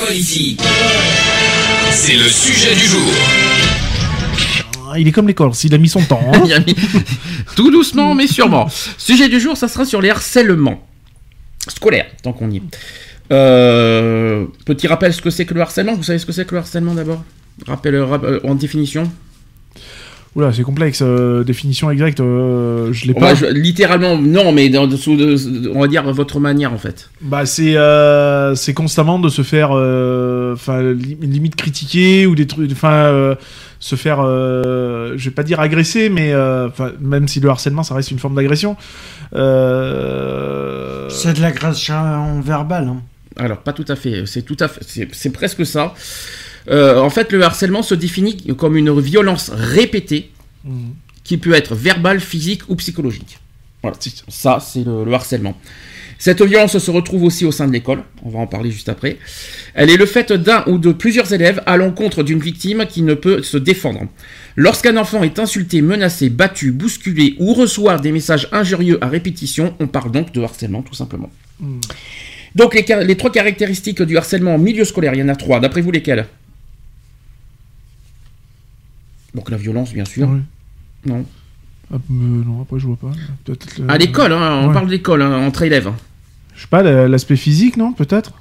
Equality. C'est le sujet du jour. Ah, Il est comme l'école, s'il a mis son temps. hein. Il a mis- Tout doucement, mais sûrement. Sujet du jour, ça sera sur les harcèlements scolaires, tant qu'on y est. Euh, petit rappel, ce que c'est que le harcèlement? Vous savez ce que c'est que le harcèlement d'abord? Rappel euh, rap- euh, en définition? Oula, c'est complexe. euh, définition exacte, euh, je l'ai pas. je- littéralement, non, mais dans, dessous de, on va dire votre manière en fait. Bah, c'est euh, c'est constamment de se faire, euh, enfin, li- limite critiquer ou des trucs, enfin, euh, se faire, euh, je vais pas dire agresser, mais euh, même si le harcèlement, ça reste une forme d'agression. Euh... C'est de l'agression verbale. hein. Alors, pas tout à fait. C'est tout à fait. C'est presque ça. Euh, en fait, le harcèlement se définit comme une violence répétée Mhm. qui peut être verbale, physique ou psychologique. Voilà. Ça, c'est le, le harcèlement. Cette violence se retrouve aussi au sein de l'école. On va en parler juste après. Elle est le fait d'un ou de plusieurs élèves à l'encontre d'une victime qui ne peut se défendre. Lorsqu'un enfant est insulté, menacé, battu, bousculé ou reçoit des messages injurieux à répétition, on parle donc de harcèlement tout simplement. Mhm. Donc les, les trois caractéristiques du harcèlement en milieu scolaire, il y en a trois. D'après vous, lesquelles? Donc la violence, bien sûr. Non. Ah, euh, non, après je vois pas. À l'école, hein, on Ouais. parle d'école, hein, entre élèves. Je sais pas, la- l'aspect physique, non Peut-être?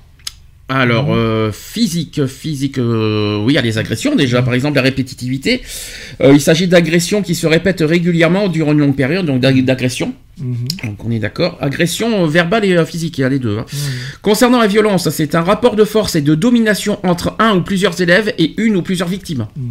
Alors, euh, physique, physique, euh, oui, il y a les agressions déjà, par exemple la répétitivité. Euh, il s'agit d'agressions qui se répètent régulièrement durant une longue période, donc d'ag- d'agression. Mhm. Donc on est d'accord. Agression verbale et physique, il y a les deux. hein. Concernant la violence, c'est un rapport de force et de domination entre un ou plusieurs élèves et une ou plusieurs victimes. Mhm.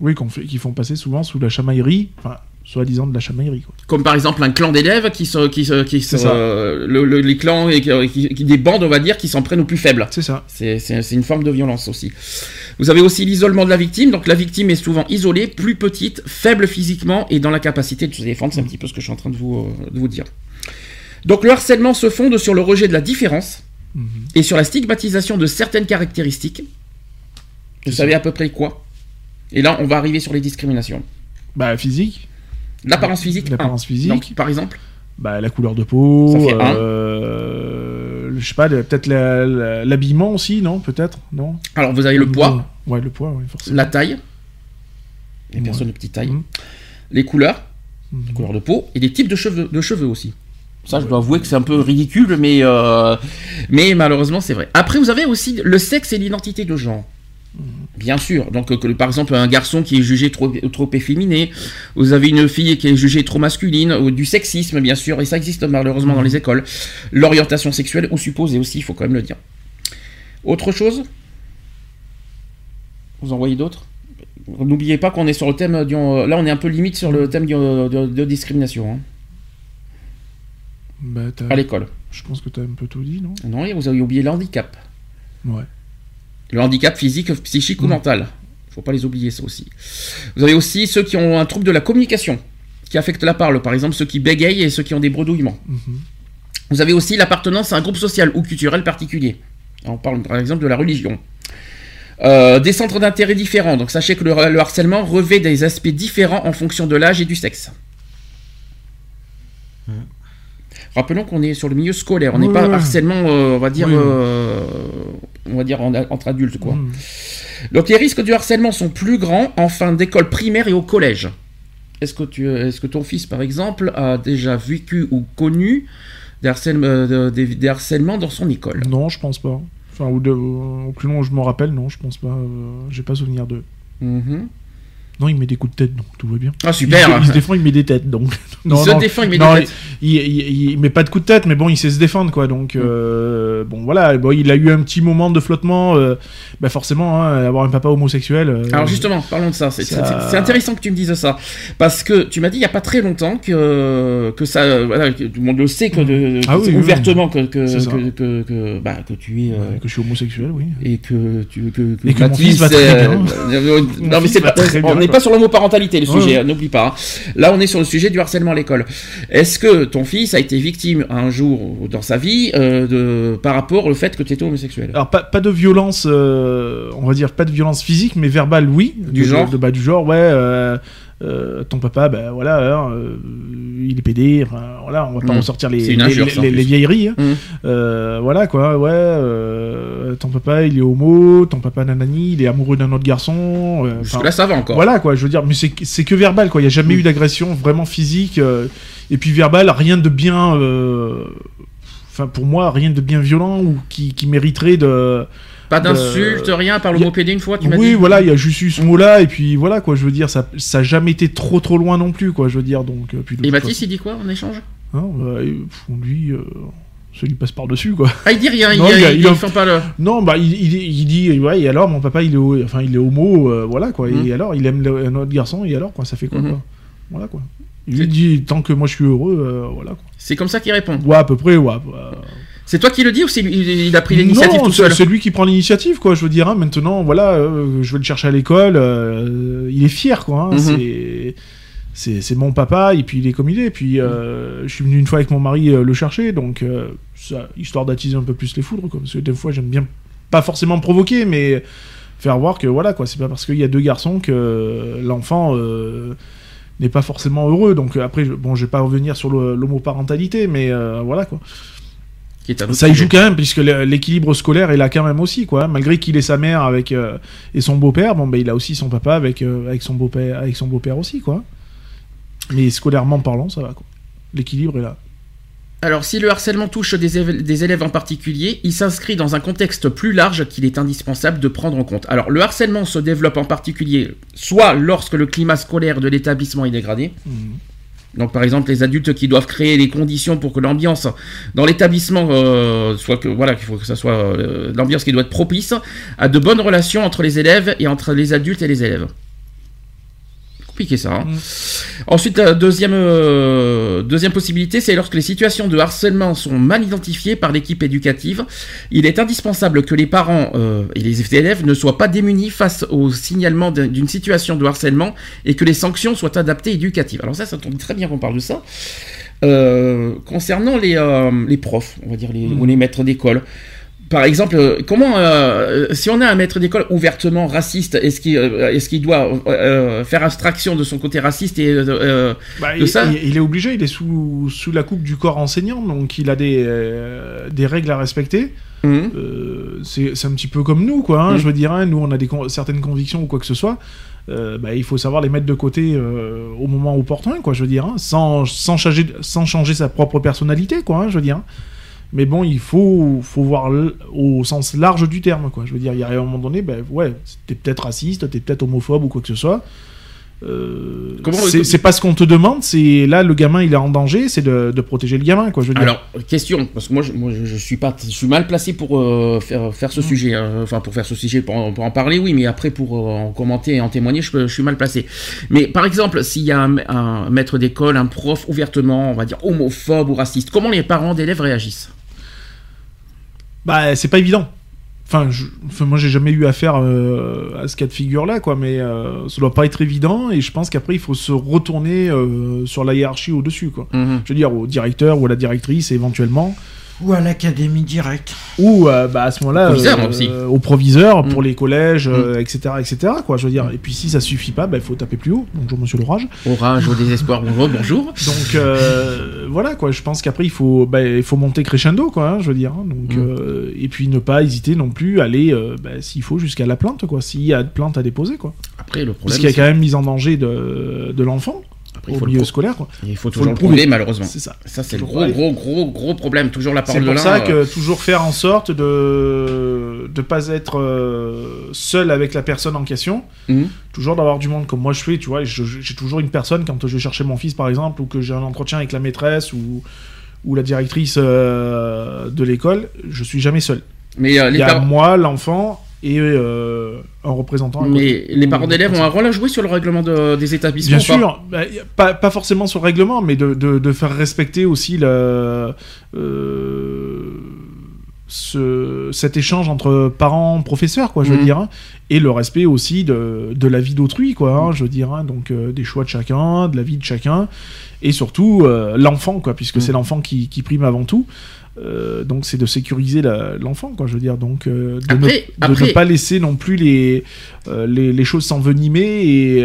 Oui, qu'on fait, qui font passer souvent sous la chamaillerie, enfin, soi-disant de la chamaillerie. Quoi. Comme par exemple un clan d'élèves qui se, qui qui ça. euh, le- le- les clans et qui, qui- des bandes, on va dire, qui s'en prennent aux plus faibles. C'est ça. C'est c'est- c'est une forme de violence aussi. Vous avez aussi l'isolement de la victime. Donc la victime est souvent isolée, plus petite, faible physiquement et dans la capacité de se défendre. C'est un petit peu ce que je suis en train de vous, euh, de vous dire. Donc le harcèlement se fonde sur le rejet de la différence Mhm. et sur la stigmatisation de certaines caractéristiques. Vous savez à peu près quoi? Et là, on va arriver sur les discriminations. Bah, physique. L'apparence physique. L'apparence physique. Donc, par exemple. Bah, la couleur de peau. Ça fait un. euh, Je sais pas, peut-être l'habillement aussi, non Peut-être Non? Alors vous avez le poids, Ouais, le poids, oui, forcément. la taille. Les Ouais. personnes de petite taille. Mhm. Les couleurs. Mhm. couleur de peau et des types de cheveux, de cheveux aussi. Ça, je dois avouer que c'est un peu ridicule, mais, euh, mais malheureusement, c'est vrai. Après, vous avez aussi le sexe et l'identité de genre. Bien sûr. Donc, que, par exemple, un garçon qui est jugé trop, trop efféminé, vous avez une fille qui est jugée trop masculine, ou du sexisme, bien sûr, et ça existe malheureusement dans les écoles. L'orientation sexuelle ou supposée aussi, il faut quand même le dire. Autre chose? Vous en voyez d'autres? N'oubliez pas qu'on est sur le thème du... Là, on est un peu limite sur le thème du- de, de discrimination hein, Bah, à l'école. Je pense que t'as un peu tout dit, non? Non, et vous avez oublié le handicap. Ouais. Le handicap physique, psychique ou Mhm. mental. Il faut pas les oublier, ça aussi. Vous avez aussi ceux qui ont un trouble de la communication, qui affecte la parole. Par exemple, ceux qui bégayent et ceux qui ont des bredouillements. Mhm. Vous avez aussi l'appartenance à un groupe social ou culturel particulier. On parle par exemple de la religion. Euh, des centres d'intérêt différents. Donc sachez que le, le harcèlement revêt des aspects différents en fonction de l'âge et du sexe. Rappelons qu'on est sur le milieu scolaire. On n'est pas ouais. harcèlement, euh, on va dire, Oui. euh, on va dire en- entre adultes quoi. Mhm. Donc les risques du harcèlement sont plus grands en fin d'école primaire et au collège. Est-ce que, tu, est-ce que ton fils, par exemple, a déjà vécu ou connu des, harcèlements, euh, des, des harcèlements dans son école? Non, je pense pas. Enfin, ou de- au plus long je m'en rappelle, non, je pense pas. euh, J'ai pas souvenir d'eux. Mhm. Non, il met des coups de tête, donc tout va bien. Ah super Il, se- il se défend, il met des têtes, donc. Il se défend, il met non, des têtes. Il, il, met pas de coups de tête, mais bon, il sait se défendre, quoi. Donc, euh, bon, voilà, bon, il a eu un petit moment de flottement. euh, bah forcément, hein, avoir un papa homosexuel. euh, Alors justement, parlons de ça. C'est ça- intéressant que tu me dises ça. Parce que tu m'as dit il n'y a pas très longtemps que, que ça... Voilà, que tout le monde le sait, que, de, Ah que oui, ouvertement que, que, que, bah, que tu es... que je suis homosexuel, oui. et que tu que, Et que mon fils va très bien. Mon non mais c'est pas très bien, n'est pas sur l'homoparentalité le sujet ouais. hein, n'oublie pas hein. là on est sur le sujet du harcèlement à l'école est-ce que ton fils a été victime un jour dans sa vie euh, de par rapport au fait que tu étais homosexuel? Alors pas, pas de violence, euh, on va dire pas de violence physique, mais verbale, oui. Du De- genre? de, bah, Du genre, ouais. euh, euh, ton papa, ben voilà, hein, euh, il est pédé. enfin, voilà, on va pas Mm. ressortir les, C'est une les, injure, les- ça, en les- plus. les vieilleries. hein. Mm. Euh, voilà quoi, ouais. ton papa, il est homo. Ton papa, nanani, il est amoureux d'un autre garçon. euh, Jusque enfin, là ça va encore Voilà quoi, je veux dire, mais c'est que verbal quoi. Il y a jamais Mm. eu d'agression vraiment physique. et puis verbal, rien de bien. Enfin, pour moi, rien de bien violent ou qui, qui mériterait de. Pas d'insultes rien par le mot pédé une fois tu m'as Oui, dit voilà, il y a juste eu ce mot-là, et puis voilà, quoi, je veux dire, ça ça a jamais été trop trop loin non plus, quoi, je veux dire, donc... euh, puis et Mathis il dit quoi en échange? Hein, bah, lui, euh, ça lui passe par-dessus, quoi. ah il dit rien il, Non, il, il a- il, il fait pas le Non, bah, il, dit, ouais, et alors, mon papa, il est, enfin, il est homo, euh, voilà, quoi, Mhm. et alors, il aime le- un autre garçon, et alors, quoi, ça fait quoi, Mhm. quoi Voilà, quoi. Il lui dit, tant que moi je suis heureux, euh, voilà, quoi. c'est comme ça qu'il répond Ouais, à peu près, ouais. bah, c'est toi qui le dis ou il, a pris l'initiative tout c'est- seul C'est lui qui prend l'initiative, quoi. Je veux dire, hein, maintenant, voilà, euh, je vais le chercher à l'école. euh, il est fier, quoi. hein, Mhm. C'est. C'est c'est mon papa, et puis il est comme il est. Puis euh, je suis venu une fois avec mon mari le chercher, donc ça, histoire d'attiser un peu plus les foudres, quoi. Parce que des fois, j'aime bien, pas forcément provoquer, mais faire voir que voilà, quoi. C'est pas parce qu'il y a deux garçons que l'enfant n'est pas forcément heureux. Donc après, je- bon, je vais pas revenir sur l'homoparentalité, mais voilà, quoi. Qui est un autre Ça y joue quand même, puisque l'équilibre scolaire est là quand même aussi, quoi. Malgré qu'il ait sa mère avec euh, et son beau-père, bon, ben il a aussi son papa avec euh, avec son beau-père, avec son beau-père aussi, quoi. Mais scolairement parlant, ça va, quoi. L'équilibre est là. Alors, si le harcèlement touche des, élèves en particulier, il s'inscrit dans un contexte plus large qu'il est indispensable de prendre en compte. Alors, le harcèlement se développe en particulier soit lorsque le climat scolaire de l'établissement est dégradé. Donc, par exemple, les adultes qui doivent créer les conditions pour que l'ambiance dans l'établissement euh, soit que voilà, qu'il faut que ça soit euh, l'ambiance qui doit être propice à de bonnes relations entre les élèves et entre les adultes et les élèves. Compliqué ça. hein. Mm. Ensuite, la deuxième, euh, deuxième possibilité, c'est lorsque les situations de harcèlement sont mal identifiées par l'équipe éducative. Il est indispensable que les parents euh, et les élèves ne soient pas démunis face au signalement d'un- d'une situation de harcèlement et que les sanctions soient adaptées éducatives. Alors ça, ça tombe très bien qu'on parle de ça. Euh, concernant les, les profs, on va dire, les, Mhm. ou les maîtres d'école. Par exemple, euh, comment, euh, si on a un maître d'école ouvertement raciste, est-ce qu'il euh, doit euh, faire abstraction de son côté raciste et euh, Bah, De il, ça il- il est obligé, il est sous, sous la coupe du corps enseignant, donc il a des, des règles à respecter. Euh, c'est un petit peu comme nous, quoi. hein, Mhm. Je veux dire, hein, nous, on a des con- certaines convictions ou quoi que ce soit. Bah, il faut savoir les mettre de côté au moment opportun, quoi. Je veux dire, hein, sans, sans, changer, sans changer sa propre personnalité, quoi. je veux dire. Mais bon, il faut, faut voir au sens large du terme, quoi. Je veux dire, il y a un moment donné, ben ouais, t'es peut-être raciste, t'es peut-être homophobe ou quoi que ce soit. Euh, c'est pas ce qu'on te demande, c'est là le gamin il est en danger, c'est de, de protéger le gamin, quoi. Je veux dire. Alors, question, parce que moi, je, moi, je, suis pas, je suis mal placé pour euh, faire, faire ce sujet, hein. enfin pour faire ce sujet, pour en, pour en parler, oui, mais après pour euh, en commenter et en témoigner, je, suis mal placé. Mais par exemple, s'il y a un, un maître d'école, un prof ouvertement, on va dire homophobe ou raciste, comment les parents d'élèves réagissent? Bah, c'est pas évident. Enfin, je- enfin, moi, j'ai jamais eu affaire euh, à ce cas de figure-là, quoi, mais euh, ça doit pas être évident, et je pense qu'après, il faut se retourner euh, sur la hiérarchie au-dessus, quoi. Mhm. Je veux dire, au directeur ou à la directrice, éventuellement, Ou à l'académie directe. ou euh, bah, à ce moment-là, Proviseur, aussi. au proviseur Mm. pour les collèges, euh, etc., etc., quoi, je veux dire. Et puis, si ça suffit pas, bah, il faut taper plus haut. Bonjour, monsieur l'orage. Orage au désespoir, bonjour, bonjour. Donc euh, voilà quoi, je pense qu'après il faut bah, il faut monter crescendo quoi, hein, je veux dire. hein. donc Mm. euh, et puis ne pas hésiter non plus à aller euh, bah, s'il faut jusqu'à la plainte quoi, s'il y a de plainte à déposer quoi. Après, le Parce problème, qu'il y a quand même mise en danger de, de l'enfant il au faut, le milieu pro- scolaire quoi. il faut faut toujours le le prouver, prouver. malheureusement. C'est ça. Ça, c'est le gros, gros, gros, gros problème. Toujours la C'est parole de pour l'un. ça euh, que toujours faire en sorte de de pas être euh, seul avec la personne en question. Mhm. Toujours d'avoir du monde comme moi je fais, tu vois. J'ai toujours une personne quand je vais chercher mon fils par exemple ou que j'ai un entretien avec la maîtresse ou ou la directrice euh, de l'école, je suis jamais seul. Mais euh, Il y a moi, l'enfant et euh, représentant. Mais les parents d'élèves ont un rôle à jouer sur le règlement de- des établissements. Bien pas sûr, bah, pas, pas forcément sur le règlement, mais de, de, de faire respecter aussi le, euh, ce, cet échange entre parents, professeurs, quoi, je veux Mhm. dire, hein, et le respect aussi de, de la vie d'autrui, quoi, hein, je veux dire, hein, donc euh, des choix de chacun, de la vie de chacun, et surtout euh, l'enfant, quoi, puisque Mhm. c'est l'enfant qui, qui prime avant tout. Euh, donc c'est de sécuriser l'enfant, quoi, je veux dire, donc euh, de, Après- ne, de après- ne pas laisser non plus les, euh, les, les choses s'envenimer et,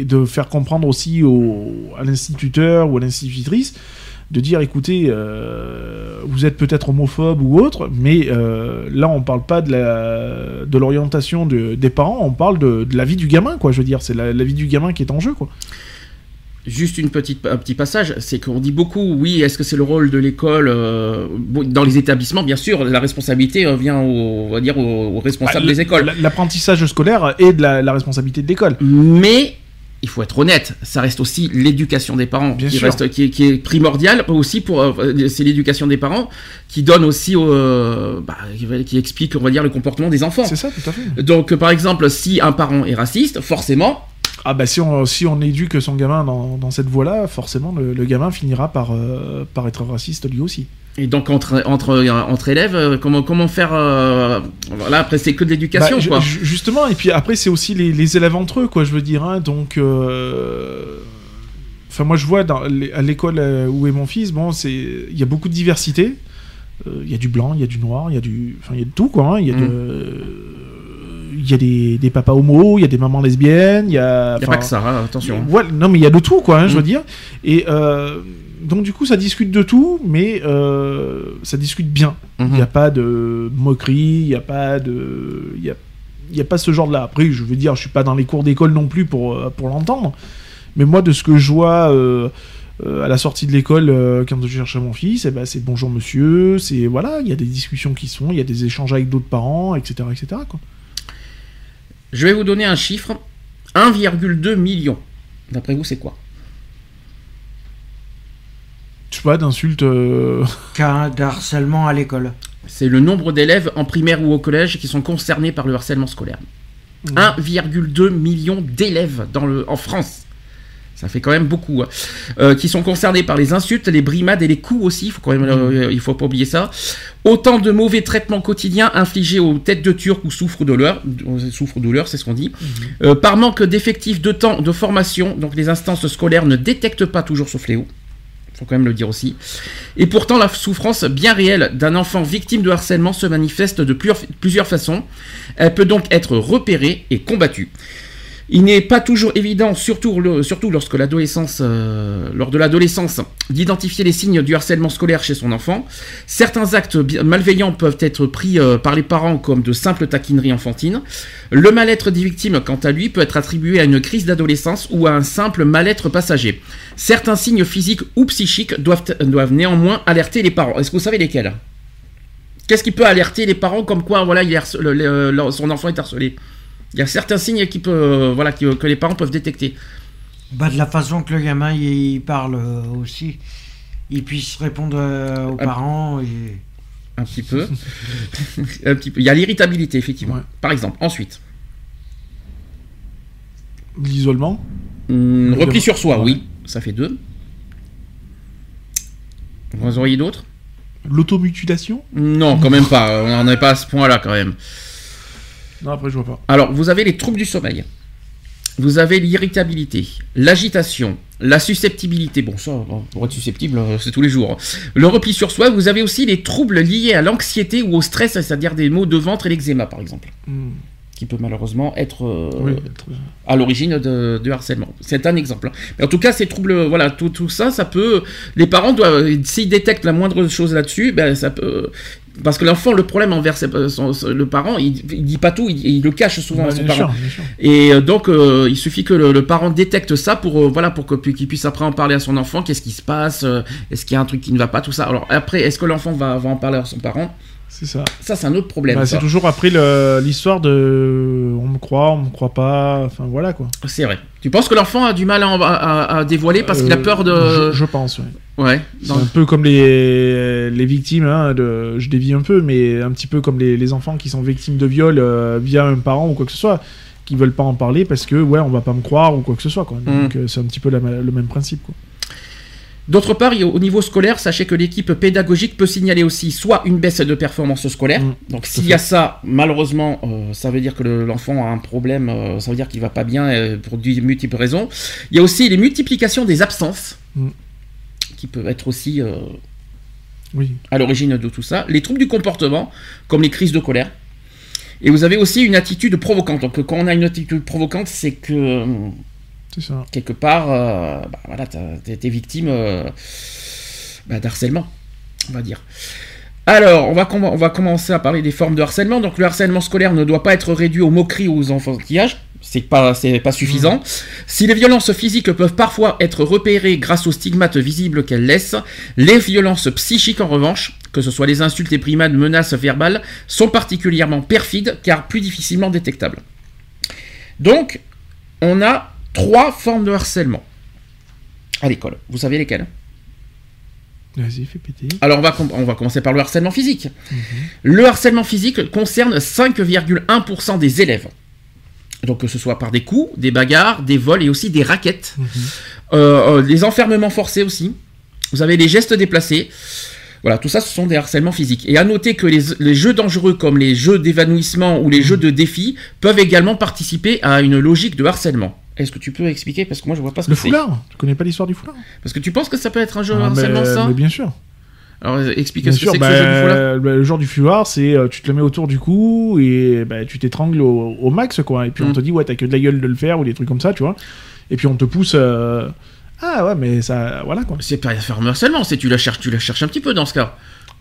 et de faire comprendre aussi au, à l'instituteur ou à l'institutrice de dire écoutez, vous êtes peut-être homophobe ou autre, mais là on parle pas de la de l'orientation de- des parents, on parle de, de la vie du gamin, quoi. Je veux dire, c'est la, la vie du gamin qui est en jeu, quoi. Juste une petite, un petit passage, c'est qu'on dit beaucoup, oui, est-ce que c'est le rôle de l'école euh, Dans les établissements, bien sûr, la responsabilité euh, vient au, on va dire, aux, aux responsables Bah, des écoles. L'apprentissage scolaire est de la, la responsabilité de l'école. Mais il faut être honnête, ça reste aussi l'éducation des parents Bien qui, sûr. reste, qui, est, qui est primordiale aussi pour euh, c'est l'éducation des parents qui donne aussi euh, bah, qui- explique on va dire le comportement des enfants. C'est ça, tout à fait. Donc par exemple si un parent est raciste, forcément Ah bah si on, si on éduque son gamin dans, dans cette voie-là, forcément le, le gamin finira par, euh, par être raciste lui aussi. et donc entre entre entre élèves euh, comment comment faire euh, voilà après c'est que de l'éducation Bah, quoi. ju- justement, et puis après c'est aussi les, les élèves entre eux, quoi, je veux dire. hein, donc, euh, enfin moi je vois dans à l'école où est mon fils, bon, c'est il y a beaucoup de diversité. Il y a du blanc, il y a du noir, il y a du, enfin il y a de tout, quoi. hein, Il y a de, il y a des, des papas homos, il y a des mamans lesbiennes, il y a. Il n'y a pas que ça, hein, attention. Ouais, non, mais il y a de tout, quoi, hein, je Mm. veux dire. Et euh, donc, du coup, ça discute de tout, mais euh, ça discute bien. Il n'y a pas de moquerie, il n'y a pas de. Il y a, il y a pas ce genre-là. Après, je veux dire, je suis pas dans les cours d'école non plus pour, euh, pour l'entendre. Mais moi, de ce que je vois. euh, euh, à la sortie de l'école, euh, quand je cherche mon fils, eh ben, c'est bonjour monsieur, c'est voilà, il y a des discussions qui sont, il y a des échanges avec d'autres parents, etc., etc. Quoi. Je vais vous donner un chiffre 1,2 million. D'après vous c'est quoi? Je sais pas, d'insultes. euh, Cas d'harcèlement à l'école. C'est le nombre d'élèves en primaire ou au collège qui sont concernés par le harcèlement scolaire. 1,2 million d'élèves dans le, en France. Ça fait quand même beaucoup. hein. Euh, qui sont concernés par les insultes, les brimades et les coups aussi. Il faut quand même, euh, il faut pas oublier ça. Autant de mauvais traitements quotidiens infligés aux têtes de turc ou souffre-douleur. euh, Souffre-douleur, c'est ce qu'on dit. Euh, par manque d'effectifs de temps de formation, donc les instances scolaires ne détectent pas toujours ce fléau. faut quand même le dire aussi. Et pourtant, la souffrance bien réelle d'un enfant victime de harcèlement se manifeste de plusieurs façons. Elle peut donc être repérée et combattue. Il n'est pas toujours évident, surtout, lorsque l'adolescence, euh, lors de l'adolescence, d'identifier les signes du harcèlement scolaire chez son enfant. Certains actes malveillants peuvent être pris euh, par les parents comme de simples taquineries enfantines. Le mal-être des victimes, quant à lui, peut être attribué à une crise d'adolescence ou à un simple mal-être passager. Certains signes physiques ou psychiques doivent, néanmoins alerter les parents. Est-ce que vous savez lesquels? Qu'est-ce qui peut alerter les parents comme quoi voilà, son enfant est harcelé? Il y a certains signes qui peut, euh, voilà, qui- que les parents peuvent détecter. Bah, de la façon que le gamin il parle euh, aussi, il puisse répondre euh, aux Ah. parents. Et... Un petit peu. Un petit peu. Il y a l'irritabilité, effectivement. Ouais. Par exemple. Ensuite, L'isolement. hum, repli sur soi, Ouais. oui. Ça fait deux. Vous en auriez d'autres? L'automutilation? Non, quand même pas. On n'en est pas à ce point-là, quand même. Non, après, je vois pas. Alors, vous avez les troubles du sommeil. Vous avez l'irritabilité, l'agitation, la susceptibilité. Bon, ça, pour être susceptible, euh, c'est tous les jours. Le repli sur soi. Vous avez aussi les troubles liés à l'anxiété ou au stress, c'est-à-dire des maux de ventre et l'eczéma, par exemple, Hmm. qui peut malheureusement être euh, Oui, à l'origine de, de harcèlement. C'est un exemple. Mais en tout cas, ces troubles, voilà, tout, tout ça, ça peut. Les parents doivent, s'ils détectent la moindre chose là-dessus, ben ça peut. Parce que l'enfant, le problème envers ses- son- son- le parent, il, il dit pas tout, il, il le cache souvent Bah, à son parent. sûr. Et euh, donc, euh, il suffit que le, le parent détecte ça pour, euh, voilà, pour qu'il puisse après en parler à son enfant. Qu'est-ce qui se passe Est-ce qu'il y a un truc qui ne va pas Tout ça. Alors après, est-ce que l'enfant va, va en parler à son parent? C'est ça. Ça, c'est un autre problème. Bah, c'est toujours après l'histoire de on me croit, on me croit pas, enfin voilà quoi. C'est vrai. Tu penses que l'enfant a du mal à, dévoiler parce qu'il a peur de. Je, je pense, oui. Ouais. C'est un peu comme les, les victimes, hein, de, je dévie un peu, mais un petit peu comme les, les enfants qui sont victimes de viol euh, via un parent ou quoi que ce soit, qui veulent pas en parler parce que, ouais, on va pas me croire ou quoi que ce soit, quoi. Donc, euh, c'est un petit peu la- le même principe, quoi. D'autre part, au niveau scolaire, sachez que l'équipe pédagogique peut signaler aussi soit une baisse de performance scolaire. Mm, Donc s'il y a ça, malheureusement, euh, ça veut dire que le- l'enfant a un problème, euh, ça veut dire qu'il va pas bien euh, pour de multiples raisons. Il y a aussi les multiplications des absences, Mm. Qui peuvent être aussi euh, Oui. à l'origine de tout ça. Les troubles du comportement, comme les crises de colère. Et vous avez aussi une attitude provocante. Donc quand on a une attitude provocante, c'est que ça. quelque part, euh, bah, voilà, été victime euh, bah, d'harcèlement, on va dire. Alors, on va, on va commencer à parler des formes de harcèlement. Donc, le harcèlement scolaire ne doit pas être réduit aux moqueries ou aux enfantillages. C'est pas, pas suffisant. Si les violences physiques peuvent parfois être repérées grâce aux stigmates visibles qu'elles laissent, les violences psychiques, en revanche, que ce soit les insultes, les primades, menaces verbales, sont particulièrement perfides car plus difficilement détectables. Donc, on a trois formes de harcèlement à l'école. Vous savez lesquelles? Vas-y, fais péter. Alors, on va, on va commencer par le harcèlement physique. Le harcèlement physique concerne 5,1% des élèves. Donc, que ce soit par des coups, des bagarres, des vols et aussi des raquettes. Euh, euh, les enfermements forcés aussi. Vous avez les gestes déplacés. Voilà, tout ça, ce sont des harcèlements physiques. Et à noter que les, les jeux dangereux comme les jeux d'évanouissement ou les jeux de défi peuvent également participer à une logique de harcèlement. Est-ce que tu peux expliquer? Parce que moi, je vois pas ce Le que c'est. foulard Tu connais pas l'histoire du foulard? Parce que tu penses que ça peut être un jeu de Ah, harcèlement, mais, ça? mais bien sûr. Alors, euh, explique ce que c'est que bah, ce jeu du foulard. bah, le genre du foulard, c'est euh, tu te le mets autour du cou et bah, tu t'étrangles au, au max, quoi. Et puis Mm. on te dit, ouais, t'as que de la gueule de le faire ou des trucs comme ça, tu vois. Et puis on te pousse. euh, Ah ouais, mais ça. Voilà, quoi. C'est pas faire harcèlement, c'est tu la cherches, tu la cherches un petit peu dans ce cas.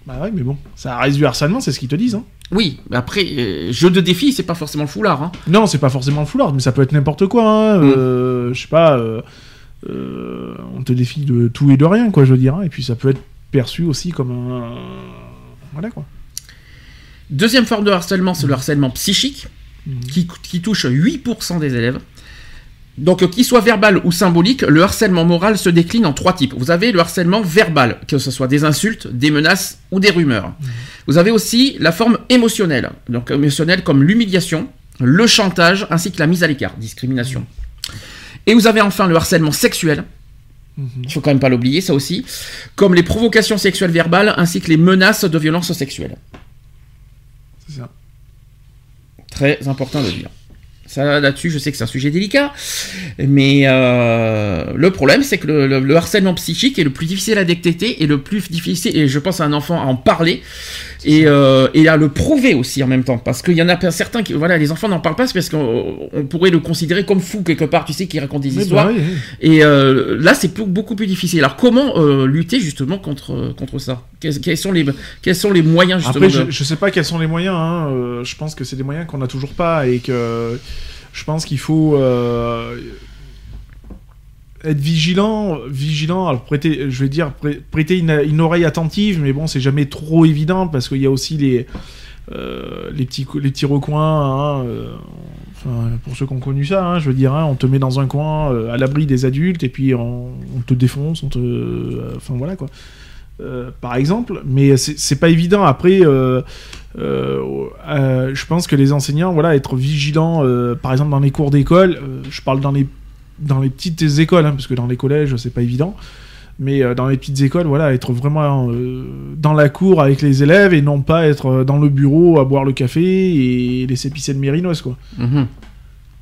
Bah ouais, mais bon, ça reste du harcèlement, c'est ce qu'ils te disent. Hein. Oui, après, euh, jeu de défi, c'est pas forcément le foulard. Hein. Non, c'est pas forcément le foulard, mais ça peut être n'importe quoi. Hein. Mm. Euh, je sais pas. euh, euh, on te défie de tout et de rien, quoi, je veux dire. hein. Et puis ça peut être perçu aussi comme un. Voilà, quoi. Deuxième forme de harcèlement, c'est le harcèlement psychique, Mhm. qui, qui touche 8% des élèves. Donc, qu'il soit verbal ou symbolique, le harcèlement moral se décline en trois types. Vous avez le harcèlement verbal, que ce soit des insultes, des menaces ou des rumeurs. Vous avez aussi la forme émotionnelle, donc émotionnelle comme l'humiliation, le chantage, ainsi que la mise à l'écart, discrimination. Et vous avez enfin le harcèlement sexuel. Il faut quand même pas l'oublier, ça aussi, comme les provocations sexuelles verbales, ainsi que les menaces de violence sexuelle. C'est ça. Très important de le dire. Ça, là-dessus, je sais que c'est un sujet délicat, mais euh, le problème, c'est que le, le- le harcèlement psychique est le plus difficile à détecter et le plus difficile, et je pense à un enfant à en parler et, euh, et à le prouver aussi en même temps, parce qu'il y en a certains qui, voilà, les enfants n'en parlent pas, c'est parce qu'on on pourrait le considérer comme fou quelque part, tu sais, qui raconte des Mais histoires. bah oui, oui. Et euh, là, c'est beaucoup plus difficile. Alors, comment lutter justement contre, contre ça? Quels, quels sont les, quels sont les moyens justement Après, je, je sais pas quels sont les moyens. hein, je pense que c'est des moyens qu'on n'a toujours pas et que je pense qu'il faut euh, être vigilant, vigilant. Alors prêter, je vais dire prê- prêter une, une oreille attentive, mais bon, c'est jamais trop évident parce qu'il y a aussi les euh, les petits les petits recoins. hein, euh, enfin, pour ceux qui ont connu ça, hein, je veux dire, hein, on te met dans un coin à l'abri des adultes et puis on, on te défonce, on te, enfin voilà quoi. Euh, par exemple, mais c'est pas évident. Après, euh, euh, je pense que les enseignants, voilà, être vigilants, par exemple dans les cours d'école, je parle dans les dans les petites écoles, hein, parce que dans les collèges, c'est pas évident. Mais dans les petites écoles, voilà, être vraiment dans la cour avec les élèves et non pas être dans le bureau à boire le café et laisser pisser le mérinos, quoi. Mhm.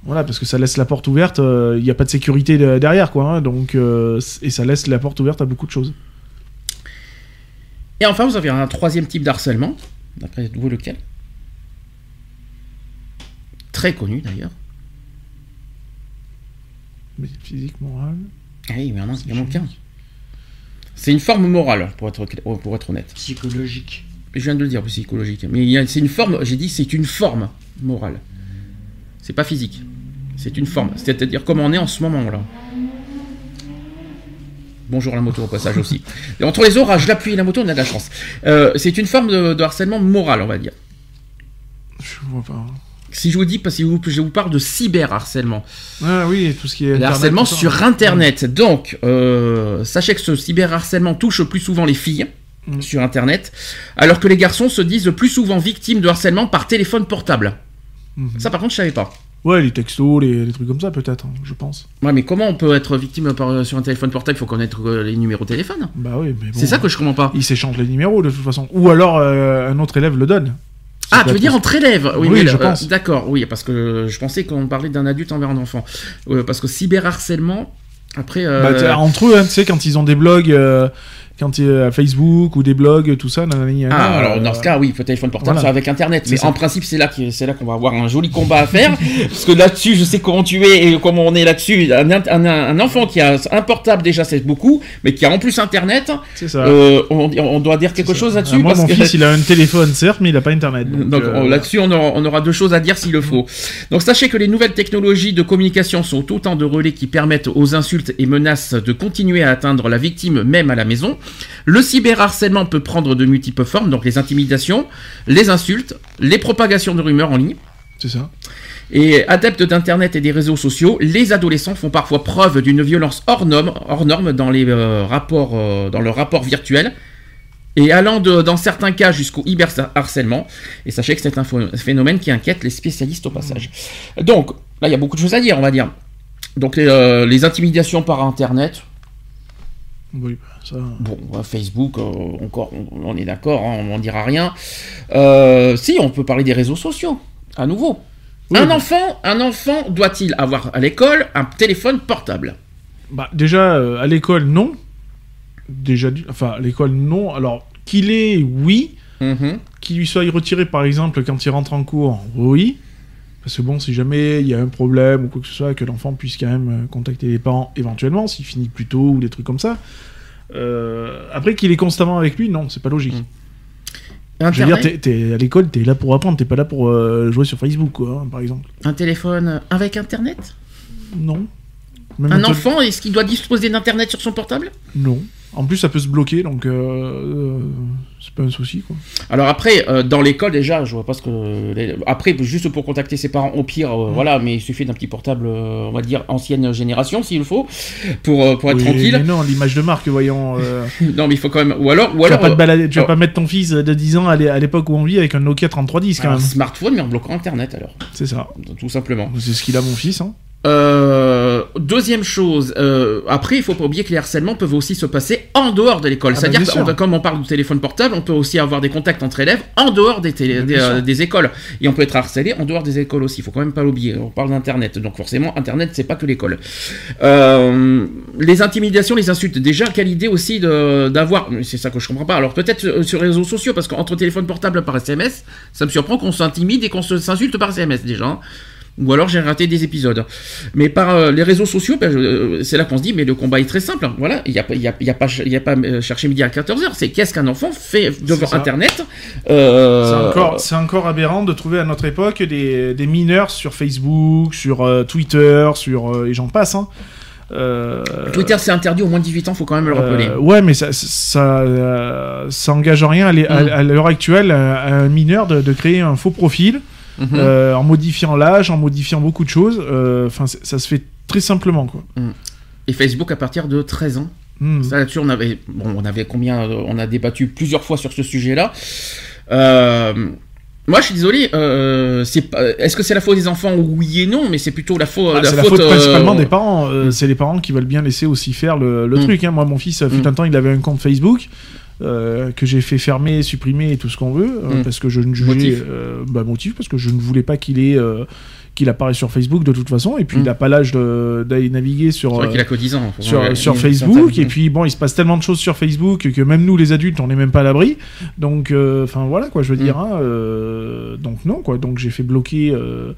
Voilà, parce que ça laisse la porte ouverte, il n'y a pas de sécurité de- derrière, quoi. hein, donc, et ça laisse la porte ouverte à beaucoup de choses. Et enfin, vous avez un troisième type d'harcèlement. D'après vous, lequel? Très connu d'ailleurs. Mais physique, morale. Ah oui, mais il y en a qu'un. C'est une forme morale, pour être, pour être honnête. Psychologique. Je viens de le dire, psychologique. Mais il c'est une forme, j'ai dit c'est une forme morale. C'est pas physique. C'est une forme. C'est-à-dire comme on est en ce moment-là. Bonjour la moto au passage aussi. Et entre les orages, la pluie et la moto, on a de la chance. Euh, c'est une forme de, de harcèlement moral, on va dire. Je vois pas. Si je vous dis, parce que je vous parle de cyberharcèlement. Ah oui, tout ce qui est. Internet, harcèlement sur Internet. Donc, euh, sachez que ce cyberharcèlement touche plus souvent les filles Mm. sur Internet, alors que les garçons se disent plus souvent victimes de harcèlement par téléphone portable. Mhm. Ça, par contre, je savais pas. Ouais, les textos, les, les trucs comme ça, peut-être, hein, je pense. Ouais, mais comment on peut être victime par- sur un téléphone portable? Il faut connaître euh, les numéros de téléphone. Bah oui, mais bon. C'est ça que je comprends pas. Ils s'échangent les numéros, de toute façon. Ou alors, euh, un autre élève le donne. Ça Ah, tu veux dire entre élèves? Oui, mais je euh, pense. D'accord, oui, parce que je pensais qu'on parlait d'un adulte envers un enfant. Euh, parce que cyberharcèlement, après. euh, Bah, t'as- entre eux, hein, tu sais, quand ils ont des blogs, euh, quand il y a Facebook ou des blogs, tout ça, nanani, nanana, Ah, alors dans euh, ce cas, oui, le téléphone portable, voilà. c'est avec Internet. Mais ça. en principe, c'est là qu'on va avoir un joli combat à faire. parce que là-dessus, je sais comment tu es et comment on est là-dessus. Un, un- un- un enfant qui a un portable, déjà, c'est beaucoup. Mais qui a en plus Internet, C'est ça. euh, on, on doit dire quelque chose là-dessus. moi, parce mon que- fils, il a un téléphone, certes, mais il a pas Internet. Donc, Donc euh, on- là-dessus, on aura deux choses à dire s'il le faut. Donc sachez que les nouvelles technologies de communication sont autant de relais qui permettent aux insultes et menaces de continuer à atteindre la victime même à la maison. Le cyberharcèlement peut prendre de multiples formes, donc les intimidations, les insultes, les propagations de rumeurs en ligne. c'est ça. Et adeptes d'Internet et des réseaux sociaux, les adolescents font parfois preuve d'une violence hors norme, hors norme dans, les, euh, rapports, euh, dans rapport virtuel, et allant de- dans certains cas jusqu'au hyperharcèlement. Et sachez que c'est un phénomène qui inquiète les spécialistes au passage. Donc, là, il y a beaucoup de choses à dire, on va dire. Donc, les, euh, les intimidations par Internet, Oui, bah, ça. Bon, euh, Facebook, euh, encore, on, on est d'accord, hein, on n'en dira rien. Euh, si, on peut parler des réseaux sociaux, à nouveau. Oui, un bah. enfant, un enfant doit-il avoir à l'école un téléphone portable? Bah, déjà, euh, à l'école, non. Déjà, enfin, à l'école, non. Alors, qu'il ait, oui. Mhm. Qu'il lui soit retiré, par exemple, quand il rentre en cours, oui. Parce que bon, si jamais il y a un problème ou quoi que ce soit, que l'enfant puisse quand même contacter les parents éventuellement, s'il finit plus tôt ou des trucs comme ça. Euh, après, qu'il est constamment avec lui, non, c'est pas logique. Mm. Je veux dire, t'es à l'école, t'es là pour apprendre, t'es pas là pour euh, jouer sur Facebook, quoi, hein, par exemple. un téléphone avec Internet? Non. Même Un enfant, est-ce qu'il doit disposer d'Internet sur son portable? Non. En plus, ça peut se bloquer, donc euh, euh, c'est pas un souci, quoi. Alors après, euh, dans l'école déjà, je vois pas ce que... les- Après, juste pour contacter ses parents, au pire, Mm. voilà, mais il suffit d'un petit portable, on va dire, ancienne génération, s'il le faut, pour, pour être Oui, tranquille. Mais non, l'image de marque, voyons. Non, mais il faut quand même... Ou alors... Ou tu, vas alors pas te balader, tu vas pas mettre ton fils de 10 ans à l'é- à l'époque où on vit avec un Nokia 3310 quand un même. smartphone, mais en bloquant Internet, alors. C'est ça. Tout simplement. C'est ce qu'il a mon fils. Hein. Euh, deuxième chose, euh, après, il faut pas oublier que les harcèlements peuvent aussi se passer en dehors de l'école. Ah bah, C'est-à-dire, que, comme on parle de téléphone portable, on peut aussi avoir des contacts entre élèves en dehors des, télé- euh, des écoles. Et on peut être harcelé en dehors des écoles aussi. Il faut quand même pas l'oublier. On parle d'Internet. Donc forcément, Internet, c'est pas que l'école. Euh, les intimidations, les insultes. Déjà, quelle idée aussi d'avoir... C'est ça que je comprends pas. Alors peut-être euh, sur les réseaux sociaux, parce qu'entre téléphone portable par SMS, ça me surprend qu'on s'intimide et qu'on s'insulte par SMS déjà. hein. Ou alors j'ai raté des épisodes. Mais par euh, les réseaux sociaux, ben, euh, c'est là qu'on se dit, mais le combat est très simple. hein. Voilà, il n'y a, y a, il y a pas, y a pas euh, chercher midi à 14h. C'est qu'est-ce qu'un enfant fait devant. Internet C'est encore, aberrant de trouver à notre époque des, des mineurs sur Facebook, sur Twitter, sur et j'en passe. Hein. Euh, Twitter, c'est interdit au moins de 18 ans, faut quand même le rappeler. euh, ouais, mais ça, ça, ça engage en rien à, Mm. à l'heure actuelle à, à un mineur de, de créer un faux profil Mhm. euh, en modifiant l'âge, en modifiant beaucoup de choses. Euh, Enfin, ça se fait très simplement, quoi. Et Facebook à partir de 13 ans. Mm. Ça, là-dessus, on avait, bon, on avait combien euh, On a débattu plusieurs fois sur ce sujet-là. Euh, moi, je suis désolé. euh, c'est pas- Est-ce que c'est la faute des enfants? Oui et non, mais c'est plutôt la, faute Ah, la c'est la faute. faute euh, principalement des parents. euh, C'est les parents qui veulent bien laisser aussi faire le, le Mm. truc. hein. Moi, mon fils, fut Mm. un temps, il avait un compte Facebook euh, que j'ai fait fermer, supprimer et tout ce qu'on veut euh, Mm. parce que je ne jugeais Motif. euh, bah, motif parce que je ne voulais pas qu'il ait qu'il apparaisse sur Facebook de toute façon. Et puis Mm. il n'a pas l'âge d'aller naviguer sur vrai qu'il a que 10 ans. sur, ouais, sur il- Facebook il- et puis bon il se passe tellement de choses sur Facebook que même nous les adultes on n'est même pas à l'abri donc euh, enfin voilà quoi je veux Mm. dire hein, euh, donc non quoi donc j'ai fait bloquer euh,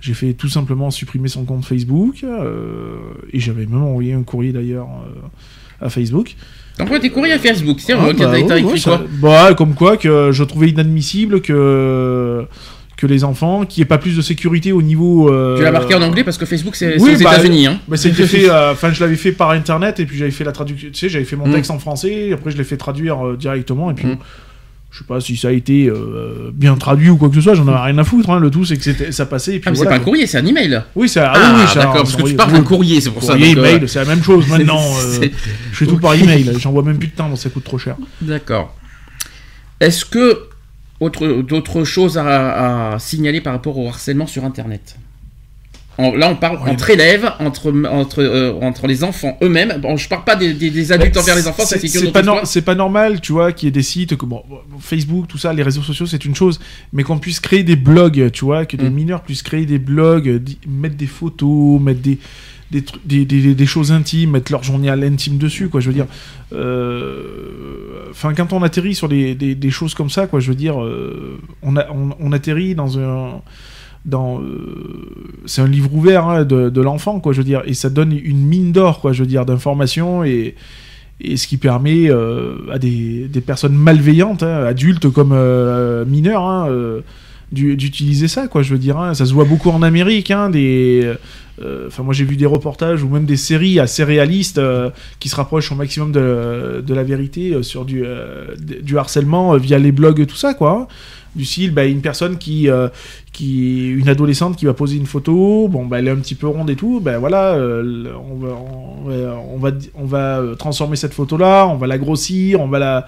j'ai fait tout simplement supprimer son compte Facebook et j'avais même envoyé un courrier d'ailleurs à Facebook T'envoies tes courriers à Facebook, c'est Ah, vrai bah, t'as ouais, écrit ouais, quoi ça- bah, comme quoi que je trouvais inadmissible que que les enfants qu'il n'y ait pas plus de sécurité au niveau euh, Tu l'as marqué en anglais parce que Facebook c'est oui, aux bah, États-Unis. Hein. bah, c'était fait, euh, enfin je l'avais fait par internet et puis j'avais fait la traduction, tu sais, j'avais fait mon Mm. texte en français, et après je l'ai fait traduire euh, directement et puis Mm. Je sais pas si ça a été euh, bien traduit ou quoi que ce soit, j'en avais rien à foutre. hein. Le tout, c'est que c'était- ça passait. Et puis Ah, mais c'est pas un courrier, c'est un email. Oui, c'est ah, Ah, oui, oui, d'accord, parce que tu parles d'un courrier, c'est pour ça. Courrier, euh, email, c'est la même chose maintenant. euh, je fais tout par email. J'envoie même plus de temps, ça coûte trop cher. D'accord. Est-ce que autre- d'autres choses à, à signaler par rapport au harcèlement sur Internet? En- Là, on parle entre élèves, entre, entre, euh, entre les enfants eux-mêmes. Bon, je parle pas des, des- des adultes envers les enfants, c'est pas, normal, tu vois, qu'il y ait des sites bon, Facebook, tout ça, les réseaux sociaux, c'est une chose, mais qu'on puisse créer des blogs, tu vois, que des Mm. mineurs puissent créer des blogs, euh, mettre des photos, mettre des des, tru- des, des- des choses intimes, mettre leur journal intime dessus, quoi. Je veux dire, euh, enfin, quand on atterrit sur des, choses comme ça, quoi, je veux dire, euh, on, a, on, on atterrit dans un euh, c'est un livre ouvert hein, de, l'enfant quoi je veux dire. Et ça donne une mine d'or quoi je veux dire d'informations et ce qui permet euh, à des, personnes malveillantes hein, adultes comme euh, mineurs hein, d'u- d'utiliser ça quoi je veux dire ça se voit beaucoup en Amérique des enfin moi j'ai vu des reportages ou même des séries assez réalistes euh, qui se rapprochent au maximum de, la vérité euh, sur du, euh, harcèlement euh, via les blogs tout ça quoi. Du style bah, une personne qui euh, une adolescente qui va poser une photo bon bah elle est un petit peu ronde et tout ben voilà euh, on va euh, transformer cette photo là on va la grossir on va la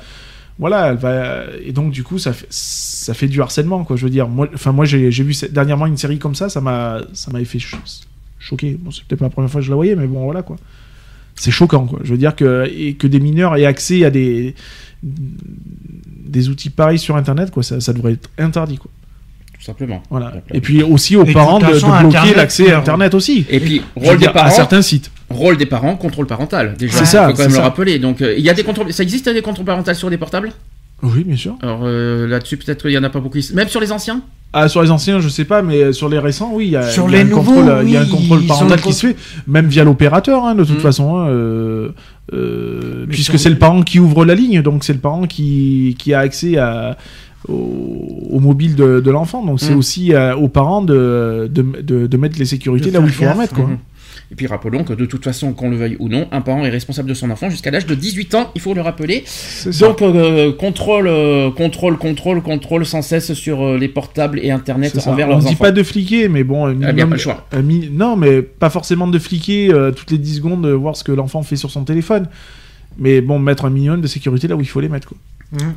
voilà elle va et donc du coup ça fait du harcèlement quoi je veux dire. Moi enfin moi j'ai vu dernièrement une série comme ça ça m'a ça m'avait fait cho- choquer bon c'est peut-être pas la première fois que je la voyais mais bon voilà quoi c'est choquant quoi je veux dire que et que des mineurs aient accès à des des outils pareils sur internet quoi ça, ça devrait être interdit quoi Tout simplement. voilà. Et puis aussi aux Et parents de, bloquer Internet, l'accès à Internet aussi. Et puis, rôle des dire, à parents, certains sites. rôle des parents, contrôle parental. Déjà, ça, faut quand même le rappeler. Donc, euh, il y a des contrôles. Ça existe des contrôles parentaux sur des portables? Oui, bien sûr. Alors euh, là-dessus, peut-être qu'il y en a pas beaucoup. Même sur les anciens? Ah, sur les anciens, je sais pas, mais sur les récents, oui, il y a, Sur il y a les un nouveaux, contrôle, il y a un oui, contrôle ils parental qui se fait, même via l'opérateur, hein, de toute Mm. façon, hein, euh, euh, puisque c'est le parent qui ouvre la ligne, donc c'est le parent qui, qui a accès à, au, au mobile de, de l'enfant, donc c'est Mm. aussi euh, aux parents de, de, de, de mettre les sécurités là où il faut en mettre, quoi. Mhm. Et puis rappelons que de toute façon, qu'on le veuille ou non, un parent est responsable de son enfant jusqu'à l'âge de 18 ans, il faut le rappeler. Donc euh, contrôle, euh, contrôle, contrôle, contrôle sans cesse sur euh, les portables et Internet C'est ça. envers On leurs dit enfants. pas de fliquer, mais bon, un Ah, minimum- pas le choix. un mi- non, mais pas forcément de fliquer euh, toutes les 10 secondes, euh, voir ce que l'enfant fait sur son téléphone. Mais bon, mettre un minimum de sécurité là où il faut les mettre, quoi. Hum.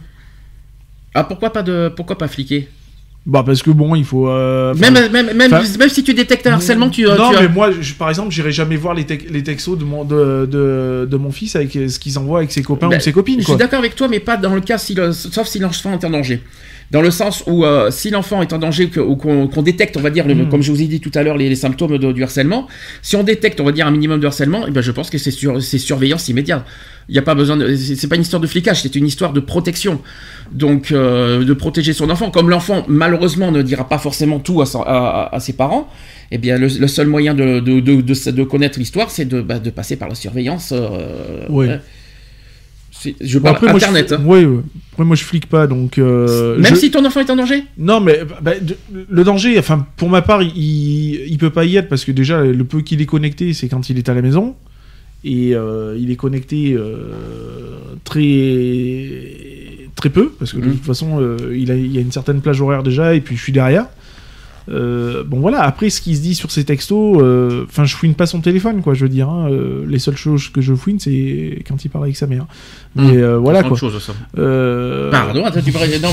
Ah pourquoi pas de, pourquoi pas fliquer? Bah, parce que bon, il faut. euh, même, même, même, même si tu détectes un harcèlement, tu. Non, tu as- mais moi, je- par exemple, j'irai jamais voir les, tec- les textos de mon, de, de, de mon fils avec ce qu'ils envoient avec ses copains Ben, ou ses copines, Je quoi. suis d'accord avec toi, mais pas dans le cas, si le- sauf si l'enfant est en danger. Dans le sens où euh, si l'enfant est en danger que- ou qu'on détecte, on va dire, le- Mm. comme je vous ai dit tout à l'heure, les, les symptômes de- du harcèlement, si on détecte, on va dire, un minimum de harcèlement, eh ben, je pense que c'est sur, c'est surveillance immédiate. Il n'y a pas besoin de. C'est pas une histoire de flicage, c'est une histoire de protection. Donc, euh, de protéger son enfant. Comme l'enfant, malheureusement, ne dira pas forcément tout à, son- à- à- à ses parents, eh bien, le, le seul moyen de, de, de, de- de connaître l'histoire, c'est de, bah, de passer par la surveillance. euh, ouais. C'est- Je parle moi, Internet. je, hein. ouais, ouais. Après, moi, je flique pas, donc. euh, Même je- si ton enfant est en danger? Non, mais bah, de- le danger, enfin, pour ma part, il, il peut pas y être parce que déjà, le peu qu'il est connecté, c'est quand il est à la maison. Et euh, il est connecté euh, très, très peu, parce que de Mhm. toute façon, euh, il, a, il y a une certaine plage horaire déjà, et puis je suis derrière. Euh, bon voilà, après ce qui se dit sur ces textos, euh, enfin je fouine pas son téléphone quoi, je veux dire. hein, euh, les seules choses que je fouine c'est quand il parle avec sa mère. Mais Mhm. euh, voilà C'est quoi. autre chose, ça. Euh, Pardon, attends, tu parlais- non,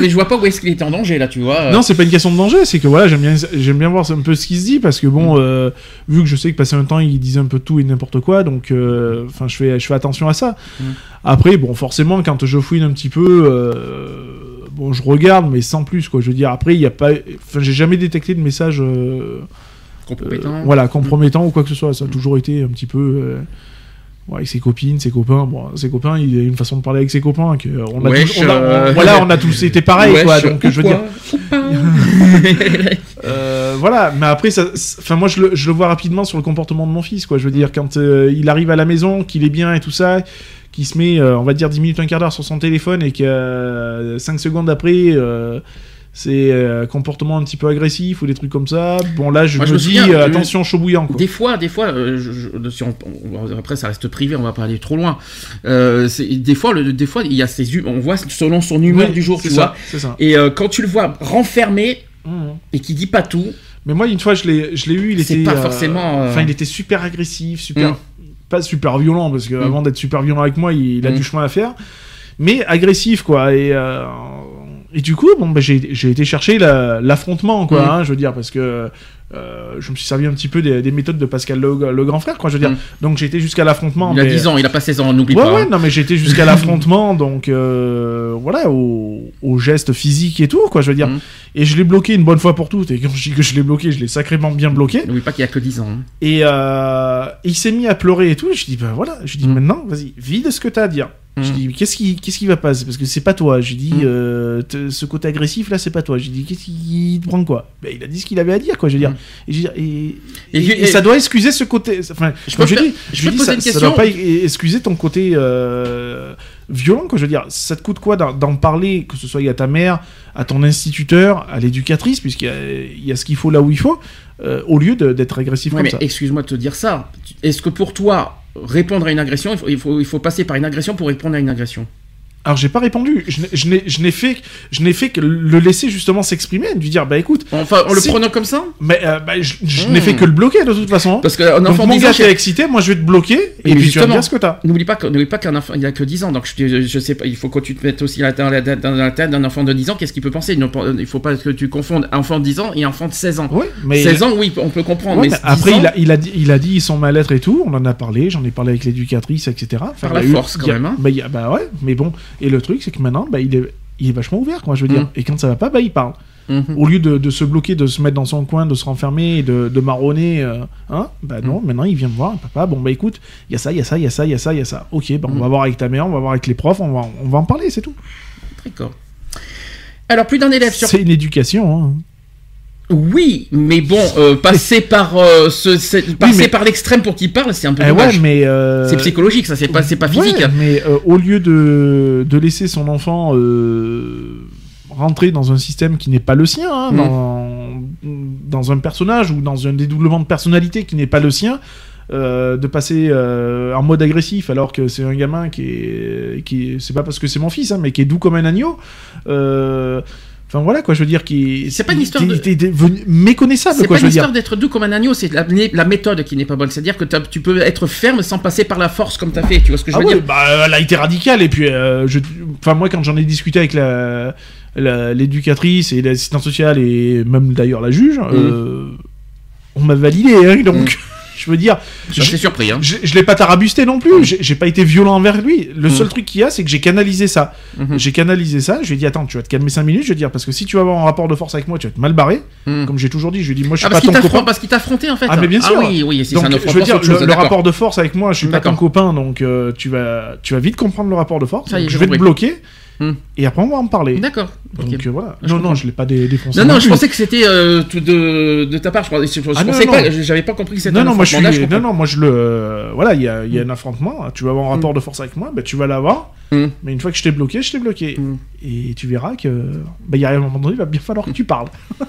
mais je vois pas où est-ce qu'il était en danger là, tu vois. euh. Non, c'est pas une question de danger, c'est que voilà, j'aime bien, j'aime bien voir un peu ce qui se dit parce que bon, euh, vu que je sais que passé un temps, il disait un peu tout et n'importe quoi, donc euh, enfin, je fais, je fais attention à ça. Mm. Après, bon, forcément, quand je fouine un petit peu, euh, bon, je regarde, mais sans plus, quoi. Je veux dire, après, il y a pas, enfin, j'ai jamais détecté de message, euh, Compétent. euh, voilà, compromettant ou quoi que ce soit. Ça a toujours été un petit peu. euh, ouais, avec ses copines, ses copains, bon, ses copains, il a une façon de parler avec ses copains que on a, Wesh, tous, on a- on- euh, voilà, on a tous été pareil, Wesh, quoi. Donc, je veux dire, euh, voilà, mais après, ça, enfin, moi, je le, je le vois rapidement sur le comportement de mon fils, quoi. Je veux dire, quand euh, il arrive à la maison, qu'il est bien et tout ça, qu'il se met, euh, on va dire, 10 minutes, un quart d'heure sur son téléphone et que 5 secondes après, euh, c'est euh, comportement un petit peu agressif ou des trucs comme ça. Bon là, je Moi, me, je me dis souviens, euh, euh, attention chaud bouillant. Quoi. Des fois, des fois, euh, je- je- si on- on- après ça reste privé, on va pas aller trop loin. Euh, des fois, le, des fois, il y a ces, hu- on voit selon son humeur Oui, du jour, tu ça, vois. C'est ça. Et euh, quand tu le vois renfermé Mhm. et qui dit pas tout, Mais moi, une fois, je l'ai, je l'ai eu, il était. pas euh, forcément, euh, Enfin, il était super agressif, super. Mm. Pas super violent, parce que Mm. avant d'être super violent avec moi, il, il a Mm. du chemin à faire. Mais agressif, quoi. Et, euh, et du coup, bon, bah, j'ai, été chercher la- l'affrontement, quoi. Mm. hein, je veux dire, parce que. euh, je me suis servi un petit peu des, des méthodes de Pascal le, le grand frère, quoi. Je veux dire. Mm. Donc j'ai été jusqu'à l'affrontement. il a mais- 10 ans, il a pas 16 ans, n'oublie Ouais, pas. ouais, hein. non, mais été jusqu'à l'affrontement, donc euh, voilà, au, au geste physique et tout, quoi, je veux dire. Et je l'ai bloqué une bonne fois pour toutes, et quand je dis que je l'ai bloqué, je l'ai sacrément bien bloqué. N'oublie pas qu'il y a que 10 ans. hein. Et euh, il s'est mis à pleurer et tout, et je dis, bah voilà, je dis Mhm. maintenant, vas-y, vide ce que t'as à dire. Je Mhm. dis, qu'est-ce qui, qu'est-ce qui va pas? Parce que c'est pas toi. J'ai dit, Mhm. euh, ce côté agressif là, c'est pas toi. J'ai dit, qu'est-ce qui te prend quoi? Ben, Il a dit ce qu'il avait à dire, quoi. Je veux dire. Mhm. Et, je et, Et et- je- et ça doit excuser ce côté. Enfin, Je peux je faire- dis, je je peux dis, te poser ça, une ça question? doit pas e- excuser ton côté euh, violent, quoi. Je veux dire, ça te coûte quoi d'en parler, que ce soit à ta mère, à ton instituteur, à l'éducatrice, puisqu'il y a, il y a ce qu'il faut là où il faut, euh, au lieu d'être agressif Ouais, comme mais ça. excuse-moi de te dire ça. Est-ce que pour toi, répondre à une agression, il faut, il faut, il faut passer par une agression pour répondre à une agression? Alors j'ai pas répondu. Je n'ai- je n'ai- fait, je n'ai fait que le laisser justement s'exprimer, lui dire bah écoute, Enfin, en le Si. prenant comme ça mais euh, bah, je, je Hmm. n'ai fait que le bloquer de toute façon. Parce qu'un Donc enfant mon de 10 gars t'es excité, moi je vais te bloquer et mais puis tu vas me justement. dire ce que t'as. N'oublie pas n'oublie pas qu'un enfant, il a que 10 ans, donc je, je, sais pas, il faut que tu te mettes aussi dans la, dans la tête d'un enfant de 10 ans, qu'est-ce qu'il peut penser? Il ne- faut pas que tu confondes enfant de 10 ans et enfant de 16 ans. Oui, mais 16 ans, oui, on peut comprendre, Ouais, mais mais 10 après ans, il a, il a dit, il a dit son mal-être et tout. On en a parlé, j'en ai parlé avec l'éducatrice, etc. Enfin, Par la eu- force, quand même, hein. Bah, bah ouais, mais bon. Et le truc c'est que maintenant, bah il est, il est vachement ouvert, quoi. Je veux dire. Mm. Et quand ça va pas, bah il parle. Mhm. Au lieu de, de se bloquer, de se mettre dans son coin, de se renfermer de, de marronner, euh, hein, bah non, Mm. maintenant il vient me voir, papa, bon bah écoute, il y a ça, il y a ça, il y a ça, il y a ça, il y a ça. Ok, bah, on Mm. va voir avec ta mère, on va voir avec les profs, on va, on va en parler, c'est tout. D'accord. Alors, plus d'un élève sur C'est une éducation, hein. Oui, mais bon, euh, passer par euh, ce, ce- passer mais- par l'extrême pour qu'il parle, c'est un peu Eh dommage. ouais, mais. euh, C'est psychologique, ça, c'est pas, c'est pas physique. Ouais, mais au lieu de, de laisser son enfant rentrer dans un système qui n'est pas le sien, hein, Mm. dans, dans un personnage ou dans un dédoublement de personnalité qui n'est pas le sien, euh, de passer euh, en mode agressif alors que c'est un gamin qui est, qui est- c'est pas parce que c'est mon fils, hein, mais qui est doux comme un agneau. euh, Enfin voilà quoi, je veux dire qui. C'est pas une histoire de- méconnaissable C'est quoi, pas je une veux dire. histoire d'être doux comme un agneau, c'est la, la méthode qui n'est pas bonne. C'est-à-dire que tu peux être ferme sans passer par la force comme t'as fait. Tu vois ce que je Ah veux ouais, dire bah, elle a été radicale et puis euh, je, enfin moi quand j'en ai discuté avec la l'éducatrice et l'assistante sociale et même d'ailleurs la juge, euh, on m'a validé hein, donc je veux dire, Je suis surpris. Hein. je, je l'ai pas tarabusté non plus, j'ai j'ai pas été violent envers lui. Le Mm. seul truc qu'il y a, c'est que j'ai canalisé ça. Mhm. J'ai canalisé ça. Je lui ai dit attends, tu vas te calmer 5 minutes. Je vais dire parce que si tu vas avoir un rapport de force avec moi, tu vas te mal barrer. Mhm. Comme j'ai toujours dit, je lui ai dit moi je suis Ah, pas ton copain. parce qu'il t'a affronté en fait. Ah, mais bien sûr. oui, oui, c'est Donc, un je veux dire, le, rapport de force avec moi, je suis pas ton copain, donc euh, tu vas, tu vas vite comprendre le rapport de force. Ça donc je vais te bloquer Et après on va en parler. D'accord. Donc euh, voilà. Je non, non, je l'ai pas dé- défoncé. Non, non, je pensais que c'était euh, de, de ta part. Je, pensais- je- je Ah, non, pensais non, pas, j'avais pas compris que c'était Non, un non, moi je suis. Là, Non, non, moi je le. euh, voilà, il y a, il y a Hmm. un affrontement. Tu vas avoir un rapport de force avec moi, bah, tu vas l'avoir. Hmm. Mais une fois que je t'ai bloqué, je t'ai bloqué. Et tu verras que. Bah, y a un moment donné, il va bien falloir que tu parles.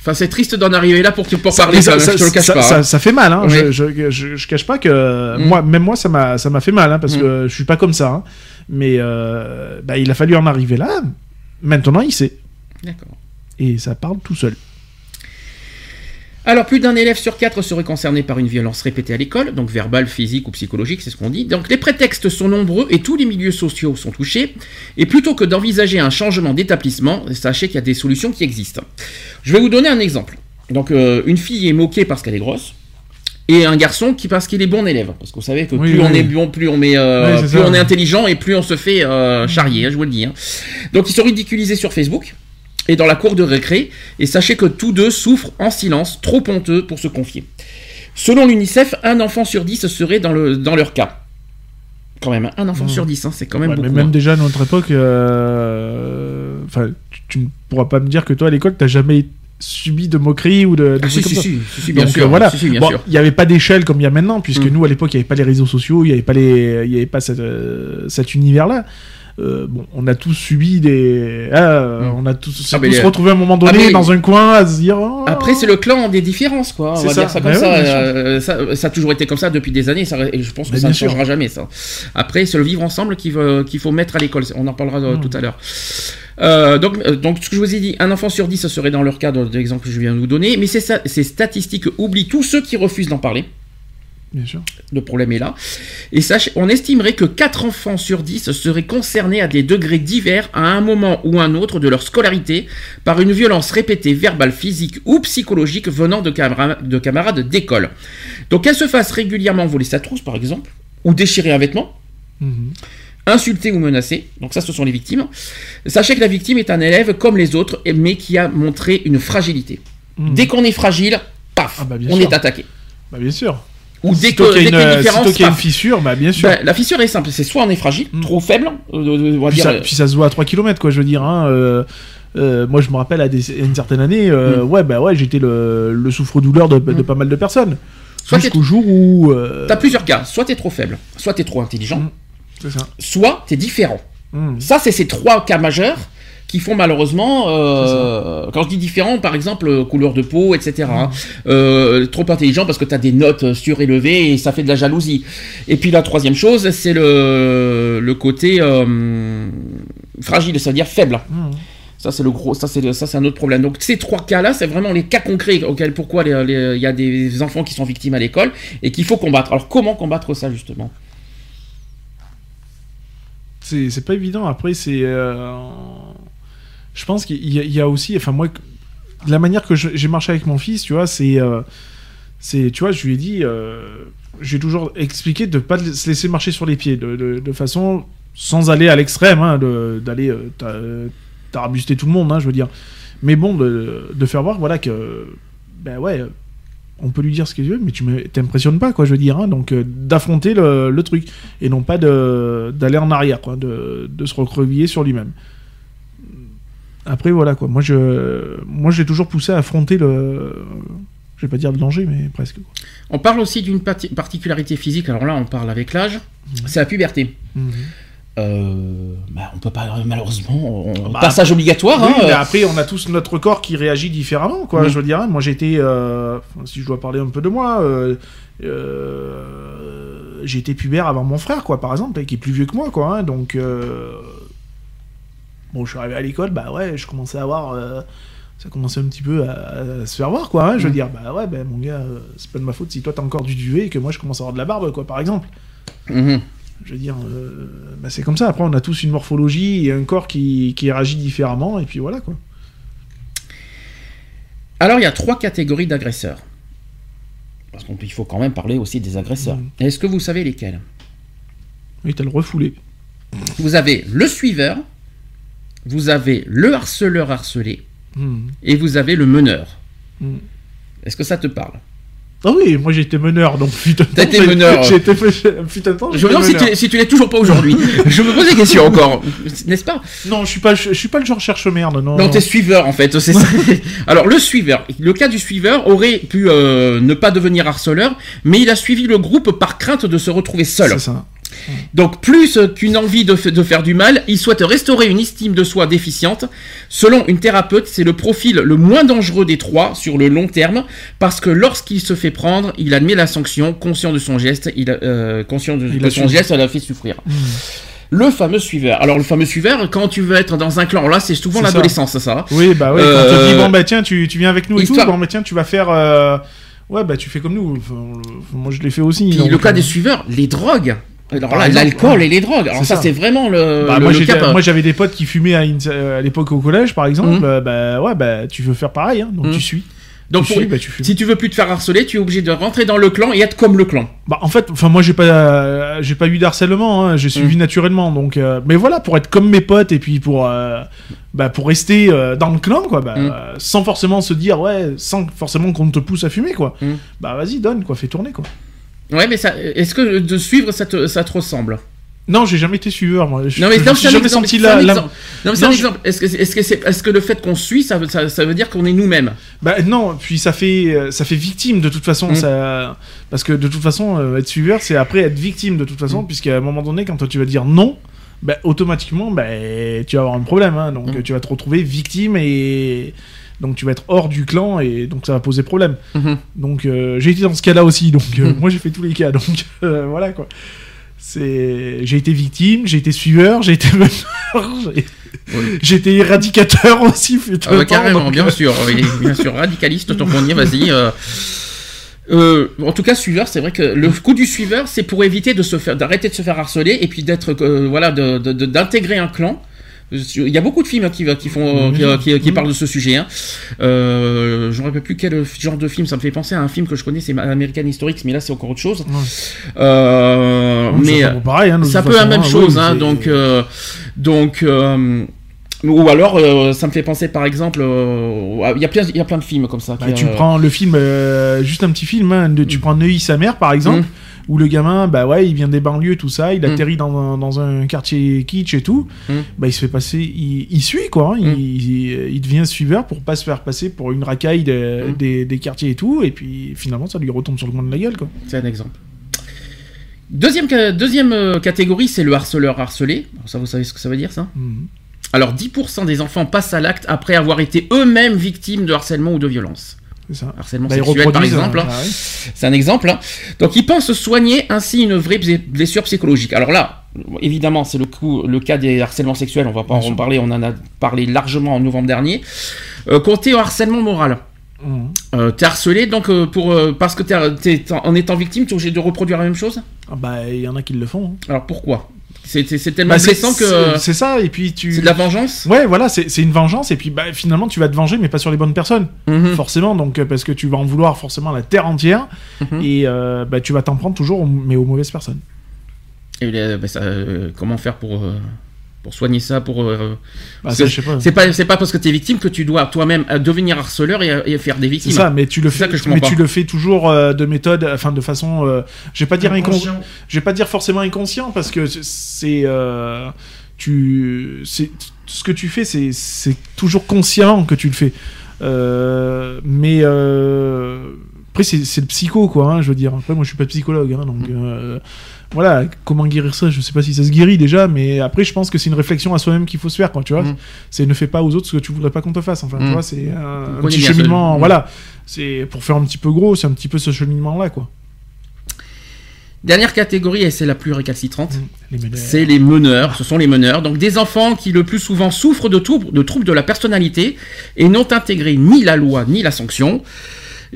Enfin, c'est triste d'en arriver là pour, pour Ça- parler, ça, ça, ça- je te le cache ça- pas. hein. ça fait mal, hein. Je, je, je, je cache pas que Mm. moi, même moi, ça m'a, ça m'a fait mal, hein, parce Mm. que je suis pas comme ça. hein. Mais euh, bah, il a fallu en arriver là. Maintenant, il sait. D'accord. Et ça parle tout seul. Alors, plus d'un élève sur quatre serait concerné par une violence répétée à l'école, donc verbale, physique ou psychologique, c'est ce qu'on dit. Donc, les prétextes sont nombreux et tous les milieux sociaux sont touchés. Et plutôt que d'envisager un changement d'établissement, sachez qu'il y a des solutions qui existent. Je vais vous donner un exemple. Donc, euh, une fille est moquée parce qu'elle est grosse. Et un garçon qui parce qu'il est bon élève. Parce vous savez que Oui, plus oui, on est bon, plus on est, euh, Oui, c'est plus ça. on est intelligent et plus on se fait euh, charrier, hein, je vous le dis. hein. Donc ils sont ridiculisés sur Facebook et dans la cour de récré. Et sachez que tous deux souffrent en silence, trop honteux pour se confier. Selon l'UNICEF, un enfant sur dix serait dans, le, dans leur cas. Quand même, hein, un enfant Mmh. sur dix, hein, c'est quand même Ouais, beaucoup. mais même hein. déjà à notre époque, euh, enfin, tu, ne pourras pas me dire que toi à l'école, t'as jamais subi de moqueries ou de, de Ah, si, si, si, bien Donc, sûr. euh, voilà. si, si, bien Bon, sûr. il n'y avait pas d'échelle comme il y a maintenant, puisque Mm. nous à l'époque il n'y avait pas les réseaux sociaux, il n'y avait pas les, il y avait pas cette, euh, cet univers-là. Euh, bon, on a tous subi des, ah, Mm. on a tous, Ah, tous les- retrouvés à un moment donné Ah, mais- dans un coin à se dire. oh, Après, c'est le clan des différences, quoi. On va ça. dire ça comme ça. oui, bien sûr. Euh, ça. ça a toujours été comme ça depuis des années. Ça, et je pense que Mais ça ne sûr. changera jamais, ça. Après, c'est le vivre ensemble qu'il faut mettre à l'école. On en parlera euh, Mm. tout à l'heure. Euh, donc, euh, donc, ce que je vous ai dit, un enfant sur dix, ça serait dans leur cas de l'exemple que je viens de vous donner. Mais ces statistiques oublient tous ceux qui refusent d'en parler. Bien sûr. Le problème est là. Et sachez, on estimerait que 4 enfants sur 10 seraient concernés à des degrés divers à un moment ou un autre de leur scolarité par une violence répétée, verbale, physique ou psychologique venant de, camara- de camarades d'école. Donc qu'elles se fassent régulièrement voler sa trousse, par exemple, ou déchirer un vêtement, Mhm. insulter ou menacer. Donc ça, ce sont les victimes. Sachez que la victime est un élève comme les autres, mais qui a montré une fragilité. Mhm. Dès qu'on est fragile, paf, Ah bah, on sûr. est attaqué. Bah, bien sûr. Ou dès qu'il qu'il y une euh, y a une fissure, bah, bien sûr. Ben, la fissure est simple, c'est soit on est fragile, Mm. trop faible, euh, on va puis, dire, ça, puis ça se voit à 3 km, quoi, je veux dire. Hein, euh, euh, moi, je me rappelle à, des- à une certaine année, euh, ouais, bah ouais, j'étais le, le souffre-douleur de, de Mm. pas mal de personnes. Jusqu'au jour où. t'as plusieurs cas, soit t'es trop faible, soit t'es trop intelligent, Mm. Ça. soit t'es différent. Mm. Ça, c'est ces trois cas majeurs qui font malheureusement, euh, quand je dis différent, par exemple, euh, couleur de peau, etc. hein, euh, trop intelligent parce que t'as des notes surélevées et ça fait de la jalousie. Et puis la troisième chose, c'est le, le côté euh, fragile, c'est-à-dire faible. Mm. Ça c'est le gros, ça c'est le- ça c'est un autre problème. Donc ces trois cas-là, c'est vraiment les cas concrets auxquels pourquoi il y a des enfants qui sont victimes à l'école et qu'il faut combattre. Alors comment combattre ça justement? C'est c'est pas évident. Après, c'est. euh, Je pense qu'il y, a- aussi. Enfin, moi, la manière que j'ai marché avec mon fils, tu vois, c'est. euh, tu vois, je lui ai dit. euh, J'ai toujours expliqué de pas se laisser marcher sur les pieds, de, façon. sans aller à l'extrême, hein, d'aller euh, t'a- tarabuster tout le monde, hein, je veux dire. Mais bon, de, faire voir, voilà, que. Ben ouais. On peut lui dire ce qu'il veut, mais tu t'impressionnes pas, quoi, je veux dire. hein, donc, d'affronter le, truc et non pas d'aller en arrière quoi de, de se recreviller sur lui-même après voilà quoi moi je moi j'ai toujours poussé à affronter le je vais pas dire le danger mais presque quoi. On parle aussi d'une parti- particularité physique. Alors là, on parle avec l'âge. C'est la puberté. Euh, bah, on peut pas malheureusement. on- Bah, passage obligatoire. Oui, hein, mais après on a tous notre corps qui réagit différemment quoi Mm. je veux dire hein. moi été euh, si je dois parler un peu de moi euh, euh, j'ai été pubère avant mon frère quoi par exemple qui est plus vieux que moi quoi hein. donc euh, bon je suis arrivé à l'école bah ouais je commençais à avoir euh, ça commençait un petit peu à, à se faire voir quoi hein. je veux Mm. dire bah ouais bah, mon gars euh, c'est pas de ma faute si toi t'as encore du duvet et que moi je commence à avoir de la barbe quoi par exemple mhm. je veux dire, euh, bah, c'est comme ça. Après, on a tous une morphologie et un corps qui, qui réagit différemment, et puis voilà quoi. Alors, il y a trois catégories d'agresseurs. Parce qu'il faut quand même parler aussi des agresseurs. Mm. Est-ce que vous savez lesquels? Oui, t'as le refoulé. Vous avez le suiveur, vous avez le harceleur harcelé, Hmm. et vous avez le meneur. Hmm. Est-ce que ça te parle? Ah oui, moi j'ai été meneur, donc putain. T'as été meneur. J'ai été putain de temps. Je me été demande si tu, si tu l'es toujours pas aujourd'hui. je me pose des questions encore, n'est-ce pas? Non, je suis pas, je, je suis pas le genre cherche merde, non. Non, t'es suiveur en fait, c'est ça. Alors le suiveur, le cas du suiveur aurait pu euh, ne pas devenir harceleur, mais il a suivi le groupe par crainte de se retrouver seul. C'est ça. Donc plus euh, qu'une envie de, de faire du mal, il souhaite restaurer une estime de soi déficiente. Selon une thérapeute, c'est le profil le moins dangereux des trois sur le long terme, parce que lorsqu'il se fait prendre, il admet la sanction, conscient de son geste, il a, euh, conscient de, a son geste l'a fait souffrir. Hmm. Le fameux suiveur. Alors le fameux suiveur, quand tu veux être dans un clan, là c'est souvent C'est ça. l'adolescence, ça. Oui, bah oui. Quand on te Euh, dit bon bah tiens, tu, tu viens avec nous et histoire- tout. Bon bah tiens, tu vas faire. euh, Ouais, bah tu fais comme nous. Enfin, euh, moi je l'ai fait aussi. Puis donc, le cas euh, des suiveurs, les drogues. L'alcool ouais. et les drogues. Alors ça, ça. c'est vraiment le, Bah, le- moi, le j'étais- cap. moi, j'avais des potes qui fumaient à, une- à l'époque au collège par exemple. Mhm. euh, bah ouais, bah tu veux faire pareil, hein, donc Mhm. tu suis. Donc tu pour- suis, bah tu fumes. si tu veux plus te faire harceler, tu es obligé de rentrer dans le clan et être comme le clan. Bah en fait, enfin moi j'ai pas euh, j'ai pas eu d'harcèlement, hein, j'ai suivi Mm. naturellement donc euh, mais voilà pour être comme mes potes et puis pour euh, bah pour rester euh, dans le clan quoi, bah, sans forcément se dire ouais, sans forcément qu'on te pousse à fumer quoi. Bah vas-y donne quoi, fais tourner quoi. Ouais, mais ça, est-ce que de suivre, ça te, ça te ressemble? Non, j'ai jamais été suiveur moi. Je, Non, mais non, jamais exemple. senti la. Non, mais c'est un je- exemple. Est-ce que, est-ce que, c'est, est-ce que le fait qu'on suit, ça, veut- ça, ça veut dire qu'on est nous-mêmes? Bah non, puis ça fait euh, ça fait victime de toute façon Mm. ça parce que de toute façon euh, être suiveur c'est après être victime de toute façon Mm. puisqu'à un moment donné quand toi, tu vas dire non bah, automatiquement, bah, tu vas avoir un problème. hein. donc, Mhm. tu vas te retrouver victime et donc tu vas être hors du clan et donc ça va poser problème. Mhm. Donc, euh, j'ai été dans ce cas-là aussi. Donc, euh, moi, j'ai fait tous les cas. Donc, euh, voilà quoi. C'est, j'ai été victime, j'ai été suiveur, j'ai été meneur, j'ai... Oui. j'ai été éradicateur aussi. Ah bah, temps, carrément, donc, bien sûr, oui, bien sûr, radicaliste, y est, vas-y. Euh, en tout cas, suiveur, c'est vrai que le coup du suiveur, c'est pour éviter de se faire, d'arrêter de se faire harceler et puis d'être, euh, voilà, de- de- de- d'intégrer un clan. Il y a beaucoup de films hein, qui, qui font, qui, qui- qui Mhm. parlent de ce sujet. Hein. Euh, je ne me rappelle plus quel genre de film. Ça me fait penser à un film que je connais, c'est American Historics, mais là c'est encore autre chose. Ouais. Euh, donc, mais c'est pas pareil, hein, de c'est un toute peu la même chose, oui, donc, euh, donc, euh, ou alors, euh, ça me fait penser, par exemple, euh, il y a plein, il y a plein de films comme ça. Bah, qui, tu euh, prends le film, euh, juste un petit film, hein, de- tu prends Neuilly sa mère par exemple, Mm. Où le gamin, bah ouais, il vient des banlieues, tout ça, il Mm. atterrit dans, un, dans un quartier kitsch et tout, Mm. bah il se fait passer, il, il suit quoi, hein, il, il, il devient suiveur pour pas se faire passer pour une racaille de- Mm. des, des quartiers et tout, et puis finalement ça lui retombe sur le coin de la gueule quoi. C'est un exemple. Deuxième, deuxième euh, catégorie, c'est le harceleur harcelé. Alors ça, vous savez ce que ça veut dire, ça? Mm. Alors, 10% des enfants passent à l'acte après avoir été eux-mêmes victimes de harcèlement ou de violence. C'est ça. Harcèlement Bah, sexuel, par reproduisent, exemple. hein, hein. ah. C'est un exemple. hein. Donc, ils pensent soigner ainsi une vraie blessure psychologique. Alors là, évidemment, c'est le, coup, le cas des harcèlements sexuels. On va pas Bien en sûr. parler. On en a parlé largement en novembre dernier. Euh, au harcèlement moral. Mm. Euh, t'es harcelé, donc euh, pour, euh, parce que t'es, en étant victime, tu es obligé de reproduire la même chose? Ah bah il y en a qui le font. hein. Alors pourquoi? C'est, tellement Bah, blessant que c'est- ça, et puis tu. c'est de la vengeance Ouais, voilà, c'est c'est une vengeance, et puis bah, finalement tu vas te venger, mais pas sur les bonnes personnes. Mhm. forcément donc euh, parce que tu vas en vouloir forcément la terre entière Mhm. et euh, bah, tu vas t'en prendre toujours mais aux mauvaises personnes Et, euh, bah, ça, euh, comment faire pour, pour soigner ça pour, euh, bah, pas c'est, pas, c'est pas parce que tu es victime que tu dois toi-même euh, devenir harceleur et, et faire des c'est victimes. ça mais tu le C'est ça fais que je mais tu pas. le fais toujours euh, de méthode enfin de façon euh, je vais pas dire incon- Inconscient. je vais pas dire forcément inconscient parce que c'est euh, tu c'est ce que tu fais c'est c'est toujours conscient que tu le fais Euh, mais euh, après c'est c'est le psycho quoi hein, je veux dire après moi je suis pas psychologue hein, donc euh, voilà comment guérir ça je sais pas si ça se guérit déjà mais après je pense que c'est une réflexion à soi-même qu'il faut se faire quoi tu vois Mhm. c'est ne fais pas aux autres ce que tu voudrais pas qu'on te fasse enfin tu Mhm. vois c'est un, Vous un petit cheminement mhm. voilà c'est pour faire un petit peu gros c'est un petit peu ce cheminement là quoi Dernière catégorie, et c'est la plus récalcitrante, c'est les meneurs. Ce sont les meneurs. Donc des enfants qui le plus souvent souffrent de troubles de, troubles de la personnalité et n'ont intégré ni la loi ni la sanction.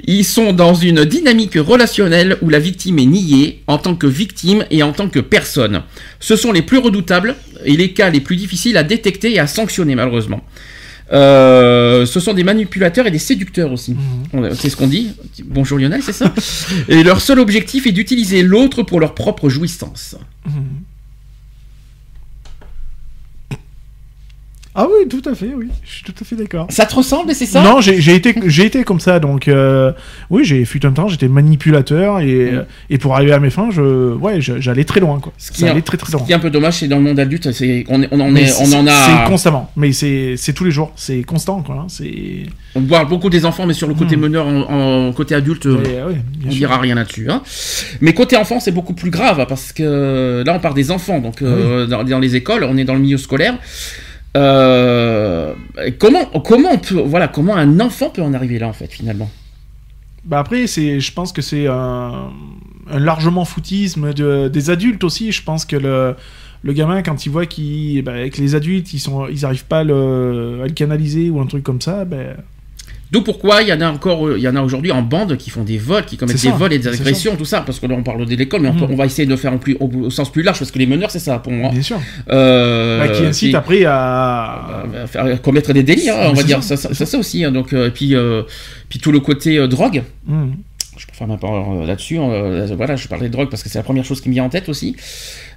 Ils sont dans une dynamique relationnelle où la victime est niée en tant que victime et en tant que personne. Ce sont les plus redoutables et les cas les plus difficiles à détecter et à sanctionner malheureusement. Euh, ce sont des manipulateurs et des séducteurs aussi. Mhm. C'est ce qu'on dit. Bonjour Lionel, c'est ça? Et leur seul objectif est d'utiliser l'autre pour leur propre jouissance. Mhm. Ah oui, tout à fait, oui, je suis tout à fait d'accord. Ça te ressemble, c'est ça? Non, j'ai été, j'ai été comme ça, donc euh, oui, j'ai fut un temps, j'étais manipulateur et, Mhm. et pour arriver à mes fins, je, ouais, j'allais très loin, quoi. Ce qui Ça est- très très Ce loin. qui est un peu dommage, c'est dans le monde adulte, c'est on, en est, on en a, C'est constamment, mais c'est tous les jours, c'est constant, quoi. hein, C'est. on voit beaucoup des enfants, mais sur le côté Mhm. meneur, en, en côté adulte, euh, on sûr. dira rien là-dessus. hein. Mais côté enfant, c'est beaucoup plus grave parce que là, on parle des enfants, donc Ah euh, dans, dans les écoles, on est dans le milieu scolaire. Euh, comment, comment voilà, comment un enfant peut en arriver là en fait finalement? Bah après, je pense que c'est un, largement foutisme de, des adultes aussi. Je pense que le, le gamin, quand il voit qu'il, bah, que les adultes, ils sont, ils pas le, à le canaliser ou un truc comme ça, ben. D'où pourquoi il y en a encore, euh, il y en a aujourd'hui en bande qui font des vols, qui commettent des vols et des agressions, tout ça, parce que là on parle de l'école, mais on, peut- on va essayer de faire en plus, au, au sens plus large, parce que les meneurs c'est ça pour moi. Bien sûr. Euh, Bah, qui incite après à. à faire- à commettre des délits, hein, on va dire ça, ça, ça, ça aussi. hein, donc euh, puis euh, puis tout le côté euh, drogue. Hmm. Je peux faire ma parole euh, là-dessus. euh, voilà, je parlais de drogue parce que c'est la première chose qui me vient en tête aussi.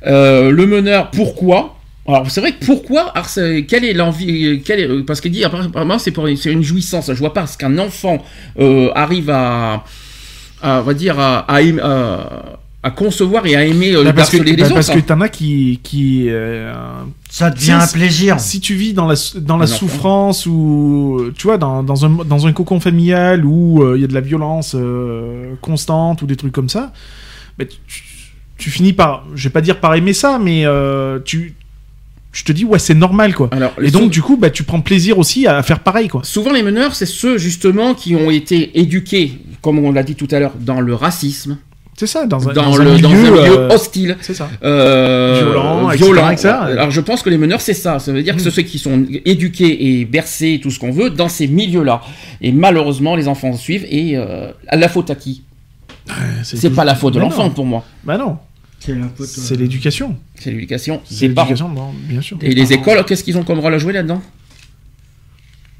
Euh, le meneur, pourquoi? Alors c'est vrai que pourquoi harce- quelle est l'envie quelle est, euh, parce qu'il dit apparemment c'est pour c'est une jouissance je vois pas ce qu'un enfant euh, arrive à, à on va dire à, à, aim- à- à concevoir et à aimer euh, Bah, parce que, les bah, autres parce que hein. t'en as qui. qui euh, Ça devient un Si- plaisir. si tu vis dans la, dans la souffrance ou tu vois dans, dans, un, dans un cocon familial où euh, il y a de la violence euh, constante ou des trucs comme ça, bah, tu, tu finis par, je vais pas dire par aimer ça, mais euh, tu je te dis ouais c'est normal quoi. Alors, Et donc du coup bah tu prends plaisir aussi à faire pareil quoi. Souvent, les meneurs, c'est ceux justement qui ont été éduqués, comme on l'a dit tout à l'heure, dans le racisme, C'est ça dans un, dans, dans le, un dans un milieu, euh, hostile. C'est ça. euh, Violent, violent. etc. Alors je pense que les meneurs c'est ça, ça veut dire que Mm. c'est ceux qui sont éduqués et bercés, tout ce qu'on veut, dans ces milieux-là. Et malheureusement les enfants suivent et euh, la faute à qui? C'est pas la faute de l'enfant pour moi, Bah non, C'est euh, l'éducation. c'est l'éducation C'est l'éducation, bon, bien sûr. Et les écoles, qu'est-ce qu'ils ont comme rôle à jouer là-dedans?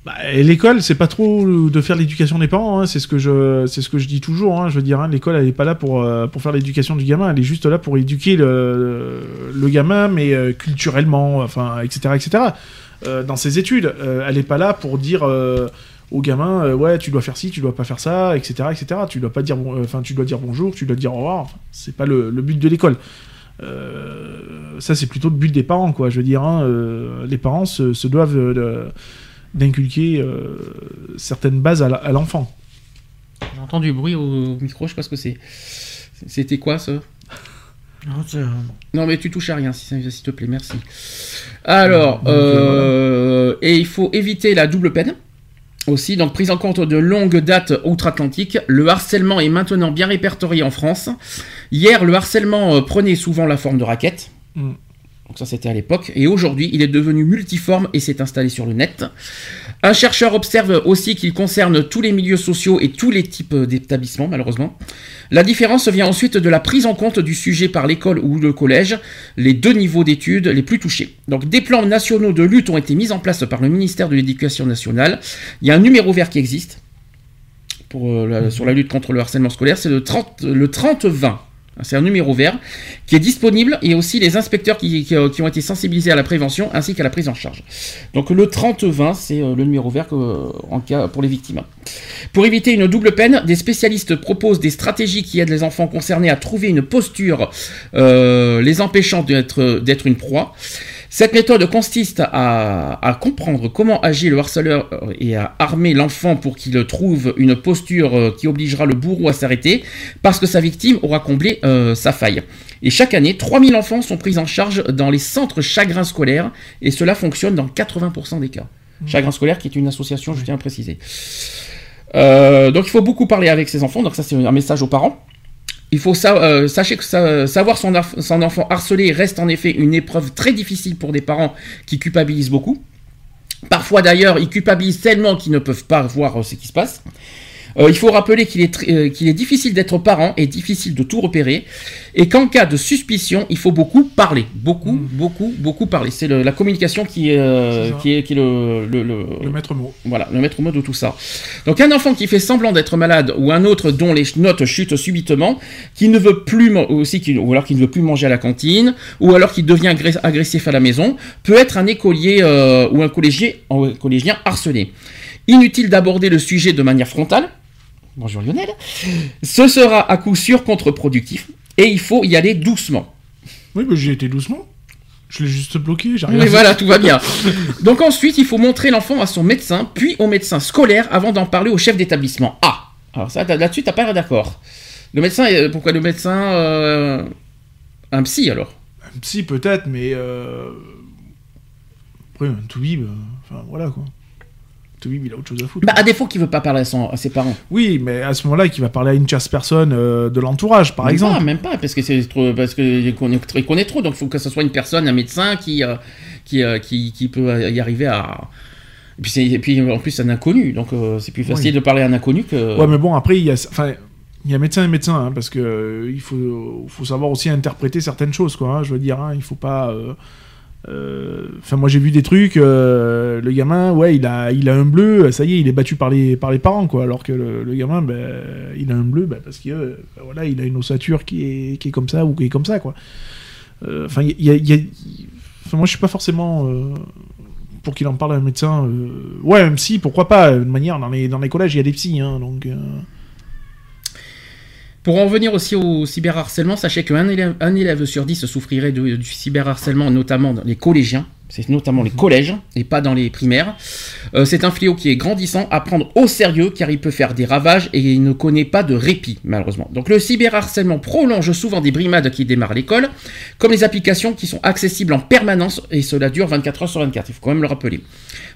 Bah, l'école, c'est pas trop de faire l'éducation des parents. hein, C'est ce que je, c'est ce que je dis toujours. hein, Je veux dire, hein, l'école, elle est pas là pour euh, pour faire l'éducation du gamin. Elle est juste là pour éduquer le le gamin, mais euh, culturellement, enfin, etc., etc. Euh, dans ses études, Euh, elle est pas là pour dire euh, au gamin, euh, ouais, tu dois faire ci, tu dois pas faire ça, etc., etc. Tu dois pas dire, bon- euh, enfin, tu dois dire bonjour, tu dois dire au revoir. Enfin, c'est pas le, le but de l'école. Euh, ça, c'est plutôt le but des parents, quoi. Je veux dire, hein, euh, les parents se, se doivent euh, d'inculquer euh, certaines bases à l'enfant. J'ai entendu du bruit au micro, je sais pas ce que c'est. C'était quoi ça? Non, Non, mais tu touches à rien, s'il te plaît, merci. Alors, euh, et il faut éviter la double peine. Aussi, donc prise en compte de longue date outre-Atlantique, le harcèlement est maintenant bien répertorié en France. Hier, le harcèlement euh, prenait souvent la forme de raquettes. Mm. Donc ça, c'était à l'époque. Et aujourd'hui, il est devenu multiforme et s'est installé sur le net. Un chercheur observe aussi qu'il concerne tous les milieux sociaux et tous les types d'établissements, malheureusement. La différence vient ensuite de la prise en compte du sujet par l'école ou le collège, les deux niveaux d'études les plus touchés. Donc des plans nationaux de lutte ont été mis en place par le ministère de l'Éducation nationale. Il y a un numéro vert qui existe euh, sur la lutte contre le harcèlement scolaire, c'est le 30 le 30-20. C'est un numéro vert qui est disponible et aussi les inspecteurs euh, qui ont été sensibilisés à la prévention ainsi qu'à la prise en charge. Donc le 30-20, c'est euh, le numéro vert euh, pour les victimes. Pour éviter une double peine, des spécialistes proposent des stratégies qui aident les enfants concernés à trouver une posture les empêchant d'être une proie. Cette méthode consiste à, à comprendre comment agit le harceleur et à armer l'enfant pour qu'il trouve une posture euh, qui obligera le bourreau à s'arrêter parce que sa victime aura comblé euh, sa faille. Et chaque année, 3000 enfants sont pris en charge dans les centres chagrins scolaires et cela fonctionne dans 80% des cas. Chagrin scolaire qui est une association, je tiens à préciser. Euh, donc il faut beaucoup parler avec ses enfants, donc ça c'est un message aux parents. Il faut sa- euh, sachez que sa- savoir son, son enfant harcelé reste en effet une épreuve très difficile pour des parents qui culpabilisent beaucoup. Parfois d'ailleurs, ils culpabilisent tellement qu'ils ne peuvent pas voir euh, ce qui se passe. Euh, il faut rappeler qu'il est, euh, est difficile d'être parent et difficile de tout repérer. Et qu'en cas de suspicion, il faut beaucoup parler. Beaucoup, beaucoup, beaucoup parler. C'est la communication qui est, euh, qui est, qui est le, le- le- Le maître mot. voilà, le maître mot de tout ça. Donc un enfant qui fait semblant d'être malade ou un autre dont les notes chutent subitement, qui ne veut plus aussi qui- ou alors qui ne veut plus manger à la cantine ou alors qui devient agress- agressif à la maison, peut être un écolier ou un collégien, un collégien harcelé. Inutile d'aborder le sujet de manière frontale. Bonjour Lionel. Ce sera à coup sûr contre-productif et il faut y aller doucement. Oui, mais j'ai été doucement. Je l'ai juste bloqué. J'ai rien Mais voilà, tout va bien. Donc ensuite, il faut montrer l'enfant à son médecin, puis au médecin scolaire, avant d'en parler au chef d'établissement. Ah Alors ça, là-dessus, t'as pas l'air d'accord. Le médecin, euh, pourquoi le médecin euh, Un psy alors? Un psy peut-être, mais euh... après un toubib, euh, enfin voilà quoi. Toubib, il a autre chose à foutre. Bah à défaut qu'il veut pas parler à, son- à ses parents. Oui, mais à ce moment-là, qui va parler à une tierce personne euh, de l'entourage, par Même exemple. pas, même pas, parce que c'est trop, parce que il connaît, trop, donc il faut que ce soit une personne, un médecin qui, euh, qui, euh, qui, qui peut y arriver à. Et puis, c'est- et puis en plus, c'est un inconnu, donc c'est plus facile Oui. de parler à un inconnu que. Ouais, mais bon, après, il y a, enfin, il y a médecin et médecin, hein, parce que il faut, faut savoir aussi interpréter certaines choses, quoi. hein, je veux dire, hein, il faut pas. Euh, Enfin, moi, j'ai vu des trucs. euh, le gamin, ouais, il a, il a un bleu. Ça y est, il est battu par les, par les parents, quoi. Alors que le, gamin, ben, il a un bleu, ben, parce que euh, ben, voilà, il a une ossature qui est, qui est comme ça ou qui est comme ça, quoi. Enfin, il y a, moi, je suis pas forcément. pour qu'il en parle à un médecin, ouais, même si, pourquoi pas, de manière, dans les, dans les collèges, il y a des psys, hein, donc... Pour en venir aussi au cyberharcèlement, sachez qu'un élève, sur dix souffrirait de- du cyberharcèlement, notamment dans les collégiens. C'est notamment les collèges et pas dans les primaires. Euh, c'est un fléau qui est grandissant à prendre au sérieux car il peut faire des ravages et il ne connaît pas de répit malheureusement. Donc le cyberharcèlement prolonge souvent des brimades qui démarrent l'école, comme les applications qui sont accessibles en permanence et cela dure 24 heures sur 24, il faut quand même le rappeler.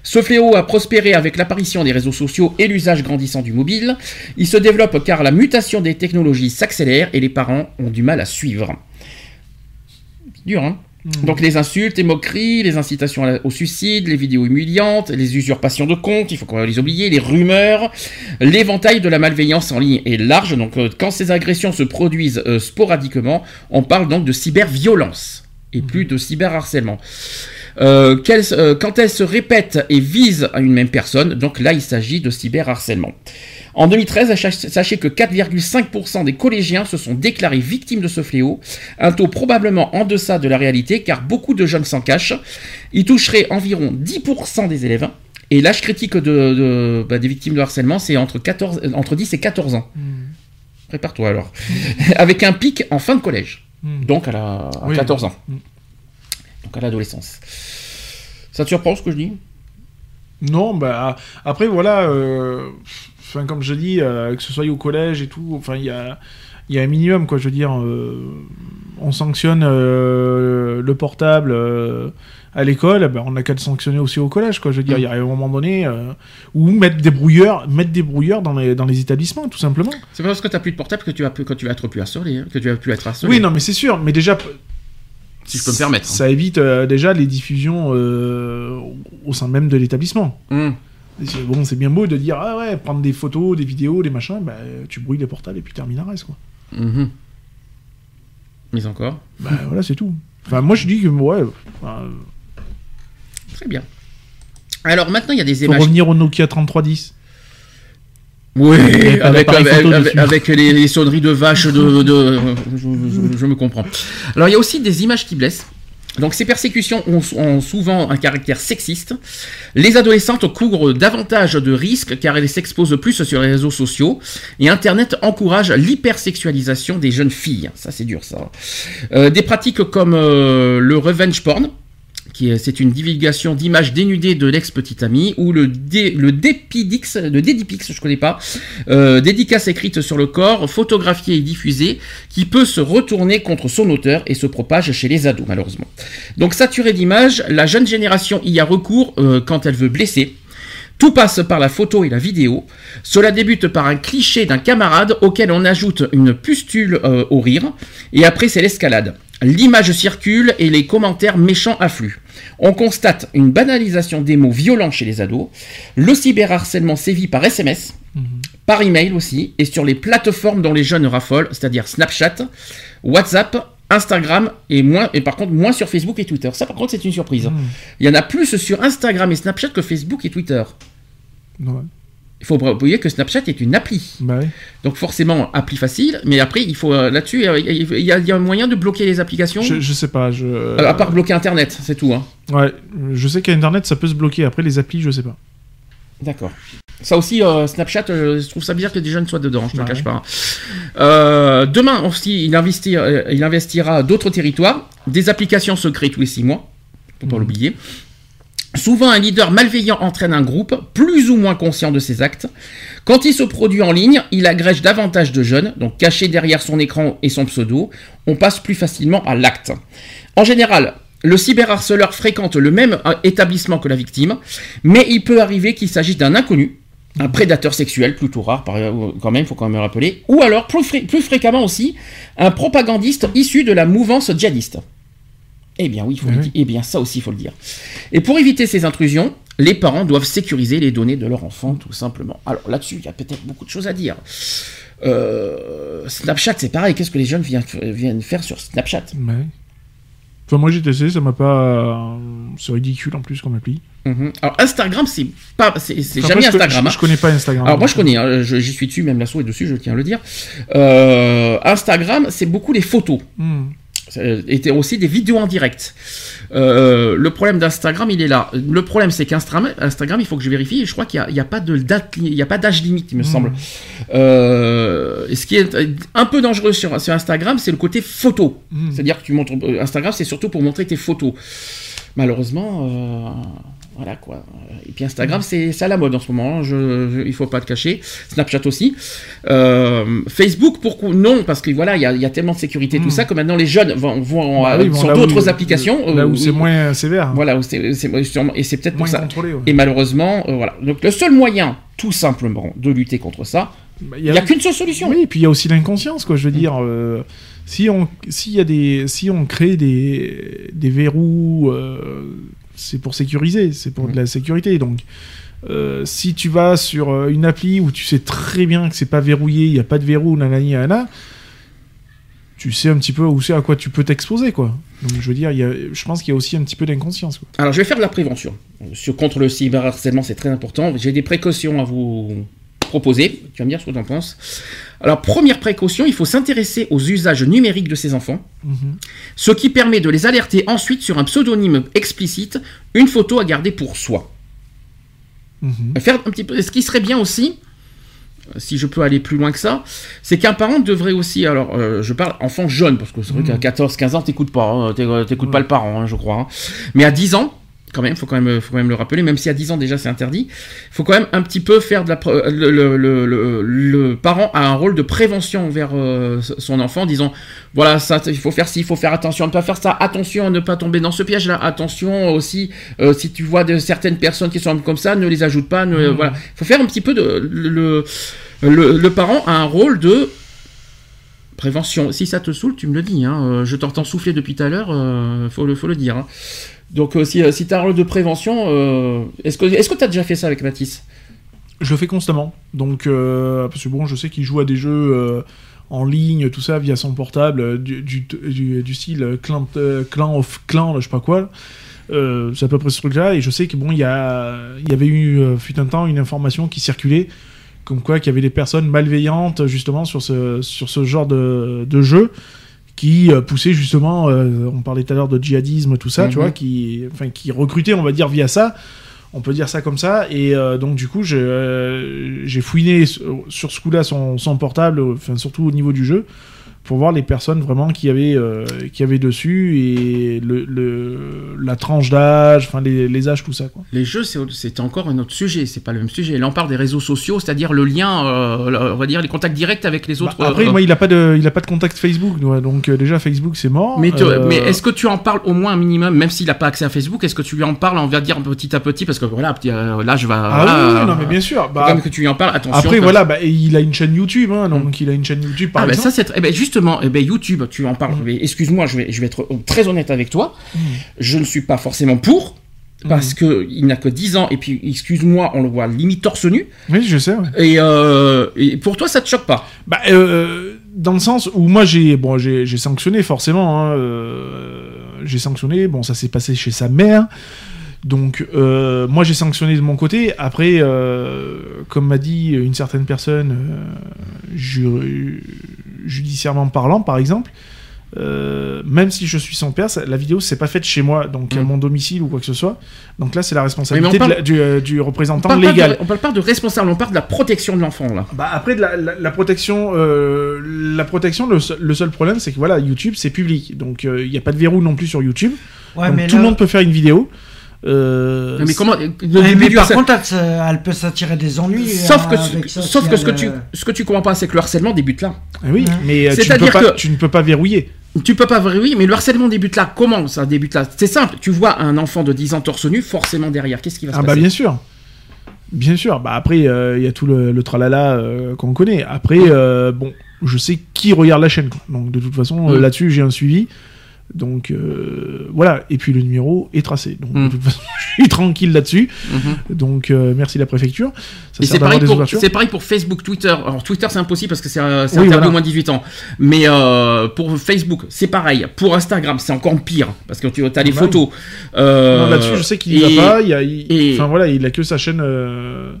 Ce fléau a prospéré avec l'apparition des réseaux sociaux et l'usage grandissant du mobile. Il se développe car la mutation des technologies s'accélère et les parents ont du mal à suivre. Dur, hein? Donc les insultes, les moqueries, les incitations au suicide, les vidéos humiliantes, les usurpations de comptes, il faut qu'on les oublier, les rumeurs, l'éventail de la malveillance en ligne est large. Donc euh, quand ces agressions se produisent euh, sporadiquement, on parle donc de cyberviolence et plus de cyberharcèlement. Euh, euh, quand elles se répètent et visent à une même personne, donc là il s'agit de cyberharcèlement. En 2013, sach- sachez que 4,5% des collégiens se sont déclarés victimes de ce fléau, un taux probablement en deçà de la réalité car beaucoup de jeunes s'en cachent. Il toucherait environ 10% des élèves. Et l'âge critique de, de- bah, des victimes de harcèlement, c'est entre, 14 euh, entre 10 et 14 ans. Prépare-toi alors. Avec un pic en fin de collège. Hmm. Donc à, la, à Oui. 14 ans. Mm. Donc à l'adolescence. Ça te surprend ce que je dis? Non, bah après voilà, euh, enfin comme je dis, euh, que ce soit au collège et tout, enfin il y a, il y a un minimum quoi. Je veux dire, euh, on sanctionne euh, le portable euh, à l'école, ben, on a qu'à le sanctionner aussi au collège quoi. Je veux dire, il y a un moment donné euh, ou mettre des brouilleurs, mettre des brouilleurs dans les dans les établissements tout simplement. C'est pas parce que tu n'as plus de portable que tu vas, plus- que tu vas être plus harcelé, hein, que tu vas plus être harcelé. Oui, non, mais c'est sûr, mais déjà. Si je peux me permettre. Ça évite euh, déjà les diffusions euh, au sein même de l'établissement. Hum. Bon, c'est bien beau de dire, ah ouais, prendre des photos, des vidéos, des machins, bah, tu brouilles les portables et puis reste, quoi. Mhm. Mais encore. Bah voilà, c'est tout. Enfin, moi je dis que, ouais, enfin, Très bien. Alors maintenant, il y a des faut images. revenir au Nokia 3310. Oui, avec, avec, les, les sonneries de vaches de. de- je, je- je me comprends. Alors, il y a aussi des images qui blessent. Donc, ces persécutions ont, souvent un caractère sexiste. Les adolescentes courent davantage de risques car elles s'exposent plus sur les réseaux sociaux. Et Internet encourage l'hypersexualisation des jeunes filles. Ça, c'est dur, ça. Euh, des pratiques comme euh, le revenge porn, c'est une divulgation d'images dénudées de l'ex-petite amie, ou le, le Dépidix, Dédipix, je connais pas, euh, dédicace écrite sur le corps, photographiée et diffusée, qui peut se retourner contre son auteur et se propage chez les ados, malheureusement. Donc saturée d'images, la jeune génération y a recours euh, quand elle veut blesser. Tout passe par la photo et la vidéo. Cela débute par un cliché d'un camarade auquel on ajoute une pustule euh, au rire, et après c'est l'escalade. L'image circule et les commentaires méchants affluent. On constate une banalisation des mots violents chez les ados. Le cyberharcèlement sévit par SMS, par email aussi, et sur les plateformes dont les jeunes raffolent, c'est-à-dire Snapchat, WhatsApp, Instagram, et, moins, et par contre moins sur Facebook et Twitter. Ça par contre c'est une surprise. Mmh. Il y en a plus sur Instagram et Snapchat que Facebook et Twitter. Ouais. Il faut pas oublier que Snapchat est une appli. Bah ouais. Donc forcément, appli facile, mais après, il faut là-dessus, il y, a- il y a un moyen de bloquer les applications. Je, je sais pas, je. Euh, à part bloquer Internet, c'est tout. Hein. Ouais, je sais qu'à Internet ça peut se bloquer. Après les applis, je sais pas. D'accord. Ça aussi, euh, Snapchat, euh, je trouve ça bizarre que des jeunes soient dedans, je ne Ouais. le cache pas. hein. Euh, demain aussi, il, investi- il investira d'autres territoires, des applications se créent tous les six mois, faut pas l'oublier. Souvent, un leader malveillant entraîne un groupe, plus ou moins conscient de ses actes. Quand il se produit en ligne, il agrège davantage de jeunes, donc cachés derrière son écran et son pseudo, on passe plus facilement à l'acte. En général, le cyberharceleur fréquente le même euh, établissement que la victime, mais il peut arriver qu'il s'agisse d'un inconnu, un prédateur sexuel, plutôt rare euh, quand même, faut quand même le rappeler, ou alors plus fréquemment aussi, un propagandiste issu de la mouvance djihadiste. Eh bien oui, il faut le dire. Eh bien ça aussi, il faut le dire. Et pour éviter ces intrusions, les parents doivent sécuriser les données de leur enfant, tout simplement. Alors là-dessus, il y a peut-être beaucoup de choses à dire. Euh, Snapchat, c'est pareil. Qu'est-ce que les jeunes viennent, faire sur Snapchat? Ouais. Enfin, moi j'ai testé, ça m'a pas. C'est ridicule en plus comme appli. Mhm. Alors Instagram, c'est pas, c'est Enfin, jamais Instagram. Je, hein. je connais pas Instagram. Alors moi je connais, hein, j'y suis dessus, même la souris est dessus, je tiens à le dire. Euh, Instagram, c'est beaucoup les photos. Hmm. Euh, Et aussi des vidéos en direct. Euh, le problème d'Instagram, il est là. Le problème, c'est qu'Instagram, Instagram, il faut que je vérifie. Je crois qu'il n'y a, pas de date, il y a pas d'âge limite, il me Hmm. semble. Euh, ce qui est un peu dangereux sur, sur Instagram, c'est le côté photo. Hmm. C'est-à-dire que tu montres Instagram, c'est surtout pour montrer tes photos. malheureusement, euh, voilà quoi. Et puis Instagram, c'est c'est à la mode en ce moment. hein, Je, je- il faut pas te cacher. Snapchat aussi. Euh, Facebook, pourquoi non Parce que voilà, il y a, il y a tellement de sécurité, tout ça, que maintenant les jeunes vont, vont Bah euh, oui, bon, sur d'autres applications. Là euh, où c'est moins sévère. Voilà, où c'est c'est- sûrement- et c'est peut-être pour Moins ça. contrôlé. ouais. Et malheureusement, euh, voilà. Donc le seul moyen, tout simplement, de lutter contre ça, Bah, il n'y a qu'une seule solution. Oui, et puis il y a aussi l'inconscience, quoi. Je veux dire, euh, si on, y a des, si on crée des, des verrous, euh, c'est pour sécuriser, c'est pour de la sécurité. Donc, euh, si tu vas sur euh, une appli où tu sais très bien que c'est pas verrouillé, il y a pas de verrou, nanani, nanana, tu sais un petit peu où c'est à quoi tu peux t'exposer, quoi. Donc, je veux dire, y a, je pense qu'il y a aussi un petit peu d'inconscience. Alors, je vais faire de la prévention. Sur, contre le cyberharcèlement, c'est très important. J'ai des précautions à vous proposer. Tu vas me dire ce que tu en penses. Alors, première précaution, il faut s'intéresser aux usages numériques de ces enfants, Mhm. ce qui permet de les alerter ensuite sur un pseudonyme explicite, une photo à garder pour soi. Mhm. Faire un petit peu. Ce qui serait bien aussi, euh, si je peux aller plus loin que ça, c'est qu'un parent devrait aussi. Alors, euh, je parle enfant jeune, parce que c'est vrai qu'à 14, 15 ans, t'écoutes pas, hein, t'é- t'écoutes pas le parent, hein, je crois. hein. Mais à 10 ans, quand même, faut quand même, faut quand même le rappeler, même si à 10 ans déjà c'est interdit, faut quand même un petit peu faire de la. Le, le, le, le- le parent a un rôle de prévention envers euh, son enfant, en disant voilà, ça, il faut faire ci, il faut faire attention à ne pas faire ça, attention à ne pas tomber dans ce piège-là, attention aussi, euh, si tu vois de certaines personnes qui sont comme ça, ne les ajoute pas, ne, voilà. Il faut faire un petit peu de. Le parent a un rôle de prévention. Si ça te saoule, tu me le dis. Hein. Euh, Je t'entends souffler depuis tout à l'heure, euh, faut, le, dire. hein. Donc, euh, si, si tu as un rôle de prévention, euh, est-ce que tu as déjà fait ça avec Mathis Je le fais constamment. Donc, euh, parce que bon, je sais qu'il joue à des jeux euh, en ligne, tout ça, via son portable, euh, du, style euh, Clan, euh, Clan of Clan, je sais pas quoi. Euh, c'est à peu près ce truc-là. Et je sais que bon, il y, y avait eu, euh, fut un temps, une information qui circulait, comme quoi qu'il y avait des personnes malveillantes, justement, sur ce, sur ce genre de, de jeu qui euh, poussaient justement, euh, on parlait tout à l'heure de djihadisme, tout ça, tu Mhm. vois, qui, enfin, qui recrutaient, on va dire, via ça. On peut dire ça comme ça. Et euh, donc, du coup, j'ai euh, fouiné sur, sur ce coup-là son, son portable, enfin, surtout au niveau du jeu, pour voir les personnes vraiment qui avaient, euh, qui avaient dessus et le, le- la tranche d'âge, enfin, les, les âges, tout ça. Quoi. Les jeux, c'est encore un autre sujet, c'est pas le même sujet. Là, on parle des réseaux sociaux, c'est-à-dire le lien, euh, on va dire les contacts directs avec les autres. Bah, après, euh, moi, il a pas de, il a pas de contact Facebook, donc déjà Facebook, c'est mort. mais, mais est-ce que tu en parles au moins un minimum, même s'il n'a pas accès à Facebook, est-ce que tu lui en parles, on va dire petit à petit, parce que voilà, là je vais. Ah oui, non, mais bien sûr. Bah, quand même que tu lui en parles, attention. après, voilà, bah, il a une chaîne YouTube, hein, donc il a une chaîne YouTube par Ah ben exemple. ça c'est eh ben, justement eh ben YouTube tu en parles mais excuse-moi je vais je vais être très honnête avec toi je ne suis pas forcément pour parce que il n'a que 10 ans et puis excuse-moi on le voit limite torse nu Oui, je sais. ouais. et, euh, et pour toi ça te choque pas? Bah, euh, dans le sens où moi j'ai bon j'ai sanctionné forcément. hein, euh, j'ai sanctionné. Bon, ça s'est passé chez sa mère. Donc euh, moi j'ai sanctionné de mon côté. Après, euh, comme m'a dit une certaine personne, euh, ju- judiciairement parlant, par exemple. euh, même si je suis son père, ça- la vidéo c'est pas faite chez moi, donc à Mm. mon domicile ou quoi que ce soit. Donc là c'est la responsabilité parle- de la- du, euh, du on représentant pas légal. de, on parle pas de responsable on parle de la protection de l'enfant là Bah après de la, la- la protection, euh, la protection, le, seul- le seul problème c'est que voilà YouTube c'est public, donc il n'y a pas de verrou non plus sur YouTube. Ouais, donc mais tout là- le monde peut faire une vidéo. Euh, mais comment début mais du par contre, elle, peut s'attirer des ennuis. sauf que, hein, avec ça, sauf si que ce que tu euh, ce que tu comprends pas c'est que le harcèlement débute là ah oui, Ouais. mais euh, tu, ne C'est-à-dire peux pas, que- tu ne peux pas verrouiller. Tu peux pas voir, oui, mais le harcèlement débute là. Comment ça débute là? C'est simple. Tu vois un enfant de 10 ans torse nu, forcément derrière. Qu'est-ce qui va se Ah bah passer? bien sûr. Bien sûr, bah après il y a tout le, le tralala euh, qu'on connaît. Après, euh, bon, je sais qui regarde la chaîne, quoi. donc de toute façon euh, Mm. là-dessus j'ai un suivi. Donc euh, voilà, et puis le numéro est tracé. Donc Mm. de toute façon je suis tranquille là-dessus. Mhm. Donc euh, merci la préfecture. Ça c'est pareil, pour, pareil Facebook, Twitter. Alors Twitter c'est impossible parce que c'est euh, Oui, interdit voilà. au moins 18 ans. Mais euh, pour Facebook c'est pareil. Pour Instagram c'est encore pire parce que tu as les photos. Euh, là-dessus, je sais qu'il n'y va pas. Il y a, il- et- Enfin voilà, il a que sa chaîne, euh,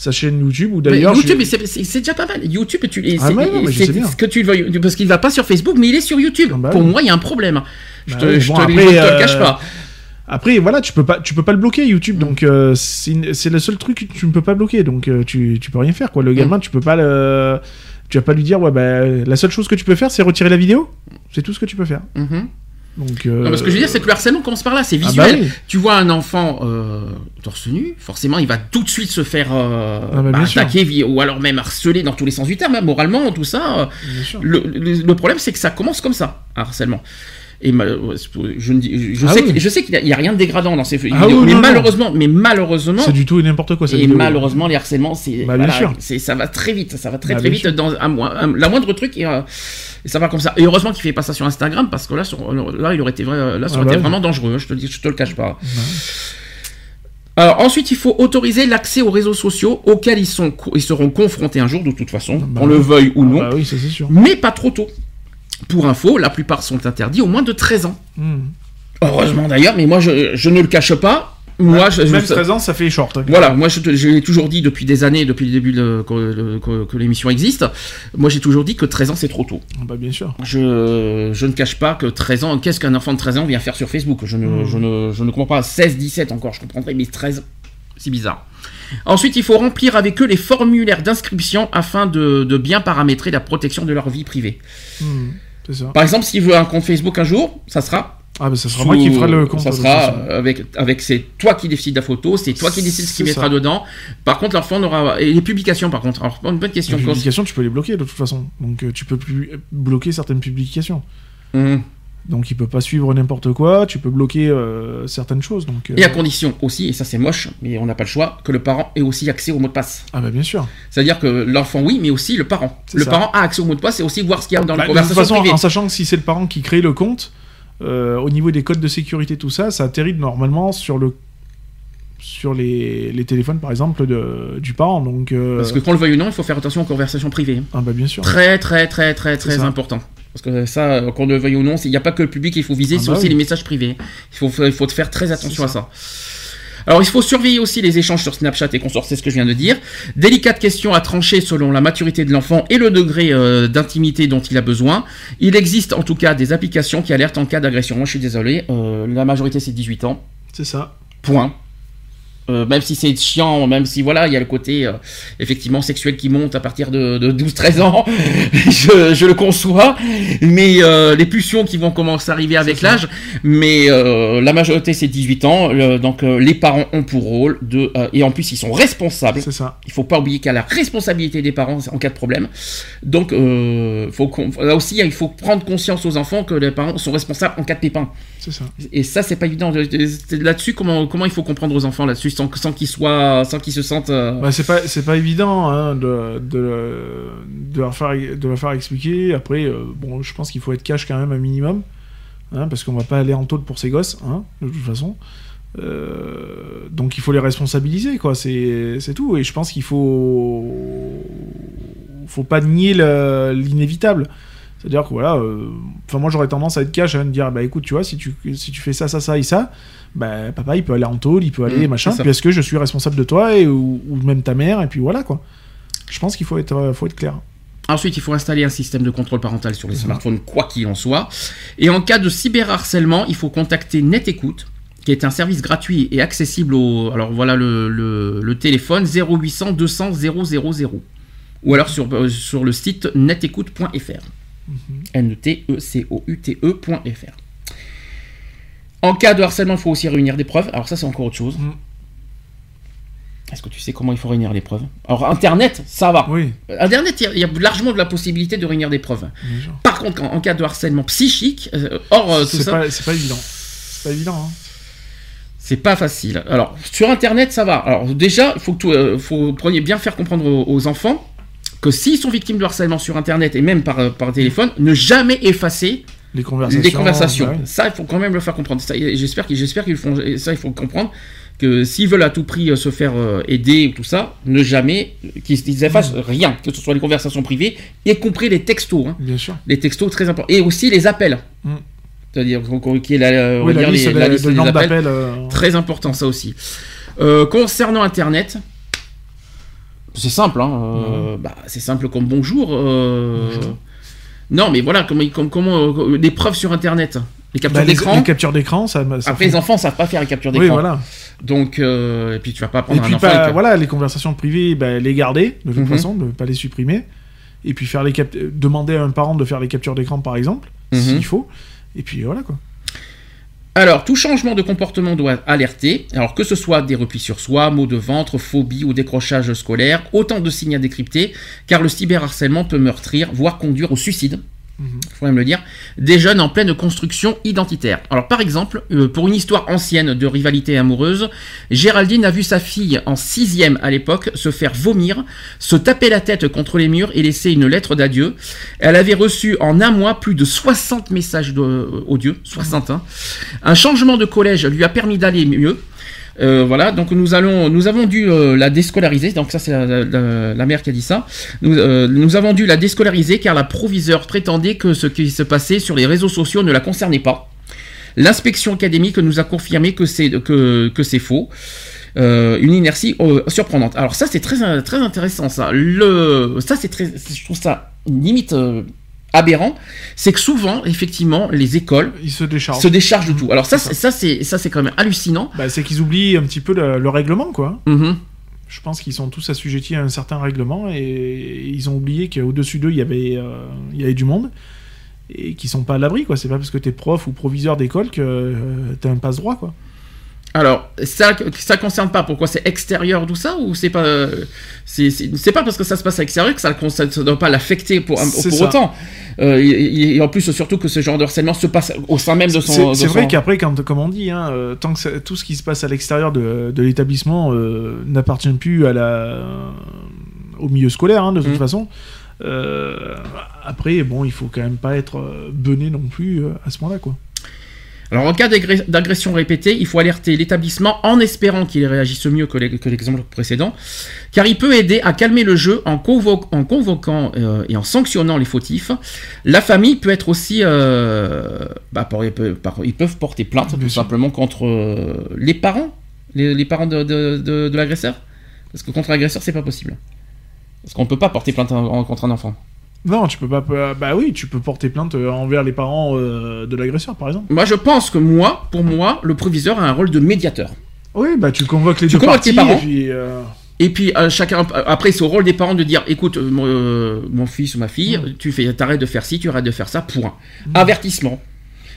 sa chaîne YouTube. Ou d'ailleurs, YouTube, mais c'est- déjà pas mal. YouTube, tu, Ah c'est- je ce que tu veuilles- parce qu'il va pas sur Facebook, mais il est sur YouTube. Ah bah Pour oui. moi, il y a un problème. Je Bah te, je après, je te le euh, cache pas. Après, voilà, tu peux pas, tu peux pas le bloquer YouTube. Mm. Donc euh, c'est le seul truc que tu ne peux pas bloquer. Donc euh, tu, tu peux rien faire quoi. Le gamin, Mm. tu peux pas le, tu vas pas lui dire ouais bah la seule chose que tu peux faire c'est retirer la vidéo. C'est tout ce que tu peux faire. Mhm. Donc, euh, Non, parce que je veux dire, c'est que le harcèlement commence par là, c'est ah visuel. bah oui. Tu vois un enfant euh, torse nu, forcément, il va tout de suite se faire euh, Ah bah, bah, sûr. attaquer, ou alors même harceler dans tous les sens du terme, hein, moralement, tout ça. euh, le, le- le problème, c'est que ça commence comme ça, un harcèlement. Et mal- je, ne dis- je Ah sais oui. je sais qu'il n'y a, rien de dégradant dans ces Ah vidéos, oui, mais non, non. malheureusement, mais malheureusement, C'est du tout et n'importe quoi. cette et vidéo. malheureusement, les harcèlements, c'est Bah, c'est- ça va très vite, ça va très Bah, très vite sûr. dans un, mois- un- la moindre truc et, euh, et ça va comme ça. Et heureusement qu'il fait pas ça sur Instagram parce que là, sur- là, il aurait été vrai- là, ça Ah aurait bah été oui. vraiment dangereux. hein, Je te le dis, je te le cache pas. Alors ensuite, il faut autoriser l'accès aux réseaux sociaux auxquels ils sont, ils seront confrontés un jour de toute façon, Bah qu'on le veuille ou Ah non, Bah oui, ça c'est sûr. mais pas trop tôt. Pour info, la plupart sont interdits au moins de 13 ans. Hmm. Heureusement d'ailleurs, mais moi je, je ne le cache pas. Moi, je, je- Même 13 ans, ça fait short. voilà, moi je, l'ai toujours dit depuis des années, depuis le début de, que, que- que l'émission existe. Moi j'ai toujours dit que 13 ans c'est trop tôt. Ah Bah bien sûr. Je, je ne cache pas que 13 ans, qu'est-ce qu'un enfant de 13 ans vient faire sur Facebook? Je ne, Mm. je, ne, je ne comprends pas. 16, 17 encore, je comprendrais, mais 13, c'est bizarre. Ensuite, il faut remplir avec eux les formulaires d'inscription afin de, de bien paramétrer la protection de leur vie privée. Hmm. C'est ça. Par exemple, s'il veut un compte Facebook un jour, ça sera Ah bah ça sera sous- moi qui fera le compte. Ça sera avec, avec c'est toi qui décides de la photo, c'est toi qui décides ce qui C'est mettra ça. dedans. Par contre, l'enfant n'aura. Et les publications, par contre. Alors, une bonne question. Les publications, tu peux les bloquer de toute façon. Donc euh, tu peux plus bloquer certaines publications. Hum. Donc il peut pas suivre n'importe quoi. Tu peux bloquer euh, certaines choses. Donc euh, Et à condition aussi, et ça c'est moche, mais on n'a pas le choix, que le parent ait aussi accès au mot de passe. ah bah bien sûr. C'est-à-dire que l'enfant, oui, mais aussi le parent. Le ça. parent a accès au mot de passe et aussi voir ce qu'il y a dans Bah, la de toute conversation façon, privée. en sachant que si c'est le parent qui crée le compte, euh, au niveau des codes de sécurité, tout ça, ça atterrit normalement sur le sur les, les téléphones par exemple de, du parent. Donc Parce que qu'on le veuille ou non, il faut faire attention aux conversations privées. ah bah bien sûr. Très, très, très, très, très important. Parce que ça, qu'on le veuille ou non, il n'y a pas que le public qu'il faut viser, Ah c'est bah aussi oui. les messages privés. Il faut, il faut faire très attention à ça. Alors, il faut surveiller aussi les échanges sur Snapchat et consorts, c'est ce que je viens de dire. Délicate question à trancher selon la maturité de l'enfant et le degré euh, d'intimité dont il a besoin. Il existe en tout cas des applications qui alertent en cas d'agression. Moi, je suis désolé, euh, la majorité c'est 18 ans. C'est ça. Point. Euh, même si c'est chiant, même si voilà, il y a le côté euh, effectivement sexuel qui monte à partir de, de 12-13 ans, je, je le conçois, mais euh, les pulsions qui vont commencer à arriver avec l'âge, mais la majorité c'est 18 ans, donc les parents ont pour rôle de, et en plus ils sont responsables, C'est ça. il faut pas oublier qu'il y a la responsabilité des parents en cas de problème, donc faut là aussi il faut prendre conscience aux enfants que les parents sont responsables en cas de pépin. C'est ça. Et ça, c'est pas évident. Là-dessus, comment, comment il faut comprendre aux enfants là-dessus? Sans, qu'ils soient, sans qu'ils se sentent. euh, Bah, c'est pas c'est pas évident hein, de, leur faire de leur faire expliquer. Après euh, bon, je pense qu'il faut être cash quand même un minimum, hein, parce qu'on va pas aller en taule pour ces gosses, hein, de toute façon. Euh, donc il faut les responsabiliser quoi. C'est c'est tout. Et je pense qu'il faut faut pas nier le- l'inévitable. C'est-à-dire que voilà, euh, enfin moi j'aurais tendance à être cash, à me dire bah écoute tu vois si tu si tu fais ça ça ça et ça, bah papa il peut aller en taule, il peut aller Mmh, machin, c'est ça. parce que je suis responsable de toi et ou, ou même ta mère et puis voilà quoi. Je pense qu'il faut être euh, faut être clair. Ensuite, il faut installer un système de contrôle parental sur les smartphones, quoi qu'il en soit. Et en cas de cyberharcèlement, il faut contacter NetEcoute, qui est un service gratuit et accessible au. Alors voilà le, le- le téléphone 0800 200 000. Ou alors sur, euh, sur le site netecoute.fr. N-T-E-C-O-U-T-E.fr. En cas de harcèlement, il faut aussi réunir des preuves. Alors ça, c'est encore autre chose. Mm. Est-ce que tu sais comment il faut réunir les preuves? Alors Internet, ça va. Oui, Internet, il y a- il y, a largement de la possibilité de réunir des preuves. Par contre, en, en cas de harcèlement psychique, euh, hors euh, tout C'est ça, pas c'est pas évident. C'est pas évident. Hein. c'est pas facile. Alors, sur Internet, ça va. Alors, déjà, il faut que tout, euh, faut bien faire comprendre aux, aux enfants que s'ils sont victimes de harcèlement sur Internet et même par, euh, par téléphone, ne jamais effacer Les conversations. les conversations. ouais. Ça, il faut quand même le faire comprendre. J'espère qu'ils le font. Ça, il faut comprendre que s'ils veulent à tout prix euh, se faire euh, aider ou tout ça, ne jamais qu'ils effacent rien, que ce soit les conversations privées, y compris les textos. hein. Bien sûr. les textos très importants et aussi les appels Mm. c'est-à-dire qui est la, Oui, la liste, les- la liste des appels euh, très important ça aussi Euh, concernant internet c'est simple hein, euh, bah, c'est simple comme bonjour, euh, Bonjour. non mais voilà comment comme, comment euh, des preuves sur internet les captures bah, les, d'écran les captures d'écran, ça, ça après fait- les enfants savent pas faire les captures Oui, d'écran voilà. donc euh, et puis tu vas pas Et prendre puis un enfant pas- avec- voilà, les conversations privées, bah, les garder de toute Mhm. façon, ne pas les supprimer. Et puis faire les cap- demander à un parent de faire les captures d'écran par exemple, Mhm. s'il faut. Et puis voilà quoi. Alors, tout changement de comportement doit alerter, alors que ce soit des replis sur soi, maux de ventre, phobie ou décrochage scolaire, autant de signes à décrypter, car le cyberharcèlement peut meurtrir, voire conduire au suicide. Faut même le dire, des jeunes en pleine construction identitaire. Alors par exemple, euh, pour une histoire ancienne de rivalité amoureuse, Géraldine a vu sa fille en sixième à l'époque se faire vomir, se taper la tête contre les murs et laisser une lettre d'adieu. Elle avait reçu en un mois plus de 60 messages de- euh, odieux, 60 hein. Un changement de collège lui a permis d'aller mieux. Euh, voilà, donc nous allons, nous avons dû euh, la déscolariser. Donc ça, c'est la, la- la mère qui a dit ça. Nous, euh, nous avons dû la déscolariser car la proviseure prétendait que ce qui se passait sur les réseaux sociaux ne la concernait pas. L'inspection académique nous a confirmé que c'est que, que c'est faux. Euh, une inertie euh, surprenante. Alors ça c'est très très intéressant ça. Le ça c'est très je trouve ça limite euh, aberrant. C'est que souvent effectivement les écoles Ils se déchargent. se déchargent de tout. Alors ça C'est ça c'est ça c'est quand même hallucinant. Bah, c'est qu'ils oublient un petit peu le, le règlement, quoi. Mhm. Je pense qu'ils sont tous assujettis à un certain règlement et ils ont oublié qu'au-dessus d'eux, il y avait, euh, il y avait du monde et qu'ils sont pas à l'abri, quoi. C'est pas parce que t'es prof ou proviseur d'école que euh, t'as un passe-droit, quoi. Alors, ça, ça concerne pas. Pourquoi c'est extérieur tout ça ou c'est pas, c'est, pas parce que ça se passe à l'extérieur que ça ne doit pas l'affecter pour, pour ça. autant. Euh, et, et en plus, surtout que ce genre de harcèlement se passe au sein même de son. C'est vrai son- qu'après, comme on dit, hein, euh, tant que ça- tout ce qui se passe à l'extérieur de, de l'établissement euh, n'appartient plus à la, au milieu scolaire, hein, de toute Mhm. façon. après, bon, il faut quand même pas être bené non plus à ce moment-là, quoi. Alors, en cas d'agression répétée, il faut alerter l'établissement en espérant qu'il réagisse mieux que l'e- que l'exemple précédent, car il peut aider à calmer le jeu en, convo- en convoquant euh, et en sanctionnant les fautifs. La famille peut être aussi, euh, bah, ils peuvent- par- ils peuvent porter plainte tout simplement contre euh, les parents, les, les parents de, de- de- de l'agresseur, parce que contre l'agresseur c'est pas possible, parce qu'on peut pas porter plainte en- en- contre un enfant. Non, tu peux pas. Bah oui, tu peux porter plainte euh, envers les parents euh, de l'agresseur, par exemple. Moi je pense que moi, pour moi, le proviseur a un rôle de médiateur. Oui, bah tu convoques les Tu deux convoques parties tes parents. et puis. euh, Et puis euh, chacun après c'est au rôle des parents de dire écoute euh, mon, euh, fils ou ma fille tu fais t'arrêtes de faire ci tu arrêtes de faire ça point avertissement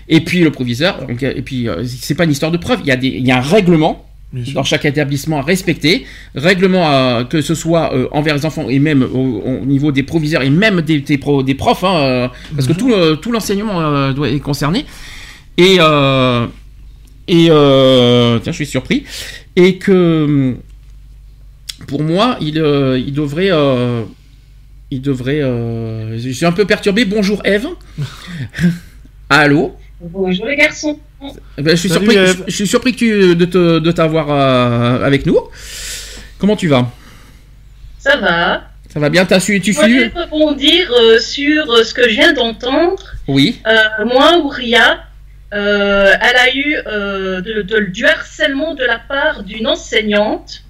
et puis le proviseur donc, euh, et puis euh, c'est pas une histoire de preuve il y a des il y a un règlement. Dans chaque établissement à respecter règlement à- que ce soit euh, envers les enfants et même au, au niveau des proviseurs et même des, des, pro- des profs hein, euh, parce que Mhm. tout tout l'enseignement euh, doit est concerné et euh, et euh, tiens je suis surpris et que pour moi, il, euh, il devrait. euh, il devrait. euh, je suis un peu perturbé. Bonjour Eve. Allô? Bonjour les garçons. Eh ben, je, suis Salut, surpris, Ève. je, je suis surpris que tu, de, te- de t'avoir euh, avec nous. Comment tu vas? Ça va Ça va bien? T'as su, tu Moi, je vais suis rebondir euh, sur euh, ce que je viens d'entendre. Oui. Euh, moi, Ouria, euh, elle a eu euh, de- de- du harcèlement de la part d'une enseignante.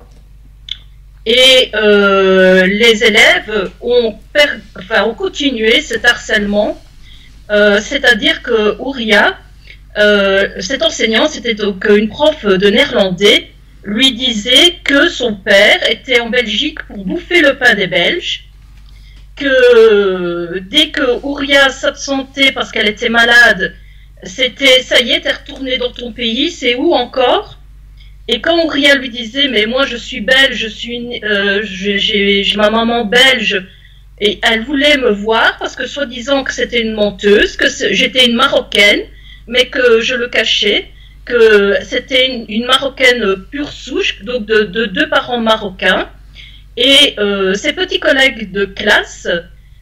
Et euh, les élèves ont, per- enfin, ont continué cet harcèlement. Euh, C'est-à-dire que Ouria, euh, cette enseignante, c'était donc une prof de néerlandais, lui disait que son père était en Belgique pour bouffer le pain des Belges, que dès que Ouria s'absentait parce qu'elle était malade, c'était ça y est, t'es retourné dans ton pays, c'est où encore? Et quand Ouria lui disait, mais moi je suis belge, je suis, euh, j'ai ma maman belge, et elle voulait me voir parce que soi-disant que c'était une menteuse, que j'étais une marocaine, mais que je le cachais, que c'était une, marocaine pure souche, donc de, de deux parents marocains. Et euh, ses petits collègues de classe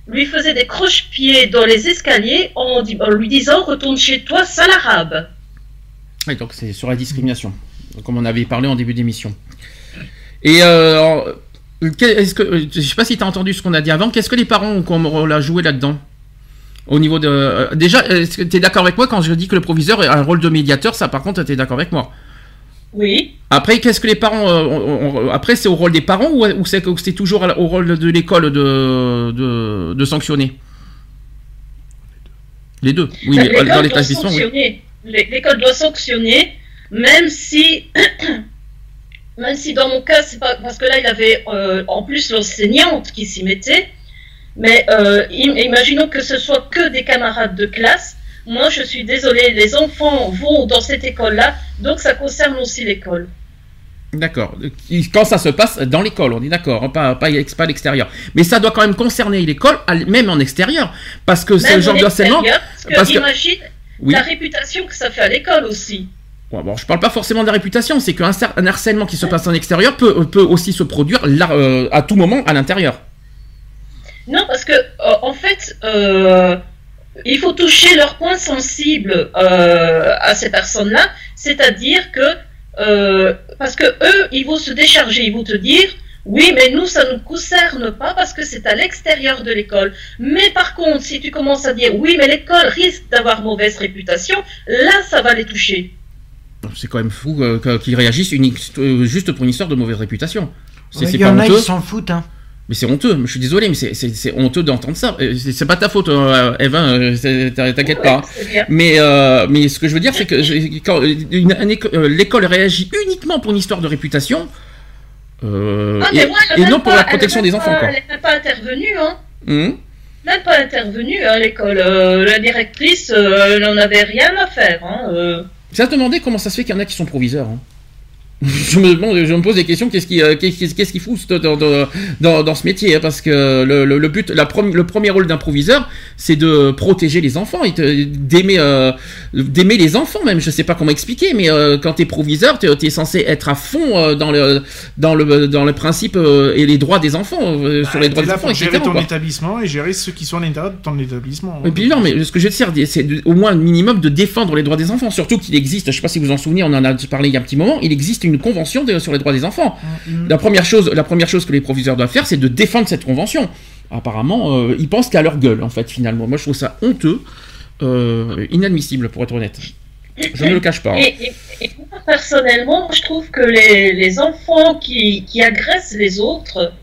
lui faisaient des croche-pieds dans les escaliers en, lui disant Retourne chez toi, sale arabe. Ouais, donc c'est sur la discrimination, comme on avait parlé en début d'émission. Et euh, alors, que- je sais pas si tu as entendu ce qu'on a dit avant, qu'est-ce que les parents ont à jouer là-dedans? Au niveau de. euh, déjà, est-ce que tu es d'accord avec moi quand je dis que le proviseur a un rôle de médiateur? Ça, par contre, tu es d'accord avec moi Oui. Après, qu'est-ce que les parents. euh, après, c'est au rôle des parents ou, ou c'est toujours au rôle de l'école de, de, de sanctionner? Les deux. Oui, mais L'école dans l'établissement, oui. L'école doit sanctionner, même si, même si dans mon cas, c'est pas parce que là il avait euh, en plus l'enseignante qui s'y mettait. Mais euh, im- imaginons que ce soit que des camarades de classe. moi je suis désolée, les enfants vont dans cette école-là, donc ça concerne aussi l'école. D'accord. Quand ça se passe dans l'école, on est d'accord, hein, pas, pas, pas à l'extérieur. Mais ça doit quand même concerner l'école, même en extérieur. Parce que c'est le genre en de harcèlement. extérieur, Parce que imagine Oui. la réputation que ça fait à l'école aussi. Ouais, bon, je parle pas forcément de la réputation, c'est qu'un harcèlement qui se passe en extérieur peut, peut aussi se produire là, euh, à tout moment à l'intérieur. Non, parce que euh, en fait, euh, il faut toucher leurs points sensibles euh, à ces personnes-là, c'est-à-dire que euh, parce que eux, ils vont se décharger, ils vont te dire. Oui, mais nous, ça ne nous concerne pas parce que c'est à l'extérieur de l'école. Mais par contre, si tu commences à dire oui, mais l'école risque d'avoir mauvaise réputation, là, ça va les toucher. C'est quand même fou qu'ils réagissent juste pour une histoire de mauvaise réputation. Il y pas en a, ils s'en foutent. Hein. Mais c'est honteux, je suis désolé, mais c'est- honteux d'entendre ça. Euh, C'est pas ta faute, euh, Eva, euh, c'est- t'inquiète pas. hein. Mais, euh, mais ce que je veux dire, c'est que quand euh, l'école réagit uniquement pour une histoire de réputation. euh, Ah, et, elle non pour pas- la protection elle des enfants, quoi. Elle n'est même pas intervenue, hein. Hum. même pas intervenue à l'école. Euh, la directrice euh, n'en avait rien à faire. Hein, euh. Ça se demander comment ça se fait qu'il y en a qui sont proviseurs. hein. Je, me demande, je me pose des questions, qu'est-ce qui, euh, qu'est-ce qu'est-ce qui fout dans, dans, dans, ce métier hein, Parce que le, le, le but, la prom- le premier rôle d'un proviseur, c'est de protéger les enfants, et te- d'aimer euh, d'aimer les enfants même. Je sais pas comment expliquer, mais euh, quand tu es proviseur, tu es, censé être à fond euh, dans, le, dans, le, dans le principe euh, et les droits des enfants, euh, sur les Bah, droits t'es des là enfants, pour gérer etc. ton quoi. établissement et gérer ceux qui sont à l'intérieur de ton établissement. Et puis non, mais ce que je veux dire, c'est de- au moins un minimum de défendre les droits des enfants. Surtout qu'il existe, je sais pas si vous vous en souvenez, on en a parlé il y a un petit moment, il existe une convention de- sur les droits des enfants. Mm. La première chose, la première chose que les proviseurs doivent faire, c'est de défendre cette convention. Apparemment, euh, ils pensent qu'à leur gueule, en fait, finalement. Moi, je trouve ça honteux, euh, inadmissible, pour être honnête. Je ne le cache pas. hein. Et, et- personnellement, je trouve que les, les enfants qui, qui agressent les autres,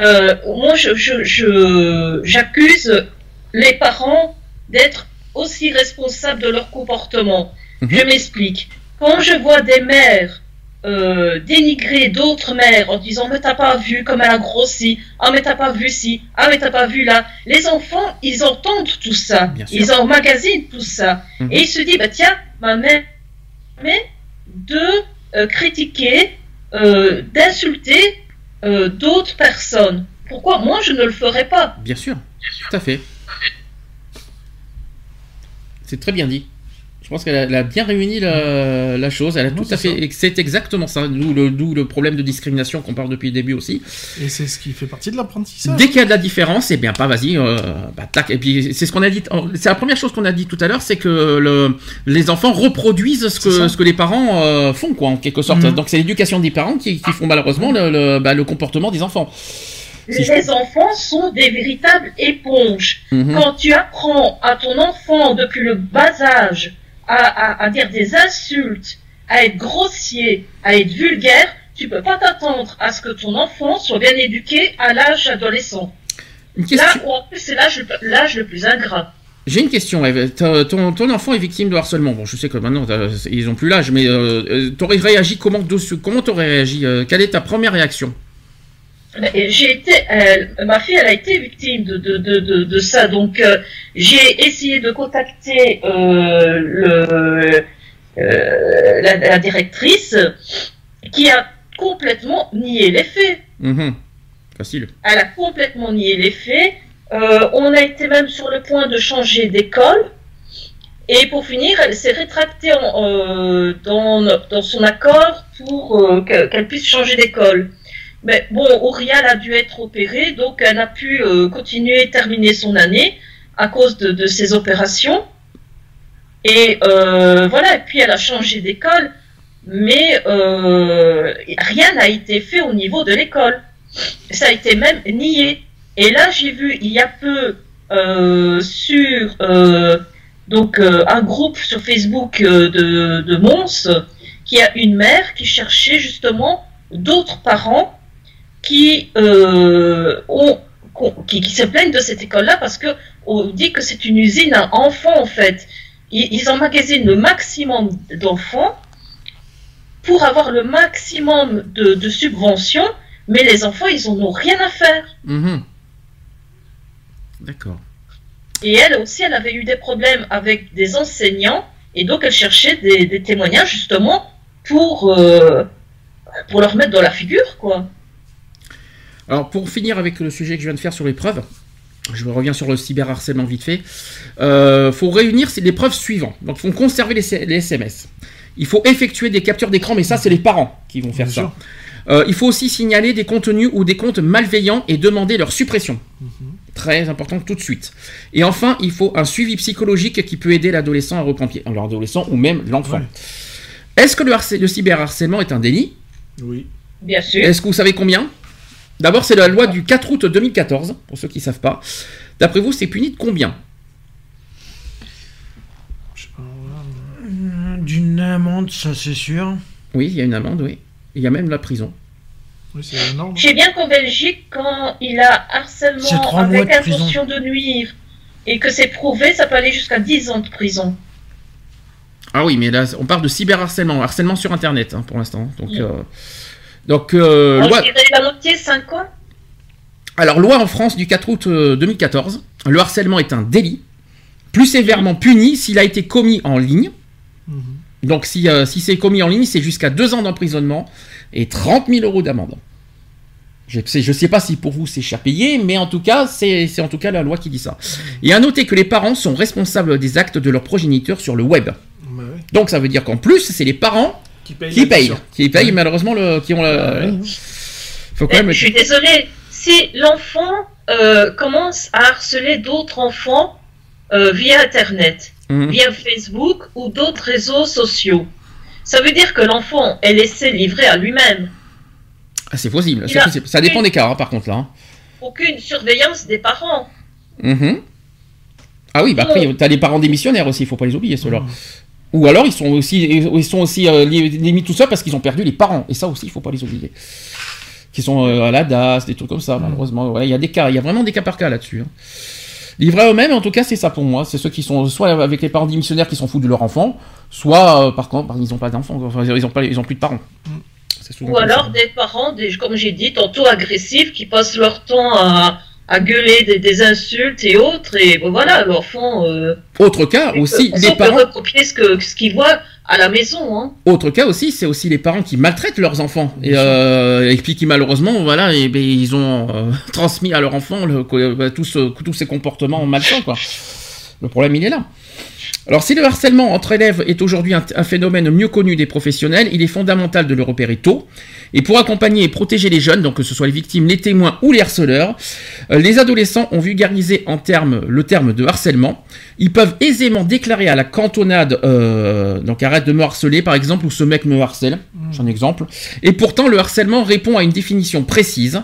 euh, moi, je, je, je- j'accuse les parents d'être aussi responsables de leur comportement. Mhm. Je m'explique. Quand je vois des mères euh, dénigrer d'autres mères en disant mais t'as pas vu comme elle a grossi, ah mais t'as pas vu ci, ah mais t'as pas vu là, les enfants ils entendent tout ça, Bien sûr. ils emmagasinent tout ça Mhm. et ils se disent bah tiens ma mère mais de euh, critiquer, euh, d'insulter d'autres personnes. Pourquoi moi je ne le ferais pas? Bien sûr, tout à fait. C'est très bien dit. Je pense qu'elle a, elle a bien réuni la, la chose. Elle a Non, tout à c'est fait. C'est exactement ça. D'où le, d'où le problème de discrimination qu'on parle depuis le début aussi. Et c'est ce qui fait partie de l'apprentissage. Dès qu'il y a de la différence, eh bien pas vas-y, euh, bah, tac. Et puis c'est ce qu'on a dit. C'est la première chose qu'on a dit tout à l'heure, c'est que le, les enfants reproduisent ce que, ce que les parents euh, font, quoi, en quelque sorte. Mhm. Donc c'est l'éducation des parents qui, qui font malheureusement le, le, bah, le comportement des enfants. Si je Les enfants sont des véritables éponges. Mhm. Quand tu apprends à ton enfant depuis le bas âge à, à- à dire des insultes, à être grossier, à être vulgaire, tu peux pas t'attendre à ce que ton enfant soit bien éduqué à l'âge adolescent. Question. Là où en plus c'est l'âge le- plus ingrat. J'ai une question, Ton, ton enfant est victime de harcèlement. Bon, je sais que maintenant ils ont plus l'âge, mais euh, euh, t'aurais réagi comment Comment t'aurais réagi euh, Quelle est ta première réaction? J'ai été, elle- ma fille, elle a été victime de, de, de, de, de ça. Donc, euh, j'ai essayé de contacter euh, le, euh, la, la directrice qui a complètement nié les faits. Mhm. Facile. Elle a complètement nié les faits. On a été même sur le point de changer d'école. Et pour finir, elle s'est rétractée en- dans, dans son accord pour que- qu'elle puisse changer d'école. Mais bon, Aurial a dû être opérée, donc elle a pu euh, continuer terminer son année à cause de, ces opérations. Et euh, voilà, et puis elle a changé d'école, mais euh, rien n'a été fait au niveau de l'école. Ça a été même nié. Et là, j'ai vu il y a peu sur un groupe sur Facebook de, de Mons qui a une mère qui cherchait justement d'autres parents qui euh, ont qu'on- qui, qui se plaignent de cette école-là parce que on dit que c'est une usine à enfants en fait. Ils, ils emmagasinent le maximum d'enfants pour avoir le maximum de, de subventions, mais les enfants ils en ont rien à faire. Mhm. D'accord. Et elle aussi, elle avait eu des problèmes avec des enseignants, et donc elle cherchait des, des témoignages justement pour, euh, pour leur mettre dans la figure, quoi. Alors pour finir avec le sujet que je viens de faire sur les preuves, je reviens sur le cyberharcèlement vite fait. Il faut réunir les preuves suivantes. Donc, il faut conserver les, SMS. Il faut effectuer des captures d'écran, mais ça, c'est les parents qui vont faire Bien ça. Euh, il faut aussi signaler des contenus ou des comptes malveillants et demander leur suppression. Très important tout de suite. Et enfin, il faut un suivi psychologique qui peut aider l'adolescent à reprendre pied. Alors, l'adolescent ou même l'enfant. Ouais. Est-ce que le, le cyberharcèlement est un délit? Oui. Bien sûr. est-ce que vous savez combien? D'abord, c'est la loi du 4 août 2014, pour ceux qui ne savent pas. D'après vous, c'est puni de combien? Je sais pas, voilà. Hum, D'une amende, ça c'est sûr. Oui, il y a une amende, oui. Il y a même la prison. Oui, c'est la norme. J'ai bien qu'en Belgique, quand il a harcèlement avec de prison. intention de nuire et que c'est prouvé, ça peut aller jusqu'à 10 ans de prison. Ah oui, mais là, on parle de cyberharcèlement, harcèlement sur Internet, hein, pour l'instant. Donc, Oui. euh, donc euh, Moi, loi- je dirais la moitié, 5 ans. alors, loi en France du 4 août euh, 2014. Le harcèlement est un délit, plus sévèrement puni s'il a été commis en ligne. Mhm. Donc, si, euh, si c'est commis en ligne, c'est jusqu'à 2 ans d'emprisonnement et 30 000 euros d'amende. Je ne sais, je sais pas si pour vous c'est cher payé, mais en tout cas, c'est c'est en tout cas la loi qui dit ça. Et à noter que les parents sont responsables des actes de leurs progéniteurs sur le web. Bah ouais. Donc ça veut dire qu'en plus, c'est les parents Qui paye qui la payent, qui payent Ouais. malheureusement le, qui ont la. Ouais. Faut quand Eh, même. Je suis désolée. Si l'enfant euh, commence à harceler d'autres enfants euh, via Internet, Mhm. via Facebook ou d'autres réseaux sociaux, ça veut dire que l'enfant est laissé livrer à lui-même. Ah, c'est possible. Ça dépend des cas, hein, par contre là. hein. Aucune surveillance des parents. Mhm. Ah oui, bah après, t'as les parents démissionnaires aussi, il faut pas les oublier ceux-là. Ou alors ils sont aussi, ils sont aussi euh, limite tout ça parce qu'ils ont perdu les parents. Et ça aussi, il faut pas les oublier. Qui sont euh, à la DAS, des trucs comme ça, malheureusement. Ouais, il y a des cas, il y a vraiment des cas par cas là-dessus. hein. Livrés à eux-mêmes, en tout cas, c'est ça pour moi. C'est ceux qui sont soit avec les parents démissionnaires qui s'en foutent de leur enfant, soit euh, par contre, ils n'ont pas d'enfants, enfin, ils ont pas, ils ont plus de parents. Souvent Ou alors ça. des parents, des, comme j'ai dit, tantôt agressifs, qui passent leur temps à, à gueuler des, des insultes et autres. Et bon, voilà, l'enfant. Euh, Autre cas aussi, on les peut parents. recopier ce que ce qu'il voit à la maison. Hein. Autre cas aussi, c'est aussi les parents qui maltraitent leurs enfants et, euh, et puis qui malheureusement, voilà, et, ben, ils ont euh, transmis à leur enfant le, bah, tout ce- tous ces comportements malsains, quoi. Le problème, il est là. Alors, si le harcèlement entre élèves est aujourd'hui un, un phénomène mieux connu des professionnels, il est fondamental de le repérer tôt. Et pour accompagner et protéger les jeunes, donc que ce soit les victimes, les témoins ou les harceleurs, euh, les adolescents ont vulgarisé en termes le terme de harcèlement. Ils peuvent aisément déclarer à la cantonade, euh, donc arrête de me harceler par exemple, ou ce mec me harcèle, c'est un exemple. Et pourtant, le harcèlement répond à une définition précise.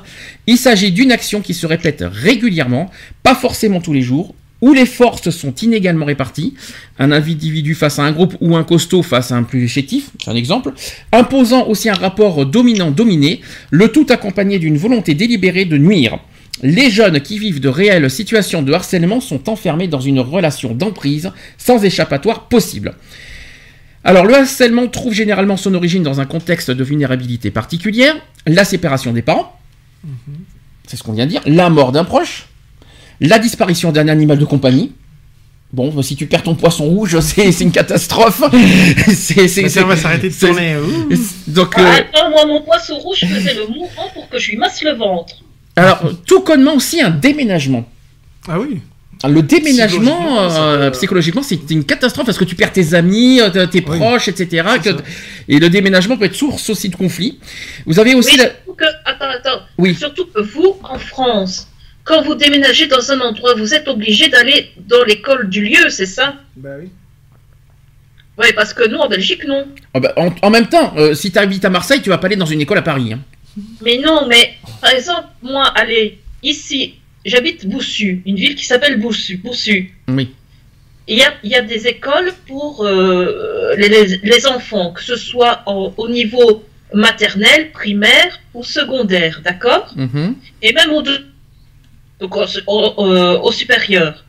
Il s'agit d'une action qui se répète régulièrement, pas forcément tous les jours, où les forces sont inégalement réparties, un individu face à un groupe ou un costaud face à un plus chétif, c'est un exemple, imposant aussi un rapport dominant-dominé, le tout accompagné d'une volonté délibérée de nuire. Les jeunes qui vivent de réelles situations de harcèlement sont enfermés dans une relation d'emprise sans échappatoire possible. Alors le harcèlement trouve généralement son origine dans un contexte de vulnérabilité particulière, la séparation des parents, c'est ce qu'on vient de dire, la mort d'un proche, la disparition d'un animal de compagnie. Bon, si tu perds ton poisson rouge, c'est c'est une catastrophe. c'est, c'est, Bah, c'est- ça va s'arrêter de c'est- tourner. Ouh. Donc, Ah, euh, attends, moi, mon poisson rouge, je faisais le mourant pour que je lui masse le ventre. alors, tout connement aussi un déménagement. Ah oui. Le déménagement, Psychologiquement, euh, psychologiquement, c'est une catastrophe parce que tu perds tes amis, euh, tes Oui. proches, etc. Que- et le déménagement peut être source aussi de conflits. Vous avez aussi Oui, la- surtout que, attends, attends. Oui. Surtout que vous, en France, quand vous déménagez dans un endroit, vous êtes obligé d'aller dans l'école du lieu, c'est ça? Bah oui. Oui, parce que nous, en Belgique, non. Ah bah, en, en même temps, euh, si tu habites à Marseille, tu vas pas aller dans une école à Paris. hein. Mais non, mais par exemple, moi, allez, ici, j'habite Boussu, une ville qui s'appelle Boussu. Boussu. Oui. Il y a, il y a des écoles pour euh, les, les- les enfants, que ce soit en- au niveau maternel, primaire ou secondaire, d'accord? Mhm. Et même au, deux- donc au, au- euh, au supérieur.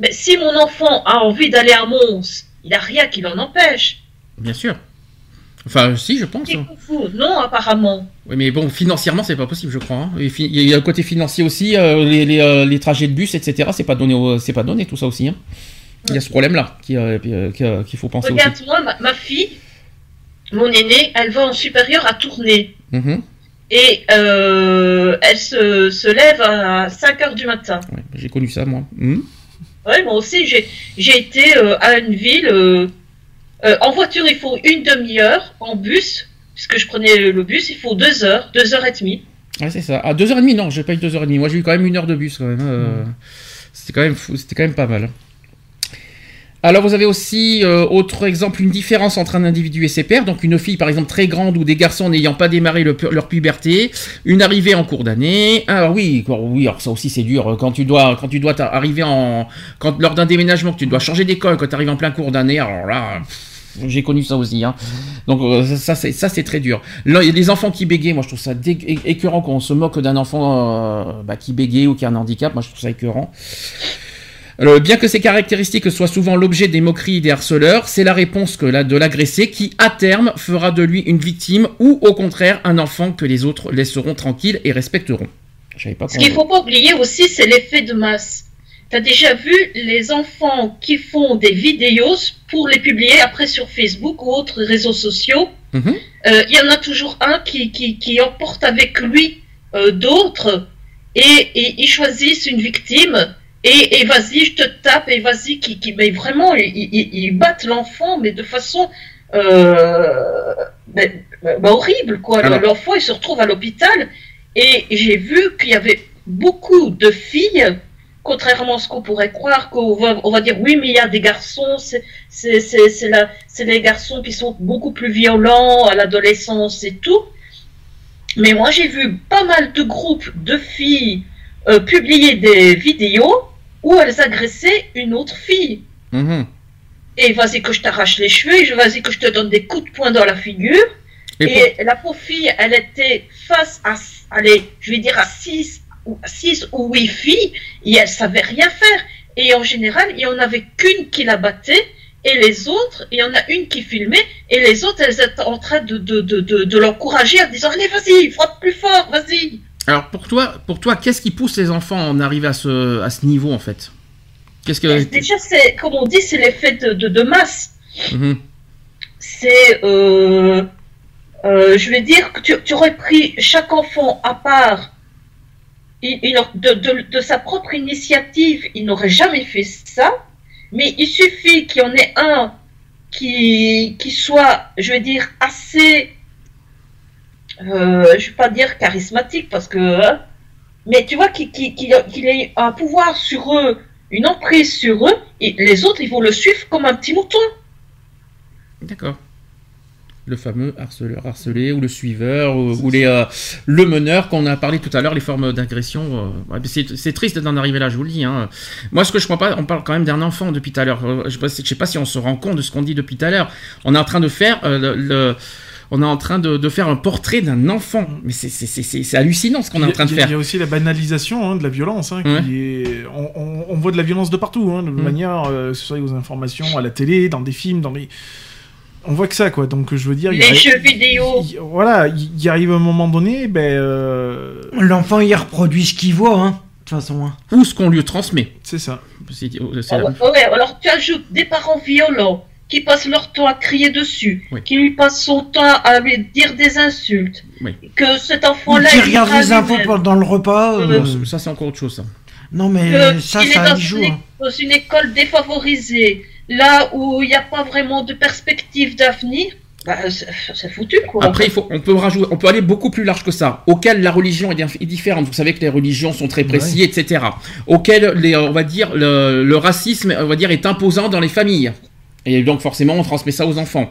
Mais si mon enfant a envie d'aller à Mons, il n'y a rien qui l'en empêche. Bien sûr. Enfin, si, je pense. Petit coucou. Non, apparemment. Oui, mais bon, financièrement, c'est pas possible, je crois. hein. Il y a le côté financier aussi, euh, les, les, euh, les trajets de bus, etc. C'est pas donné, c'est pas donné tout ça aussi. hein. Il y a ce problème-là qui, euh, qu'il faut penser Regarde, moi, ma, ma fille, mon aînée, elle va en supérieur à tourner. aussi. Mhm. Et euh, elle se, se lève à 5 heures du matin. Ouais, J'ai connu ça, moi. Mhm. Ouais, moi aussi, j'ai j'ai été euh, à une ville. euh, en voiture, il faut une demi-heure. En bus, puisque je prenais le bus, il faut deux heures, deux heures et demie. Ouais, c'est ça. À 2h30, non, j'ai pas eu 2h30. Moi, j'ai eu quand même une heure de bus, quand même. euh, C'était quand même fou, c'était quand même pas mal. Alors, vous avez aussi, euh, autre exemple, une différence entre un individu et ses pairs. Donc, une fille, par exemple, très grande ou des garçons n'ayant pas démarré le leur puberté. Une arrivée en cours d'année. Ah oui, oui, alors ça aussi, c'est dur. Quand tu dois, quand tu dois arriver en, quand, lors d'un déménagement, que tu dois changer d'école, quand tu arrives en plein cours d'année, alors là, j'ai connu ça aussi. Hein. Donc, euh, ça, c'est, ça, c'est très dur. Des enfants qui bégayent, moi je trouve ça écœurant qu'on se moque d'un enfant euh, bah, qui bégaye ou qui a un handicap, moi je trouve ça écœurant. Alors, bien que ces caractéristiques soient souvent l'objet des moqueries des harceleurs, c'est la réponse que la, de l'agressé qui, à terme, fera de lui une victime ou, au contraire, un enfant que les autres laisseront tranquille et respecteront. Pas Ce qu'il comment- faut pas oublier aussi, c'est l'effet de masse. Tu as déjà vu les enfants qui font des vidéos pour les publier après sur Facebook ou autres réseaux sociaux Mhm. Euh, Il y en a toujours un qui, qui, qui emporte avec lui euh, d'autres et, et ils choisissent une victime et, et vas-y, je te tape et vas-y, qui, qui, mais vraiment, ils, ils, ils battent l'enfant, mais de façon euh, mais horrible, quoi. Alors- L'enfant, il se retrouve à l'hôpital et j'ai vu qu'il y avait beaucoup de filles, contrairement à ce qu'on pourrait croire, qu'on va, on va dire oui, mais il y a des garçons, c'est les garçons qui sont beaucoup plus violents à l'adolescence et tout. Mais moi, j'ai vu pas mal de groupes de filles euh, publier des vidéos où elles agressaient une autre fille. Mhm. Et vas-y que je t'arrache les cheveux, et vas-y que je te donne des coups de poing dans la figure. Et Et, la pauvre fille, elle était face à, allez, je vais dire à 6 ou, six ou 8 filles, et elle savait rien faire. Et en général, il y en avait qu'une qui la battait, et les autres, il y en a une qui filmait, et les autres, elles étaient en train de, de, de, de, de l'encourager en disant, allez, vas-y, frappe plus fort, vas-y. Alors pour toi, pour toi, qu'est-ce qui pousse les enfants à en arriver à ce, à ce niveau en fait? Qu'est-ce que Et Déjà, c'est, comme on dit, c'est l'effet de, de, de masse. Mhm. c'est, euh, euh, je vais dire que tu, tu aurais pris chaque enfant à part, il- de, de- de sa propre initiative, il n'aurait jamais fait ça, mais il suffit qu'il y en ait un qui, qui soit, je vais dire, assez, euh, je vais pas dire charismatique parce que, hein, mais tu vois, qu'il ait un pouvoir sur eux, une emprise sur eux, et les autres, ils vont le suivre comme un petit mouton. D'accord. Le fameux harceleur harcelé ou le suiveur ou, les, euh, le meneur qu'on a parlé tout à l'heure, les formes d'agression. euh, c'est triste d'en arriver là, je vous le dis. hein. Moi, ce que je crois pas, on parle quand même d'un enfant depuis tout à l'heure. Euh, Je ne sais pas si on se rend compte de ce qu'on dit depuis tout à l'heure. On est en train de faire le- on est en train de, de faire un portrait d'un enfant. Mais c'est- c'est c'est- c'est- c'est hallucinant ce qu'on est en train de Il y a- faire. Il y a aussi la banalisation hein, de la violence. hein, qui est... on, on- on voit de la violence de partout, hein, de Mm. manière, euh, que ce soit aux informations, à la télé, dans des films, dans les. On voit que ça, quoi. Donc, je veux dire. il y Les a- jeux vidéo. il- Voilà, il y arrive un moment donné, ben. euh, L'enfant, il reproduit ce qu'il voit, hein, de toute façon. hein. Ou ce qu'on lui transmet. C'est ça. Ah ouais, alors tu ajoutes des parents violents qui passent leur temps à crier dessus, Oui. qui lui passent son temps à lui dire des insultes, Oui. que cet enfant-là qui il regarde les infos pendant le repas. euh, Bon, ça, c'est encore autre chose. Ça. Non, mais que ça, il est ça dans joue. une, hein. dans une école défavorisée, là où il n'y a pas vraiment de perspective d'avenir, bah, c'est foutu quoi. Après, il faut, on peut rajouter, on peut aller beaucoup plus large que ça. Auquel la religion est différente. Vous savez que les religions sont très précises, etc. Auquel les, on va dire, le, le racisme, on va dire, est imposant dans les familles. Et donc forcément, on transmet ça aux enfants.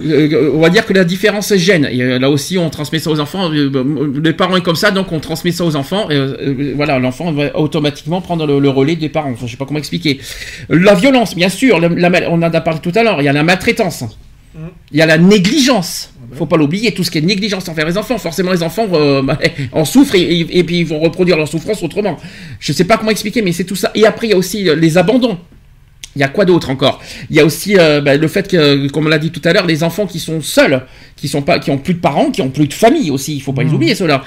Euh, on va dire que la différence est gêne. Et euh, là aussi, on transmet ça aux enfants. Euh, bah, Les parents est comme ça, donc on transmet ça aux enfants. Et, euh, euh, voilà, l'enfant va automatiquement prendre le, le relais des parents. Enfin, je sais pas comment expliquer. La violence, bien sûr. la- la mal- on en a parlé tout à l'heure. Il y a la maltraitance. Il y a la négligence. Faut pas l'oublier, tout ce qui est négligence envers les enfants. Forcément, les enfants euh, bah, en souffrent et, et- et puis ils vont reproduire leur souffrance autrement. Je sais pas comment expliquer, mais c'est tout ça. Et après, il y a aussi euh, les abandons. Il y a quoi d'autre encore? Il y a aussi euh, bah, le fait que, comme on l'a dit tout à l'heure, les enfants qui sont seuls, qui sont pas, qui ont plus de parents, qui ont plus de famille aussi. Il faut pas les oublier ceux-là.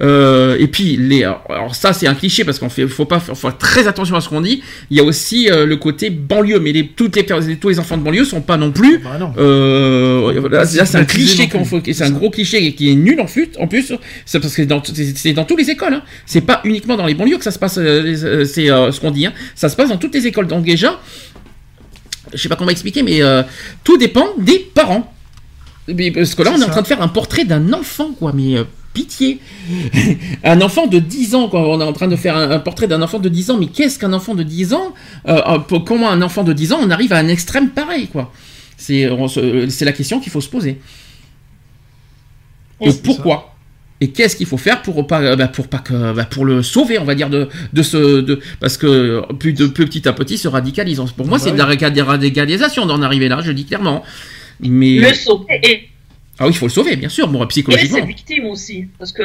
Euh, et puis les, alors ça c'est un cliché parce qu'on fait, faut pas, faut faire très attention à ce qu'on dit. Il y a aussi euh, le côté banlieue, mais les, toutes les, tous les enfants de banlieue sont pas non plus. Bah non. Euh, là, c'est un cliché qu'on plus. faut, c'est un gros cliché qui est nul en fut, en plus. C'est parce que c'est dans, toutes les écoles. Hein. C'est pas uniquement dans les banlieues que ça se passe. euh, euh, c'est euh, ce qu'on dit. Hein. Ça se passe dans toutes les écoles. Donc déjà, je sais pas comment expliquer, mais euh, tout dépend des parents. Mais, Parce que là, on est en train de faire un portrait d'un enfant, quoi. Mais euh, pitié. un enfant de 10 ans, quoi. On est en train de faire un, un portrait d'un enfant de 10 ans. Mais qu'est-ce qu'un enfant de 10 ans Euh, euh, pour- Comment un enfant de 10 ans, on arrive à un extrême pareil, quoi C'est la question qu'il faut se poser. Et pourquoi et qu'est-ce qu'il faut faire pour pas euh, bah, pour pas que bah, pour le sauver on va dire de de ce de parce que plus de peu petit à petit se radicalise. Pour moi bah c'est de la radicalisation d'en arriver là je dis clairement. Mais Le sauver. Et, ah oui il faut le sauver bien sûr bon et psychologiquement. ses victimes aussi. Parce que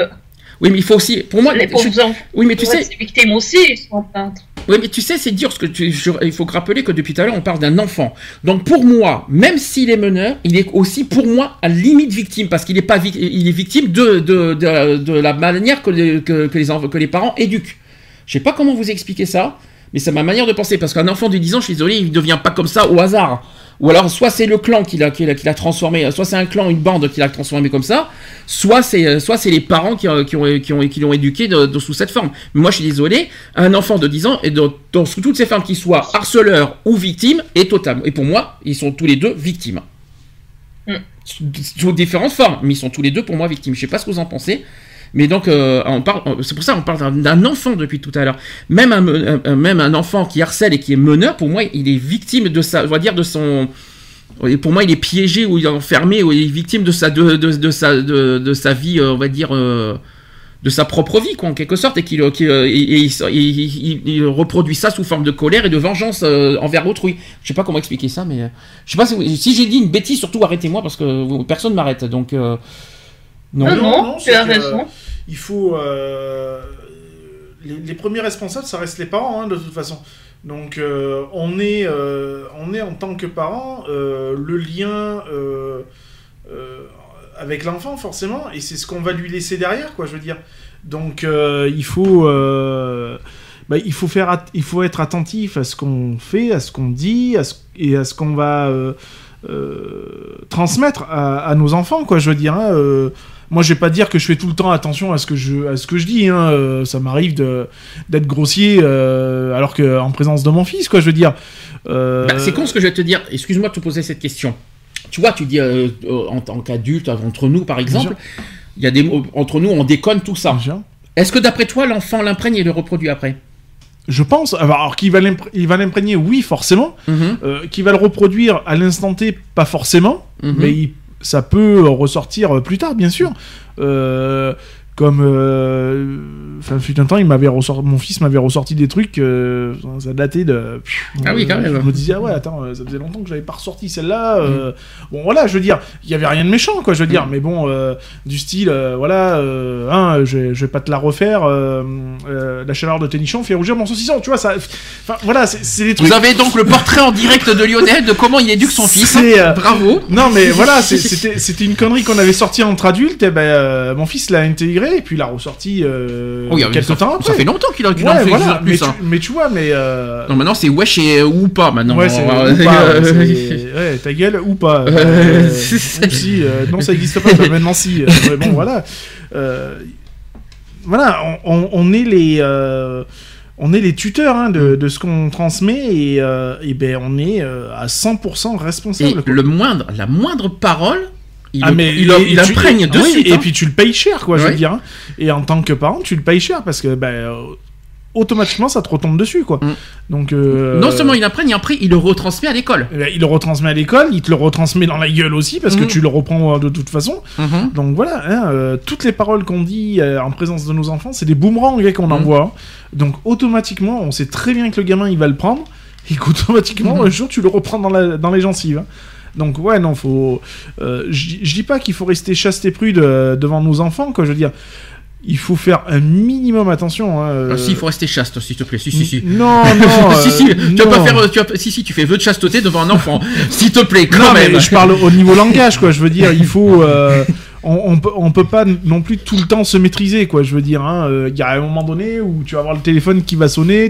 oui mais il faut aussi pour moi les je- pauvres enfants, oui mais tu sais victimes aussi, ils sont peintres. Oui, mais tu sais, c'est dur ce que tu. je- il faut rappeler que depuis tout à l'heure, on parle d'un enfant. Donc pour moi, même s'il est meneur, il est aussi pour moi à limite victime parce qu'il est pas vic- il est victime de de, de, de la manière que les, que, que les enf- que les parents éduquent. Je sais pas comment vous expliquer ça, mais c'est ma manière de penser parce qu'un enfant de 10 ans, je suis désolé, il ne devient pas comme ça au hasard. Ou alors, soit c'est le clan qui l'a qui qui l'a transformé, soit c'est un clan, une bande qui l'a transformé comme ça, soit c'est euh, soit c'est les parents qui, ont- qui ont qui ont qui l'ont éduqué de, de- sous cette forme. Mais moi, je suis désolé, un enfant de 10 ans et dans, dans- sous toutes ces formes, qu'il soit harceleur ou victime, est total. Et pour moi, ils sont tous les deux victimes. Mm. Sous, sous différentes formes, mais ils sont tous les deux pour moi victimes. Je sais pas ce que vous en pensez. Mais donc, euh, c'est pour ça qu'on parle d'un- enfant depuis tout à l'heure. Même un, enfant qui harcèle et qui est meneur, pour moi, il est victime de sa, on va dire de son, pour moi, il est piégé ou il est enfermé ou il est victime de sa, de, sa, de, sa vie, euh, on va dire, euh, de sa propre vie, quoi, en quelque sorte, et qu'il il, reproduit ça sous forme de colère et de vengeance envers autrui. Je sais pas comment expliquer ça, mais je sais pas si, j'ai dit une bêtise, surtout arrêtez-moi parce que personne m'arrête. Donc, non. Non, non, non, non, tu as raison. Il faut. euh, les, les premiers responsables, ça reste les parents, hein, de toute façon. Donc, euh, on, est, euh, on est en tant que parents euh, le lien euh, euh, avec l'enfant, forcément, et c'est ce qu'on va lui laisser derrière, quoi, je veux dire. Donc, euh, il faut. euh, bah, il, faut faire il faut être attentif à ce qu'on fait, à ce qu'on dit, à ce- et à ce qu'on va euh, euh, transmettre à, à nos enfants, quoi, je veux dire. hein, euh, moi, je vais pas dire que je fais tout le temps attention à ce que je, à ce que je dis. Hein. euh, ça m'arrive d'être grossier euh, alors que en présence de mon fils, quoi. Je veux dire. Euh, Bah, c'est con ce que je vais te dire. Excuse-moi de te poser cette question. Tu vois, tu dis euh, en tant qu'adulte, entre nous par exemple, il y a des mots entre nous, on déconne tout ça. Est-ce que d'après toi, l'enfant l'imprègne et le reproduit après? Je pense. Alors, alors qu'il va l'imprégner, oui, forcément. Mhm, Euh, qu'il va le reproduire à l'instant T, pas forcément. mhm. mais il- ça peut ressortir plus tard, bien sûr. Euh, comme, euh, enfin, fut un temps, il m'avait ressorti, mon fils m'avait ressorti des trucs, euh, ça datait de. Ah oui, quand même. Je me disais, ah ouais, attends, euh, ça faisait longtemps que j'avais pas ressorti celle-là. euh, Bon, voilà, je veux dire, il y avait rien de méchant, quoi, je veux dire, Mm. mais bon, du style, voilà, hein, je, je vais pas te la refaire, la chaleur de tes nichons fait rougir mon saucisson, tu vois, ça. Enfin, voilà, c'est des trucs. Vous avez donc le portrait en direct de Lionel de comment il éduque son fils. Bravo. Non, mais voilà, c'était c'était une connerie qu'on avait sortie entre adultes. Et ben, mon fils l'a intégré et puis il l'a ressorti euh, Oh, quelques ça, temps après. ça fait longtemps qu'il a qu'il ouais, en fait voilà. en plus. mais, tu, hein. mais tu vois, mais. euh, Non, maintenant c'est wesh et ou pas maintenant. ouais, c'est Euh, ou pas, euh, ouais, ta gueule ou pas. Euh, Euh, si, euh, non, ça existe pas. maintenant, si. euh, ouais, bon, voilà. Euh, voilà, on, on- est les. euh, on est les tuteurs hein, de, de ce qu'on transmet et, euh, et ben on est euh, à 100% Et responsable. le moindre, la moindre parole, il, Ah, mais il, il tu- imprègne de oui, suite. Et hein. puis tu le payes cher, quoi, je veux dire. hein. Et en tant que parent, tu le payes cher parce que euh, automatiquement ça te retombe dessus, quoi. Mm. Donc euh, Non seulement il imprègne, après il le retransmet à l'école. eh ben, il le retransmet à l'école, il te le retransmet dans la gueule aussi parce que Mhm. tu le reprends euh, de toute façon. Mhm. Donc voilà, hein, euh, toutes les paroles qu'on dit euh, en présence de nos enfants, c'est des boomerangs qu'on Mhm. envoie. Donc automatiquement, on sait très bien que le gamin il va le prendre et qu'automatiquement Mhm. un jour tu le reprends dans, la- dans les gencives. hein. Donc ouais, non, faut. euh, Je dis pas qu'il faut rester chaste et prude euh, devant nos enfants, quoi. Je veux dire, il faut faire un minimum attention. hein, euh, Ah, si, il faut rester chaste, s'il te plaît. Si, si, si. Non, non. si, si, tu vas pas faire. Tu vas, si, si, tu fais vœu de chasteté devant un enfant. s'il te plaît, quand Non, même. mais je parle au niveau langage, quoi. Je veux dire, il faut. euh, on, on peut, on peut pas non plus tout le temps se maîtriser, quoi. Je veux dire, hein, euh, il y a un moment donné où tu vas avoir le téléphone qui va sonner,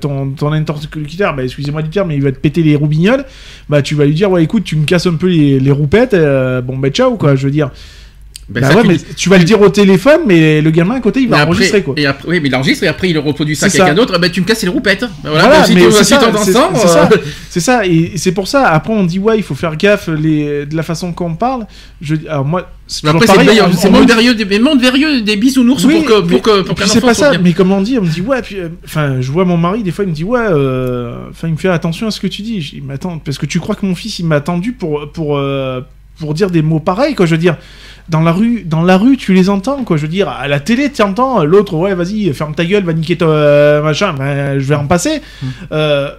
ton, ton interlocuteur, bah, excusez-moi du terme, mais il va te péter les roubignoles. Bah, tu vas lui dire, ouais, écoute, tu me casses un peu les, les roupettes, euh, bon, bah, ciao, quoi. Je veux dire. Ben, bah ouais, tu mais tu vas le dire au téléphone, mais le gamin à côté, il va après- enregistrer, quoi. Et après, oui, mais il enregistre et après il reproduit ça à quelqu'un d'autre. Ben, tu me casses les roupettes. Voilà, si c'est ça, euh, ça. Et c'est pour ça. Après, on dit ouais, il faut faire gaffe les, de la façon qu'on parle. Je, alors moi, Mais après, c'est on- c'est monde verrieux des, mais monde verrieux des bisounours Oui, pour que, pour que, pour c'est pas ça. bien. Mais comme on dit, on me dit ouais, puis euh, enfin, je vois mon mari des fois, il me dit ouais, euh, enfin, il me fait attention à ce que tu dis. Je dis, mais attends, parce que tu crois que mon fils, il m'a attendu pour pour euh, pour dire des mots pareils, quoi. Je veux dire. Dans la rue, dans la rue, tu les entends, quoi. Je veux dire, à la télé, tu entends l'autre, ouais, vas-y, ferme ta gueule, va niquer ton machin. Ben, je vais en passer. Mm. Euh,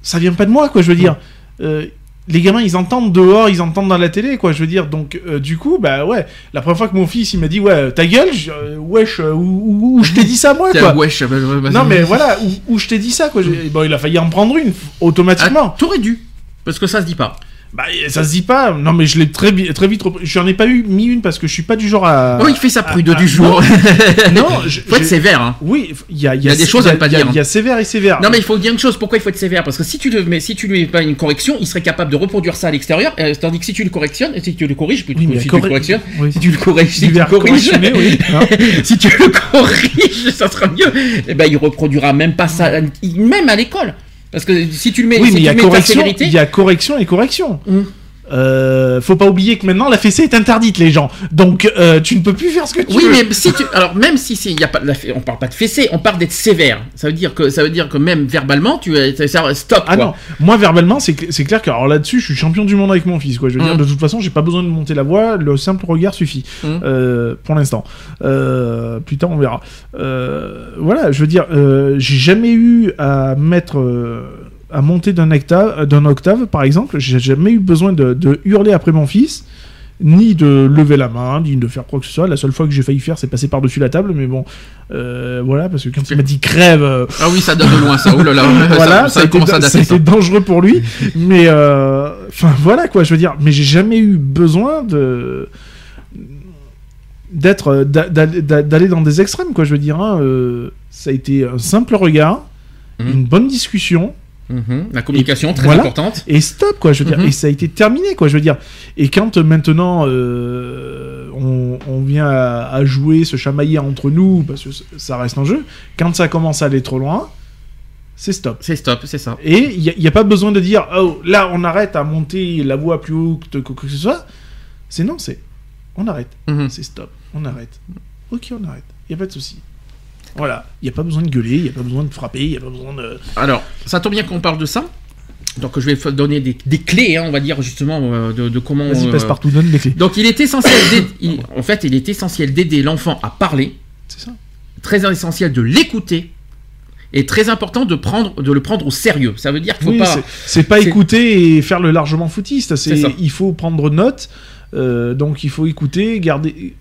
ça vient pas de moi, quoi. Je veux dire, Euh, les gamins, ils entendent dehors, ils entendent dans la télé, quoi. Je veux dire, donc, euh, du coup, bah ouais. La première fois que mon fils, il m'a dit, ouais, ta gueule, je- euh, wesh, euh, où je t'ai dit ça, moi, quoi. wesh, bah, bah, Non, mais voilà, où, où je t'ai dit ça, quoi. Bon, il a failli en prendre une, automatiquement. Ah, T'aurais dû. Parce que ça se dit pas. Bah, ça se dit pas. Non, mais je l'ai très, très vite. repris. J'en ai pas eu mis une parce que je suis pas du genre à. Oh, il fait sa prude du jour. Non, je- Faut être sévère, hein. Oui, il y a, Il y a des choses à ne pas il y a- dire, hein. Il y a sévère et sévère. Non mais il faut dire une chose, pourquoi il faut être sévère? Parce que si tu, le, mais si tu lui fais pas une correction, il serait capable de reproduire ça à l'extérieur, euh, tandis que si tu le correctionnes, et si tu le corriges, plutôt Oui, si tu corre- le correctionnes, oui. si tu le corriges, si tu le corriges, oui. hein. si tu le corriges, ça sera mieux. Et ben il reproduira même pas ça, même à l'école. Parce que si tu le mets, Oui, si mais il y a correction. Il y a correction et correction. Mm. Euh, faut pas oublier que maintenant la fessée est interdite, les gens. Donc euh, tu ne peux plus faire ce que tu Oui, veux. mais si tu, alors même si c'est, y a pas, la on parle pas de fessée, on parle d'être sévère. Ça veut dire que, ça veut dire que même verbalement, tu, ça, stop. Ah quoi. non, moi verbalement c'est cl- c'est clair que alors là-dessus je suis champion du monde avec mon fils quoi. Je veux dire Mm. de toute façon j'ai pas besoin de monter la voix, le simple regard suffit Mm. Euh, pour l'instant. Plus tard on verra. Voilà, je veux dire j'ai jamais eu à mettre à monter d'un octave, d'un octave par exemple. J'ai jamais eu besoin de, de hurler après mon fils. Ni de lever la main, ni de faire quoi que ce soit. La seule fois que j'ai failli faire, c'est passer par-dessus la table, mais bon, euh, voilà, parce que quand il m'a dit crève, euh, Ah oui, ça date de loin, ça. Oh là là, voilà, ça, ça ça dater. a ça. été dangereux pour lui, mais euh, enfin voilà quoi, je veux dire, mais j'ai jamais eu besoin de d'être d'a- d'a- d'a- d'aller dans des extrêmes quoi, je veux dire, hein, euh, ça a été un simple regard, Mhm. une bonne discussion Mhm. La communication très voilà. importante. et stop quoi, je veux dire, et ça a été terminé quoi, je veux dire, et quand euh, maintenant euh, on, on vient à, à jouer, se chamailler entre nous parce que ça reste un jeu, quand ça commence à aller trop loin, c'est stop. C'est stop, c'est ça. Et il n'y a, pas besoin de dire oh là on arrête à monter la voix plus haut que que, que ce soit. C'est non, c'est on arrête. Mhm. C'est stop, on arrête. Ok, on arrête. Il n'y a pas de souci. Voilà, il n'y a pas besoin de gueuler, il n'y a pas besoin de frapper, il n'y a pas besoin de. Alors, ça tombe bien qu'on parle de ça. Donc, je vais donner des, des clés, hein, on va dire justement, euh, de, de comment. Vas-y, euh, passe partout, donne les clés. Donc, il est essentiel. il- en fait, il est essentiel d'aider l'enfant à parler. C'est ça. Très essentiel de l'écouter. Et très important de prendre, de le prendre au sérieux. Ça veut dire qu'il faut Oui, pas. c'est- pas écouter et faire le largement foutiste. C'est il faut prendre note. euh, donc il faut écouter, garder,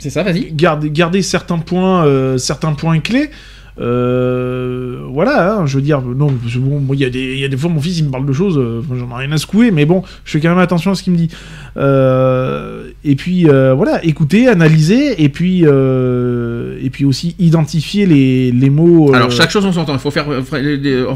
C'est ça, vas-y. garder, euh, certains points clés. Euh, voilà, hein, je veux dire, non, bon, il y, a des- il y a des fois, mon fils, il me parle de choses, euh, j'en ai rien à secouer, mais bon, je fais quand même attention à ce qu'il me dit. Euh, et puis, euh, voilà, écouter, analyser, et puis, euh, et puis aussi identifier les, les mots. euh, Alors, chaque chose en son temps. Il faut faire. En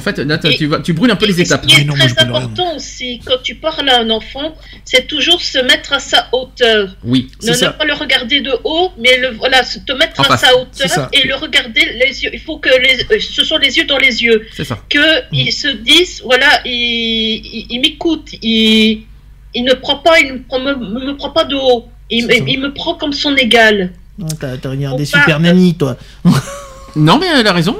fait, Et- tu, vas- tu brûles un peu les étapes. Ce qui est Mais non, très important aussi, quand tu parles à un enfant, c'est toujours se mettre à sa hauteur. Oui. Ne, ne ça. pas le regarder de haut, mais le, voilà, se- te mettre En à face. sa hauteur et le regarder les yeux. Il faut que les, euh, ce sont les yeux dans les yeux. C'est ça. Que ils se disent, voilà, il, il, il m'écoute, il, il ne prend pas, il ne prend- me, me prend pas de haut. Il, me prend comme son égal. T'as t'as regardé Super Nanny, toi. Non, mais elle a raison.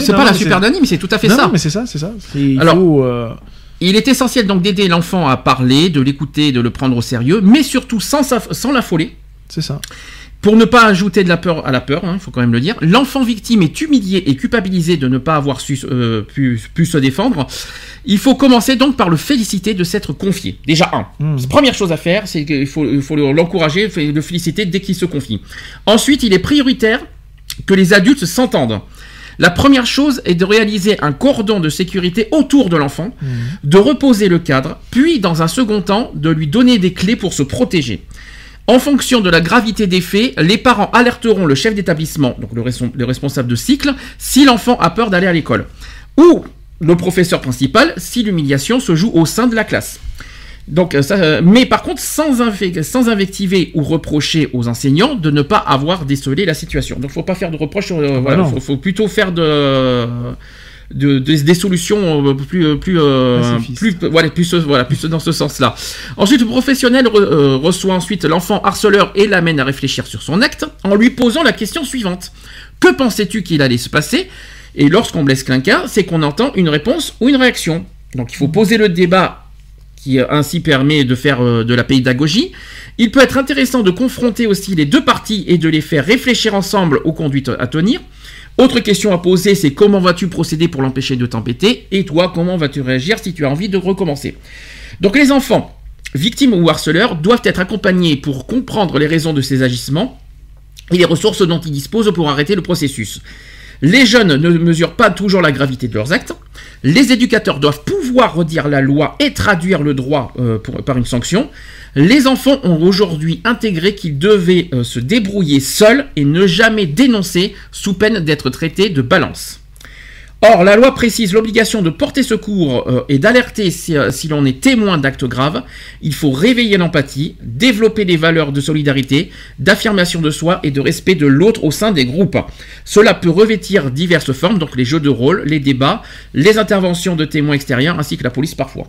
C'est pas non, la super Nanny, mais c'est tout à fait non, ça. non, mais c'est ça, c'est ça. Alors- faut. euh, Il est essentiel donc d'aider l'enfant à parler, de l'écouter, de le prendre au sérieux, mais surtout sans, sans l'affoler. c'est ça. Pour ne pas ajouter de la peur à la peur, hein, il faut quand même le dire, l'enfant victime est humilié et culpabilisé de ne pas avoir su, euh, pu, pu se défendre. Il faut commencer donc par le féliciter de s'être confié. Déjà un. Hmm. Première chose à faire, c'est qu'il faut, l'encourager, le féliciter dès qu'il se confie. Ensuite, il est prioritaire que les adultes s'entendent. La première chose est de réaliser un cordon de sécurité autour de l'enfant, de reposer le cadre, puis dans un second temps de lui donner des clés pour se protéger. En fonction de la gravité des faits, les parents alerteront le chef d'établissement, donc le, res- le responsable de cycle, si l'enfant a peur d'aller à l'école. Ou le professeur principal si l'humiliation se joue au sein de la classe. Donc, euh, ça, euh, mais par contre, sans, inve- sans invectiver ou reprocher aux enseignants de ne pas avoir décelé la situation. Donc, faut pas faire de reproches. euh, bah voilà, faut, faut plutôt faire de, de- de- des solutions euh, plus euh, plus euh, plus voilà plus voilà plus dans ce sens-là. Ensuite, le professionnel re- euh, reçoit ensuite l'enfant harceleur et l'amène à réfléchir sur son acte en lui posant la question suivante que pensais-tu qu'il allait se passer? Et lorsqu'on blesse quelqu'un, c'est qu'on entend une réponse ou une réaction. Donc, il faut poser le débat qui ainsi permet de faire de la pédagogie. Il peut être intéressant de confronter aussi les deux parties et de les faire réfléchir ensemble aux conduites à tenir. Autre question à poser, c'est comment vas-tu procéder pour l'empêcher de t'embêter Et toi, comment vas-tu réagir si tu as envie de recommencer? Donc les enfants, victimes ou harceleurs, doivent être accompagnés pour comprendre les raisons de ces agissements et les ressources dont ils disposent pour arrêter le processus. Les jeunes ne mesurent pas toujours la gravité de leurs actes. Les éducateurs doivent pouvoir redire la loi et traduire le droit euh, par une sanction. Les enfants ont aujourd'hui intégré qu'ils devaient euh, se débrouiller seuls et ne jamais dénoncer sous peine d'être traités de balance. Or, la loi précise l'obligation de porter secours euh, et d'alerter si, euh, si l'on est témoin d'actes graves. Il faut réveiller l'empathie, développer les valeurs de solidarité, d'affirmation de soi et de respect de l'autre au sein des groupes. Cela peut revêtir diverses formes, donc les jeux de rôle, les débats, les interventions de témoins extérieurs, ainsi que la police parfois.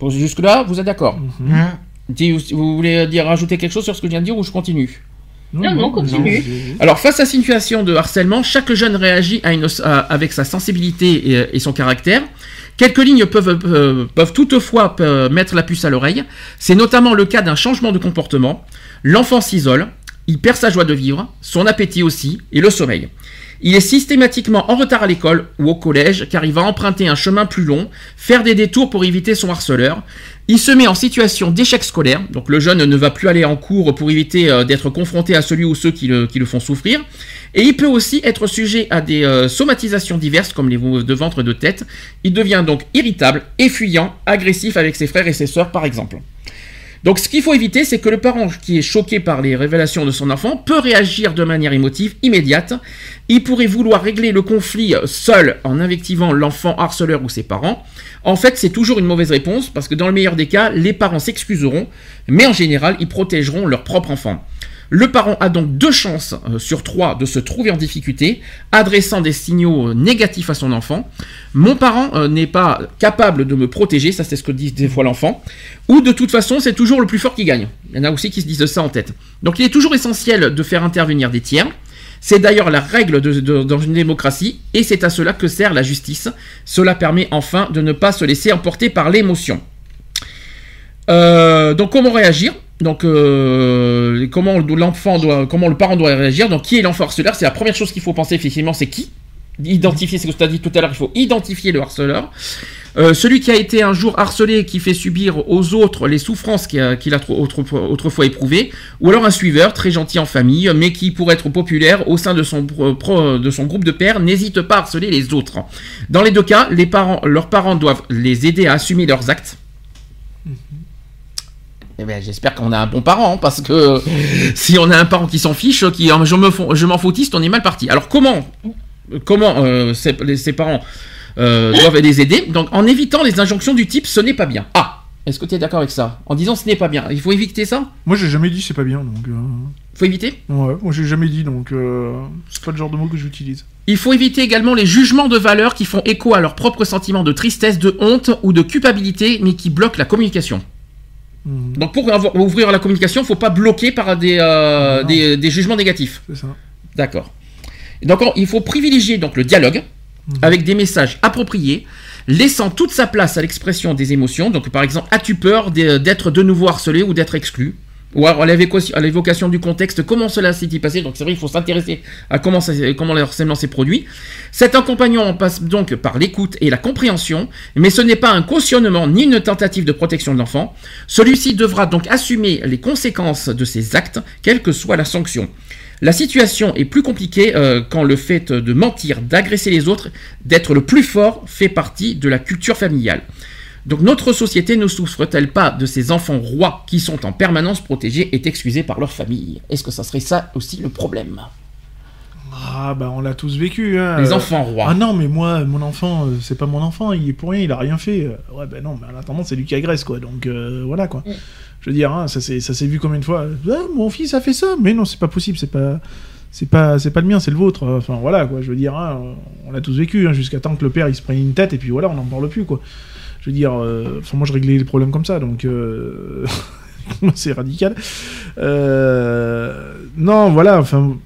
Bon, Jusque-là, vous êtes d'accord? Hein? Dis- Vous voulez dire rajouter quelque chose sur ce que je viens de dire ou je continue? Non, non, continue. alors, face à cette situation de harcèlement, chaque jeune réagit à une- à- avec sa sensibilité et, et son caractère. Quelques lignes peuvent, euh, peuvent toutefois euh, mettre la puce à l'oreille. C'est notamment le cas d'un changement de comportement. L'enfant s'isole, il perd sa joie de vivre, son appétit aussi, et le sommeil. Il est systématiquement en retard à l'école ou au collège car il va emprunter un chemin plus long, faire des détours pour éviter son harceleur. Il se met en situation d'échec scolaire, donc le jeune ne va plus aller en cours pour éviter euh, d'être confronté à celui ou ceux qui le, font souffrir. Et il peut aussi être sujet à des euh, somatisations diverses comme les maux de ventre et de tête. Il devient donc irritable, effuyant, agressif avec ses frères et ses sœurs par exemple. Donc ce qu'il faut éviter, c'est que le parent qui est choqué par les révélations de son enfant peut réagir de manière émotive immédiate. Il pourrait vouloir régler le conflit seul en invectivant l'enfant harceleur ou ses parents. En fait, c'est toujours une mauvaise réponse parce que dans le meilleur des cas, les parents s'excuseront, mais en général, ils protégeront leur propre enfant. Le parent a donc deux chances euh, sur trois de se trouver en difficulté, adressant des signaux euh, négatifs à son enfant. Mon parent euh, n'est pas capable de me protéger, ça c'est ce que dit des fois l'enfant, ou de toute façon c'est toujours le plus fort qui gagne. Il y en a aussi qui se disent ça en tête. Donc il est toujours essentiel de faire intervenir des tiers. C'est d'ailleurs la règle dans une démocratie, et c'est à cela que sert la justice. Cela permet enfin de ne pas se laisser emporter par l'émotion. Donc comment réagir? Donc euh, comment l'enfant doit, comment le parent doit réagir. Donc qui est l'enfant harceleur C'est la première chose qu'il faut penser effectivement, c'est qui? Identifier, c'est ce que tu as dit tout à l'heure. Il faut identifier le harceleur. Euh, celui qui a été un jour harcelé et qui fait subir aux autres les souffrances qu'il a, autrefois, éprouvées, ou alors un suiveur très gentil en famille, mais qui pour être populaire au sein de son, groupe de pairs n'hésite pas à harceler les autres. Dans les deux cas, leurs parents doivent les aider à assumer leurs actes. Eh ben, j'espère qu'on a un bon parent, hein, parce que si on a un parent qui s'en fiche, qui euh, je me je m'en foutiste, on est mal parti. Alors comment, comment euh, ces, les- ces parents euh, doivent les aider? Donc en évitant les injonctions du type ce n'est pas bien. Ah, est-ce que tu es d'accord avec ça? En disant ce n'est pas bien, il faut éviter ça? Moi, j'ai jamais dit c'est pas bien, donc. euh, faut éviter? Ouais, moi j'ai jamais dit, donc euh, c'est pas le genre de mot que j'utilise. Il faut éviter également les jugements de valeur qui font écho à leurs propres sentiments de tristesse, de honte ou de culpabilité, mais qui bloquent la communication. Mhm, Donc pour avoir- ouvrir la communication, il ne faut pas bloquer par des, euh, des, des jugements négatifs. c'est ça. D'accord. Donc on- il faut privilégier donc le dialogue Mhm. avec des messages appropriés, laissant toute sa place à l'expression des émotions. Donc par exemple, as-tu peur d'être de nouveau harcelé ou d'être exclu? Ou alors à l'évocation du contexte, comment cela s'est-il passé? Donc c'est vrai, il faut s'intéresser à comment, ça, s'est produit. Cet accompagnement passe donc par l'écoute et la compréhension, mais ce n'est pas un cautionnement ni une tentative de protection de l'enfant. Celui-ci devra donc assumer les conséquences de ses actes, quelle que soit la sanction. La situation est plus compliquée euh, quand le fait de mentir, d'agresser les autres, d'être le plus fort fait partie de la culture familiale. Donc notre société ne souffre-t-elle pas de ces enfants rois qui sont en permanence protégés et excusés par leur famille? Est-ce que ça serait ça aussi le problème? Ah bah on l'a tous vécu. Hein. Les enfants rois. Ah non mais moi mon enfant euh, c'est pas mon enfant il est pour rien il a rien fait. Euh, Ouais bah non mais en attendant c'est lui qui agresse quoi donc euh, voilà quoi. Je veux dire hein, ça s'est ça s'est vu combien de fois. Ah, mon fils a fait ça mais non c'est pas possible c'est pas c'est pas c'est pas le mien c'est le vôtre. Enfin voilà quoi je veux dire hein, on l'a tous vécu jusqu'à temps que le père il se prenne une tête et puis voilà on n'en parle plus quoi. Je veux dire euh, enfin moi je réglais les problèmes comme ça donc euh, c'est radical. Euh, non voilà enfin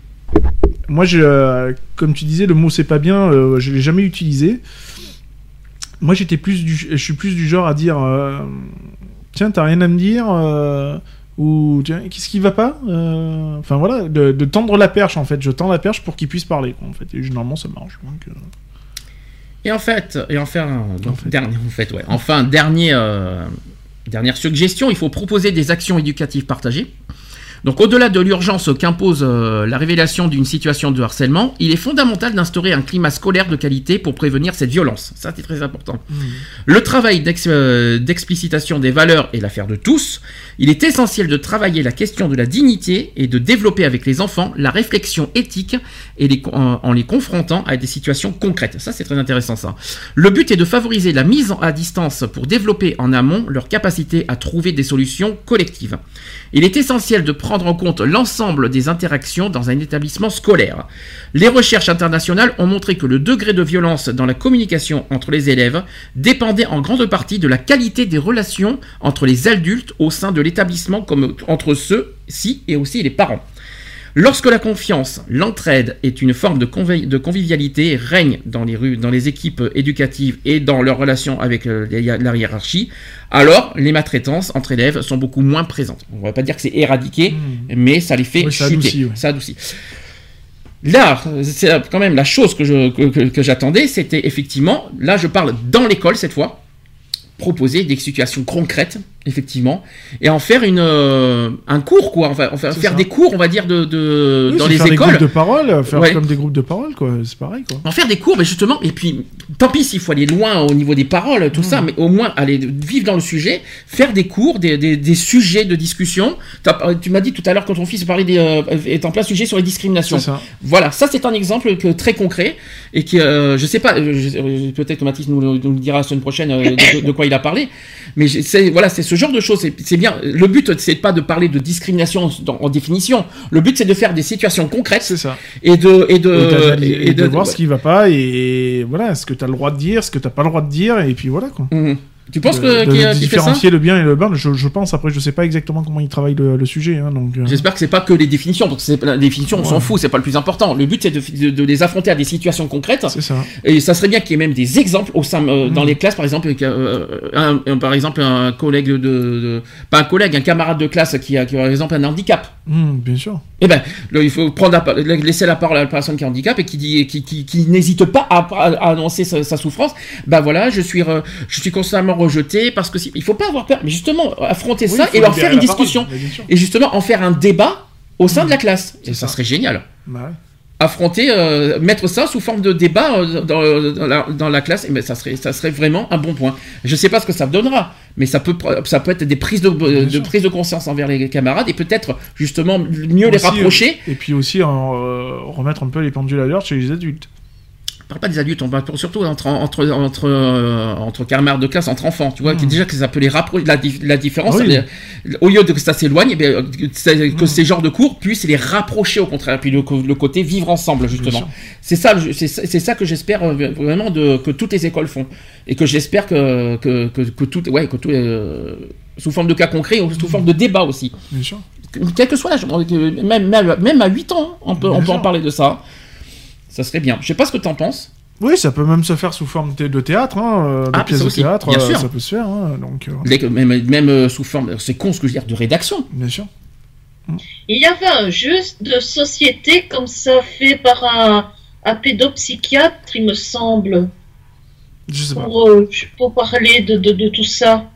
moi, je, comme tu disais, le mot c'est pas bien, euh, je l'ai jamais utilisé. Moi, j'étais plus du, je suis plus du genre à dire, tiens, t'as rien à me dire, ou tiens, qu'est-ce qui va pas Enfin voilà, de, tendre la perche en fait. Je tends la perche pour qu'il puisse parler. Quoi, en fait, et généralement ça marche. Donc, Et en fait, et enfin, donc, En fait. dernier, en fait, ouais. Enfin, dernier, euh, dernière suggestion, il faut proposer des actions éducatives partagées. Donc, au-delà de l'urgence qu'impose euh, la révélation d'une situation de harcèlement, il est fondamental d'instaurer un climat scolaire de qualité pour prévenir cette violence. Ça, c'est très important. Le travail euh, d'explicitation des valeurs est l'affaire de tous. Il est essentiel de travailler la question de la dignité et de développer avec les enfants la réflexion éthique et les, en, en les confrontant à des situations concrètes. Ça, c'est très intéressant, ça. Le but est de favoriser la mise à distance pour développer en amont leur capacité à trouver des solutions collectives. Il est essentiel de prendre en compte l'ensemble des interactions dans un établissement scolaire. Les recherches internationales ont montré que le degré de violence dans la communication entre les élèves dépendait en grande partie de la qualité des relations entre les adultes au sein de l'établissement comme entre ceux-ci et aussi les parents. Lorsque la confiance, l'entraide est une forme de, convi- de convivialité règne dans les rues, dans les équipes éducatives et dans leurs relations avec euh, la hiérarchie, alors les maltraitances entre élèves sont beaucoup moins présentes. On ne va pas dire que c'est éradiqué, mais ça les fait Hmm. Ça chuter. adoucit, ouais. Ça adoucit. Là, c'est quand même la chose que je- que- que- que j'attendais, c'était effectivement, là je parle dans l'école cette fois, proposer des situations concrètes, effectivement, et en faire une, euh, un cours, quoi. Enfin, en faire, faire des cours, on va dire, de, de- oui, dans les faire des écoles. groupes de parole, faire Ouais. comme des groupes de parole quoi. C'est pareil quoi. En faire des cours, mais justement, et puis, tant pis s'il faut aller loin au niveau des paroles, tout ça, mais au moins aller vivre dans le sujet, faire des cours, des, des- des sujets de discussion. Tu m'as dit tout à l'heure quand ton fils parlait des, euh, est en plein sujet sur les discriminations. Ça. Voilà, ça c'est un exemple que, très concret et qui, euh, je sais pas, euh, euh, peut-être Mathis nous, le- nous le dira la semaine prochaine euh, de, de quoi il a parlé, mais voilà, c'est ce genre de choses. C'est bien. Le but c'est pas de parler de discrimination dans- en définition. Le but c'est de faire des situations concrètes C'est ça. et de et de et, d'analyser- et et de, voir ce qui va pas et voilà ce que tu as le droit de dire, ce que t'as pas le droit de dire et puis voilà quoi. Mhm. Tu penses de, que de ça différencier le bien et le mal, je, je pense. Après, je sais pas exactement comment il travaille le, le sujet, hein, donc. euh, J'espère que c'est pas que les définitions, parce que c'est- la définition, on s'en Ouais. fout, c'est pas le plus important. Le but, c'est de, de- de les affronter à des situations concrètes. C'est ça. Et ça serait bien qu'il y ait même des exemples au sein, euh, dans Mhm. les classes, par exemple, euh, un- un- par exemple, un collègue de, de- pas un collègue, un camarade de classe qui a, qui a, par exemple, un handicap. Hum, bien sûr. Eh ben, là, il faut prendre la laisser la parole à la personne qui a un handicap et qui dit, qui, qui, qui n'hésite pas à, à annoncer sa, sa souffrance. Ben voilà, je suis, je suis constamment rejeté parce que si, il faut pas avoir peur, mais justement affronter Oui, ça et leur libérer faire une parole, discussion et justement en faire un débat au sein de la classe. Et ça ça. serait génial. Bah ouais. Affronter, euh, mettre ça sous forme de débat euh, dans, dans la, dans la classe, et ben ça serait, ça serait vraiment un bon point. Je sais pas ce que ça donnera, mais ça peut, ça peut être des prises de, de sûr. prise de conscience envers les camarades et peut-être justement mieux les rapprocher. euh, Et puis aussi en, euh, remettre un peu les pendules à l'heure chez les adultes. On parle pas des adultes, on parle surtout entre entre entre euh, entre camarades de classe, entre enfants, tu vois, qui déjà que ça peut les rapprocher. La, di- la différence, Ah oui. au lieu de que ça s'éloigne, eh euh, que que ces genres de cours puissent les rapprocher au contraire, puis le, le côté vivre ensemble justement. C'est ça, c'est ça que j'espère euh, vraiment de que toutes les écoles font et que j'espère que que que, que tout, ouais, que tout euh, sous forme de cas concrets ou sous forme de débat aussi. Bien sûr. Quel que soit l'âge, même, même, même à 8 ans, on peut, Bien on peut en parler de ça. Ça serait bien. Je sais pas ce que tu en penses. Oui, ça peut même se faire sous forme de théâtre, hein, euh, de Ah, pièces de théâtre, bien euh, sûr. ça peut se faire. hein, donc, euh, Même, même sous forme, c'est con ce que je veux dire, de rédaction. bien sûr. Il y avait un jeu de société comme ça fait par un, un pédopsychiatre, il me semble, Je sais pas. pour, euh, pour parler de, de, de tout ça.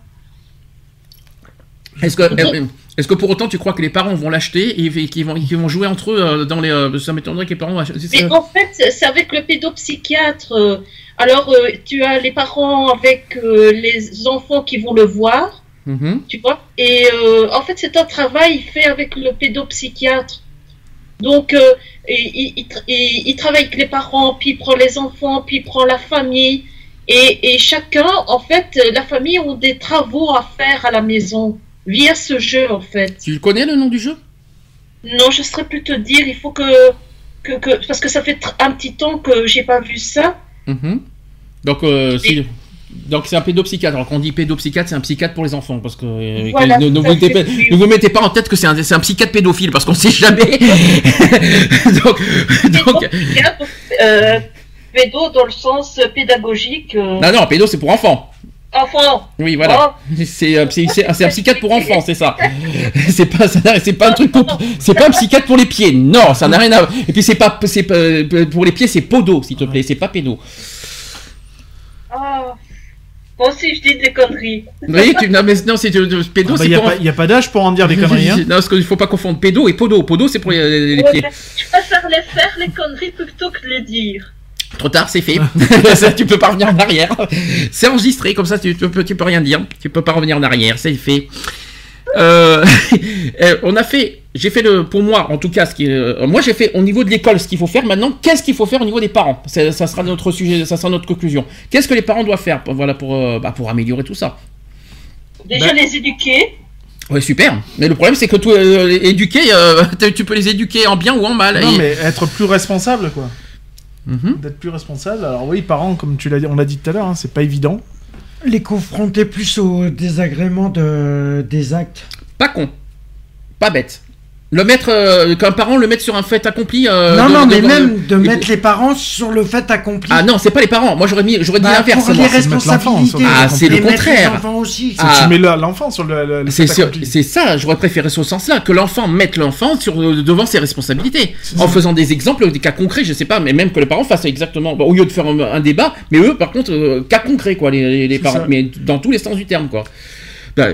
Est-ce que, euh, est-ce que pour autant tu crois que les parents vont l'acheter et, qu'ils vont, jouer entre eux euh, dans les. euh, ça m'étonnerait que les parents achètent. Mais en fait, c'est avec le pédopsychiatre. euh, Alors, tu as les parents avec les enfants qui vont le voir, Mhm. tu vois. Et euh, en fait, c'est un travail fait avec le pédopsychiatre. Donc, euh, il, il- il tra- il- il travaille avec les parents, puis il prend les enfants, puis il prend la famille. Et, et chacun, en fait, la famille ont des travaux à faire à la maison via ce jeu, en fait. Tu connais le nom du jeu? Non, je saurais plus te dire. Il faut que, que, que parce que ça fait un petit temps que j'ai pas vu ça. Mhm. Donc, euh, si- donc c'est un pédopsychiatre. Alors quand on dit pédopsychiatre, c'est un psychiatre pour les enfants, parce que euh, Voilà, ne, ne vous mettez pas, ne vous mettez pas en tête que c'est un, psychiatre pédophile, parce qu'on sait jamais. donc, donc, Pédopsychiatre, euh, pédo dans le sens pédagogique. non, non, pédo c'est pour enfants. Enfant. Oui, voilà. C'est un, psy- c'est- un psychiatre pour enfants, c'est ça. C'est pas, c'est pas un truc pour, c'est pas un psychiatre pour les pieds. Non, ça n'a rien à. Et puis c'est pas, c'est pas- pour les pieds, c'est podo, s'il te plaît. C'est pas pédo. Ah. Moi aussi, je dis des conneries. Oui, tu, non, mais non, c'est de- pédo, Il c'est n'y a, pour. pas- y a pas d'âge pour en dire des conneries. Hein. Non, parce qu'il faut pas confondre pédo et podo. Podo, c'est pour les, les Ouais, pieds. Je préfère les faire, les conneries, plutôt que de les dire. Trop tard, c'est fait. Ça, tu peux pas revenir en arrière. C'est enregistré, comme ça, tu, tu peux, tu peux rien dire. Tu peux pas revenir en arrière, c'est fait. Euh, euh, on a fait, j'ai fait le, pour moi, en tout cas, ce qui, euh, moi j'ai fait au niveau de l'école ce qu'il faut faire. Maintenant, qu'est-ce qu'il faut faire au niveau des parents? Ça sera notre sujet, ça sera notre conclusion. Qu'est-ce que les parents doivent faire, pour, voilà, pour, euh, bah, pour améliorer tout ça Déjà Ben- les éduquer. Ouais, super. Mais le problème, c'est que tout, euh, éduquer, euh, tu peux les éduquer en bien ou en mal. Non, Et- mais être plus responsable, quoi. Mhm. D'être plus responsable. Alors oui, parents, comme tu l'as dit, on l'a dit tout à l'heure, hein, c'est pas évident. Les confronter plus au désagrément de, des actes. Pas con. Pas bête. Le mettre, euh, qu'un parent le mette sur un fait accompli. euh, non, de- non, de- mais de- même de mettre les parents sur le fait accompli. Ah non, c'est pas les parents. Moi j'aurais mis, j'aurais dit Bah, l'inverse. pour les responsabilités. Ah, c'est le contraire. Aussi. C'est Ah. tu mets le- l'enfant sur le, le, le C'est fait sûr- accompli. c'est ça, j'aurais préféré ce sens-là, que l'enfant mette l'enfant sur euh, devant ses responsabilités, en faisant des exemples, des cas concrets, je sais pas, mais même que les parents fassent exactement, au lieu de faire un, un débat, mais eux, par contre, euh, cas concrets, quoi, les, les- parents, ça. mais dans tous les sens du terme, quoi. Bah,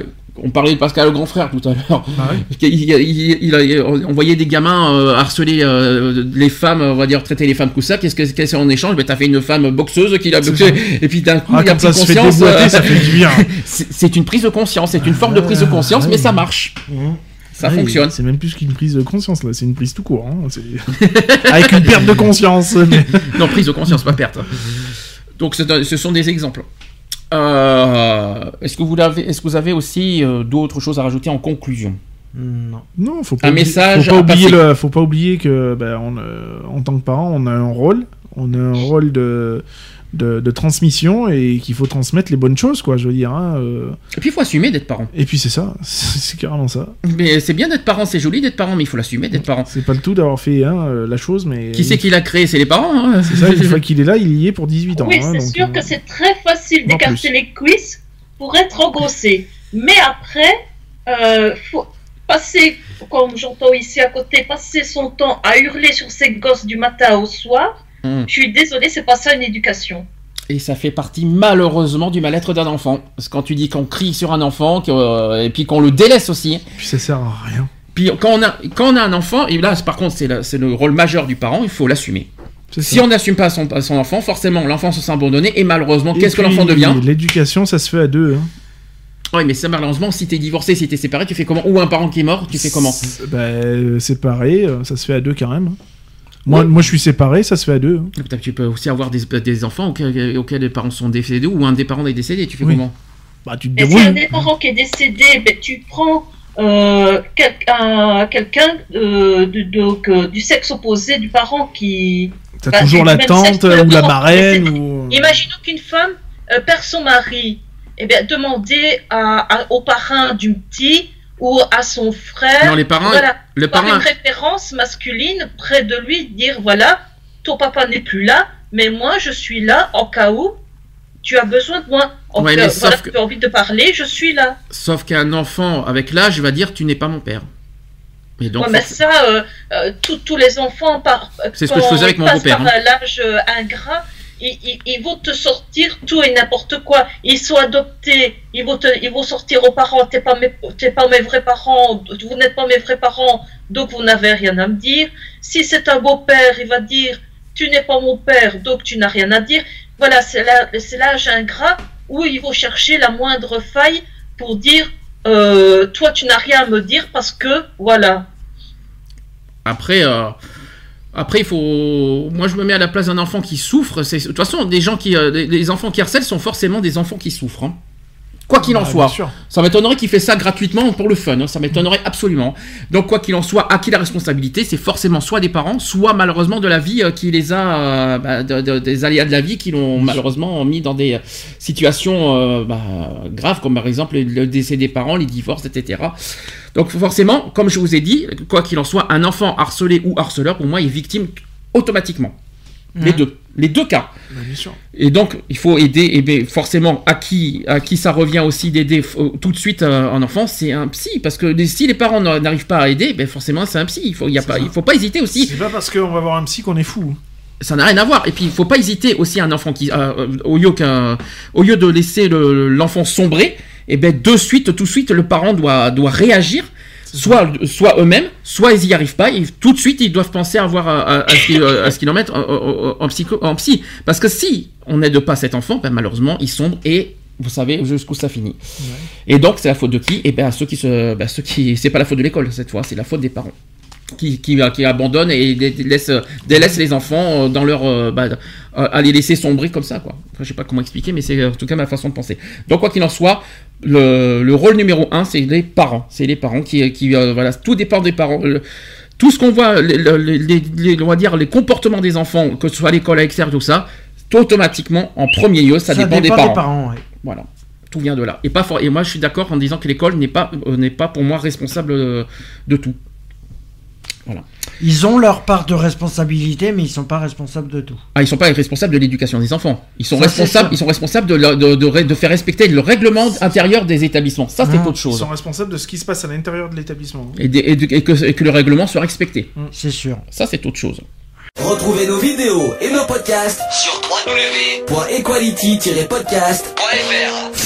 on parlait de Pascal le grand frère tout à l'heure. Bah ouais. Il, il- il- on voyait des gamins euh, harceler euh, les femmes, on va dire traiter les femmes comme ça. Qu'est-ce que c'est en échange? Ben t'as fait une femme boxeuse qui l'a C'est boxé, ça. et puis d'un coup Ah, il a pris ça se fait conscience. déboîter, ça fait du bien. c'est une prise de conscience, c'est une forme de prise de conscience, Ah, mais ça marche, Mhm. ça Ouais, fonctionne. C'est même plus qu'une prise de conscience, là. C'est une prise tout court. Hein. Avec une perte de conscience. mais- Non, prise de conscience, pas perte. Donc c'est un- ce sont des exemples. Euh, est-ce que vous avez, est-ce que vous avez aussi euh, d'autres choses à rajouter en conclusion? Non. Non, faut pas Un oublier- message Faut pas oublier le, faut pas oublier que, ben, on, euh, en tant que parent, on a un rôle. On a un rôle de, de, de transmission et qu'il faut transmettre les bonnes choses, quoi. Je veux dire. hein, euh. Et puis il faut assumer d'être parent. Et puis c'est ça. C'est carrément ça. Mais c'est bien d'être parent, c'est joli d'être parent, mais il faut l'assumer d'être parent. C'est pas le tout d'avoir fait hein, euh, la chose, mais. Qui c'est qui l'a créé? C'est les parents. hein C'est ça, une fois qu'il est là, il y est pour 18 ans. Oui, hein, c'est donc, sûr euh, que c'est très facile d'écarter les cuisses pour être engrossé. Mais après, euh, faut passer, comme j'entends ici à côté, passer son temps à hurler sur ses gosses du matin au soir. Mm. Je suis désolée, c'est pas ça une éducation. Et ça fait partie malheureusement du mal-être d'un enfant. Parce que quand tu dis qu'on crie sur un enfant, euh, et puis qu'on le délaisse aussi. Puis ça sert à rien. Puis quand on a, quand on a un enfant, et là par contre c'est le rôle majeur du parent, il faut l'assumer. Si ça. on n'assume pas son, son enfant, forcément l'enfant se sent abandonné et malheureusement, qu'est-ce que l'enfant devient? L'éducation, ça se fait à deux. hein. Oui, mais ça malheureusement, si t'es divorcé, si t'es séparé, tu fais comment? Ou un parent qui est mort, tu fais comment? Bah, euh, séparé, euh, ça se fait à deux quand même. Moi, Oui. moi, je suis séparé, ça se fait à deux. hein. Peut-être Tu peux aussi avoir des, des enfants auxquels, auxquels les parents sont décédés ou un des parents est décédé, tu fais Oui. comment? Bah, tu te Et s'il y a un débrouilles. des parents qui est décédé, ben, tu prends euh, quel- un- quelqu'un euh, euh, du sexe opposé du parent qui. T'as bah, toujours la tante ou la marraine ou. Imaginons qu'une femme euh, perd son mari. Eh bien, demander à, à- au parrain du petit ou à son frère. Non, les parents, voilà, le par une référence masculine près de lui, dire voilà, ton papa n'est plus là, mais moi je suis là en cas où tu as besoin de moi. En Ouais, cas- mais voilà, que- tu as envie de parler, je suis là. sauf qu'un enfant avec l'âge va dire tu n'es pas mon père. Et donc, Ouais, mais ça, euh, euh, tous- tous les enfants, par, C'est ce que je faisais avec mon beau-père, hein. l'âge euh, ingrat, ils, vont te sortir tout et n'importe quoi. Ils sont adoptés, ils vont, te, ils vont sortir aux parents, t'es pas, mes, pas mes vrais parents, vous n'êtes pas mes vrais parents, donc vous n'avez rien à me dire. Si c'est un beau-père, il va dire, tu n'es pas mon père, donc tu n'as rien à dire. Voilà, c'est l'âge ingrat où ils vont chercher la moindre faille pour dire, euh, toi tu n'as rien à me dire parce que, voilà. Après, euh, après, il faut. Moi, je me mets à la place d'un enfant qui souffre. De toute façon des gens qui, euh, des- des enfants qui harcèlent sont forcément des enfants qui souffrent. hein. Quoi qu'il en Bah, soit, ça m'étonnerait qu'il fait ça gratuitement pour le fun. hein, Ça m'étonnerait absolument. Donc, quoi qu'il en soit, à qui la responsabilité C'est forcément soit des parents, soit malheureusement de la vie euh, qui les a, euh, bah, de- de- des aléas de la vie qui l'ont malheureusement mis dans des situations euh, bah, graves, comme par exemple le décès des parents, les divorces, etc. Donc forcément, comme je vous ai dit, quoi qu'il en soit, un enfant harcelé ou harceleur, pour moi, est victime automatiquement. Les deux. Les deux cas. Bah, bien sûr. Et donc, il faut aider, et bien, forcément, à qui, à qui ça revient aussi d'aider f- tout de suite euh, un enfant, c'est un psy. Parce que si les parents n'a- n'arrivent pas à aider, ben forcément, c'est un psy. Il faut, il y a C'est pas, ça. il faut pas hésiter aussi. C'est pas parce qu'on va voir un psy qu'on est fou. Ça n'a rien à voir. Et puis, il faut pas hésiter aussi un enfant qui, euh, euh, au, lieu qu'un- au lieu de laisser le- l'enfant sombrer, et ben de suite, tout de suite, le parent doit, doit réagir. Soit, soit eux-mêmes, soit ils y arrivent pas, et tout de suite ils doivent penser à voir à, à- à ce qu'ils en mettent en, en- en psycho- en psy. Parce que si on n'aide pas cet enfant, ben malheureusement il sombre et vous savez jusqu'où ça finit. Et donc c'est la faute de qui? Et ben à ceux qui se, ben, ceux qui, c'est pas la faute de l'école cette fois, c'est la faute des parents qui, qui, qui abandonnent et dé- délaissent, délaissent les enfants euh, dans leur, euh, bah, euh, à les laisser sombrer comme ça quoi. Enfin, je sais pas comment expliquer, mais c'est en tout cas ma façon de penser. Donc quoi qu'il en soit, le, le rôle numéro un, c'est les parents. C'est les parents qui, qui euh, voilà, tout dépend des parents. Le- tout ce qu'on voit, les, les- les- les- on va dire les comportements des enfants, que ce soit à l'école, à l'extérieur, tout ça, automatiquement, en premier lieu, ça, dépend, des parents. ouais. Voilà. Tout vient de là. Et, pas for- et moi, je suis d'accord en disant que l'école n'est pas, euh, n'est pas pour moi responsable euh, de tout. Ils ont leur part de responsabilité, mais ils sont pas responsables de tout. Ah, ils sont pas responsables de l'éducation des enfants. Ils sont Ça, responsables, ils sont responsables de, leur- de, de ré- de faire respecter le règlement intérieur des établissements. Ça, c'est Mmh. autre Ils chose. sont responsables de ce qui se passe à l'intérieur de l'établissement. Et, des- et de- et que, et que le règlement soit respecté. C'est sûr. Ça, c'est autre chose. Retrouvez nos vidéos et nos podcasts sur www.equality-podcast.fr.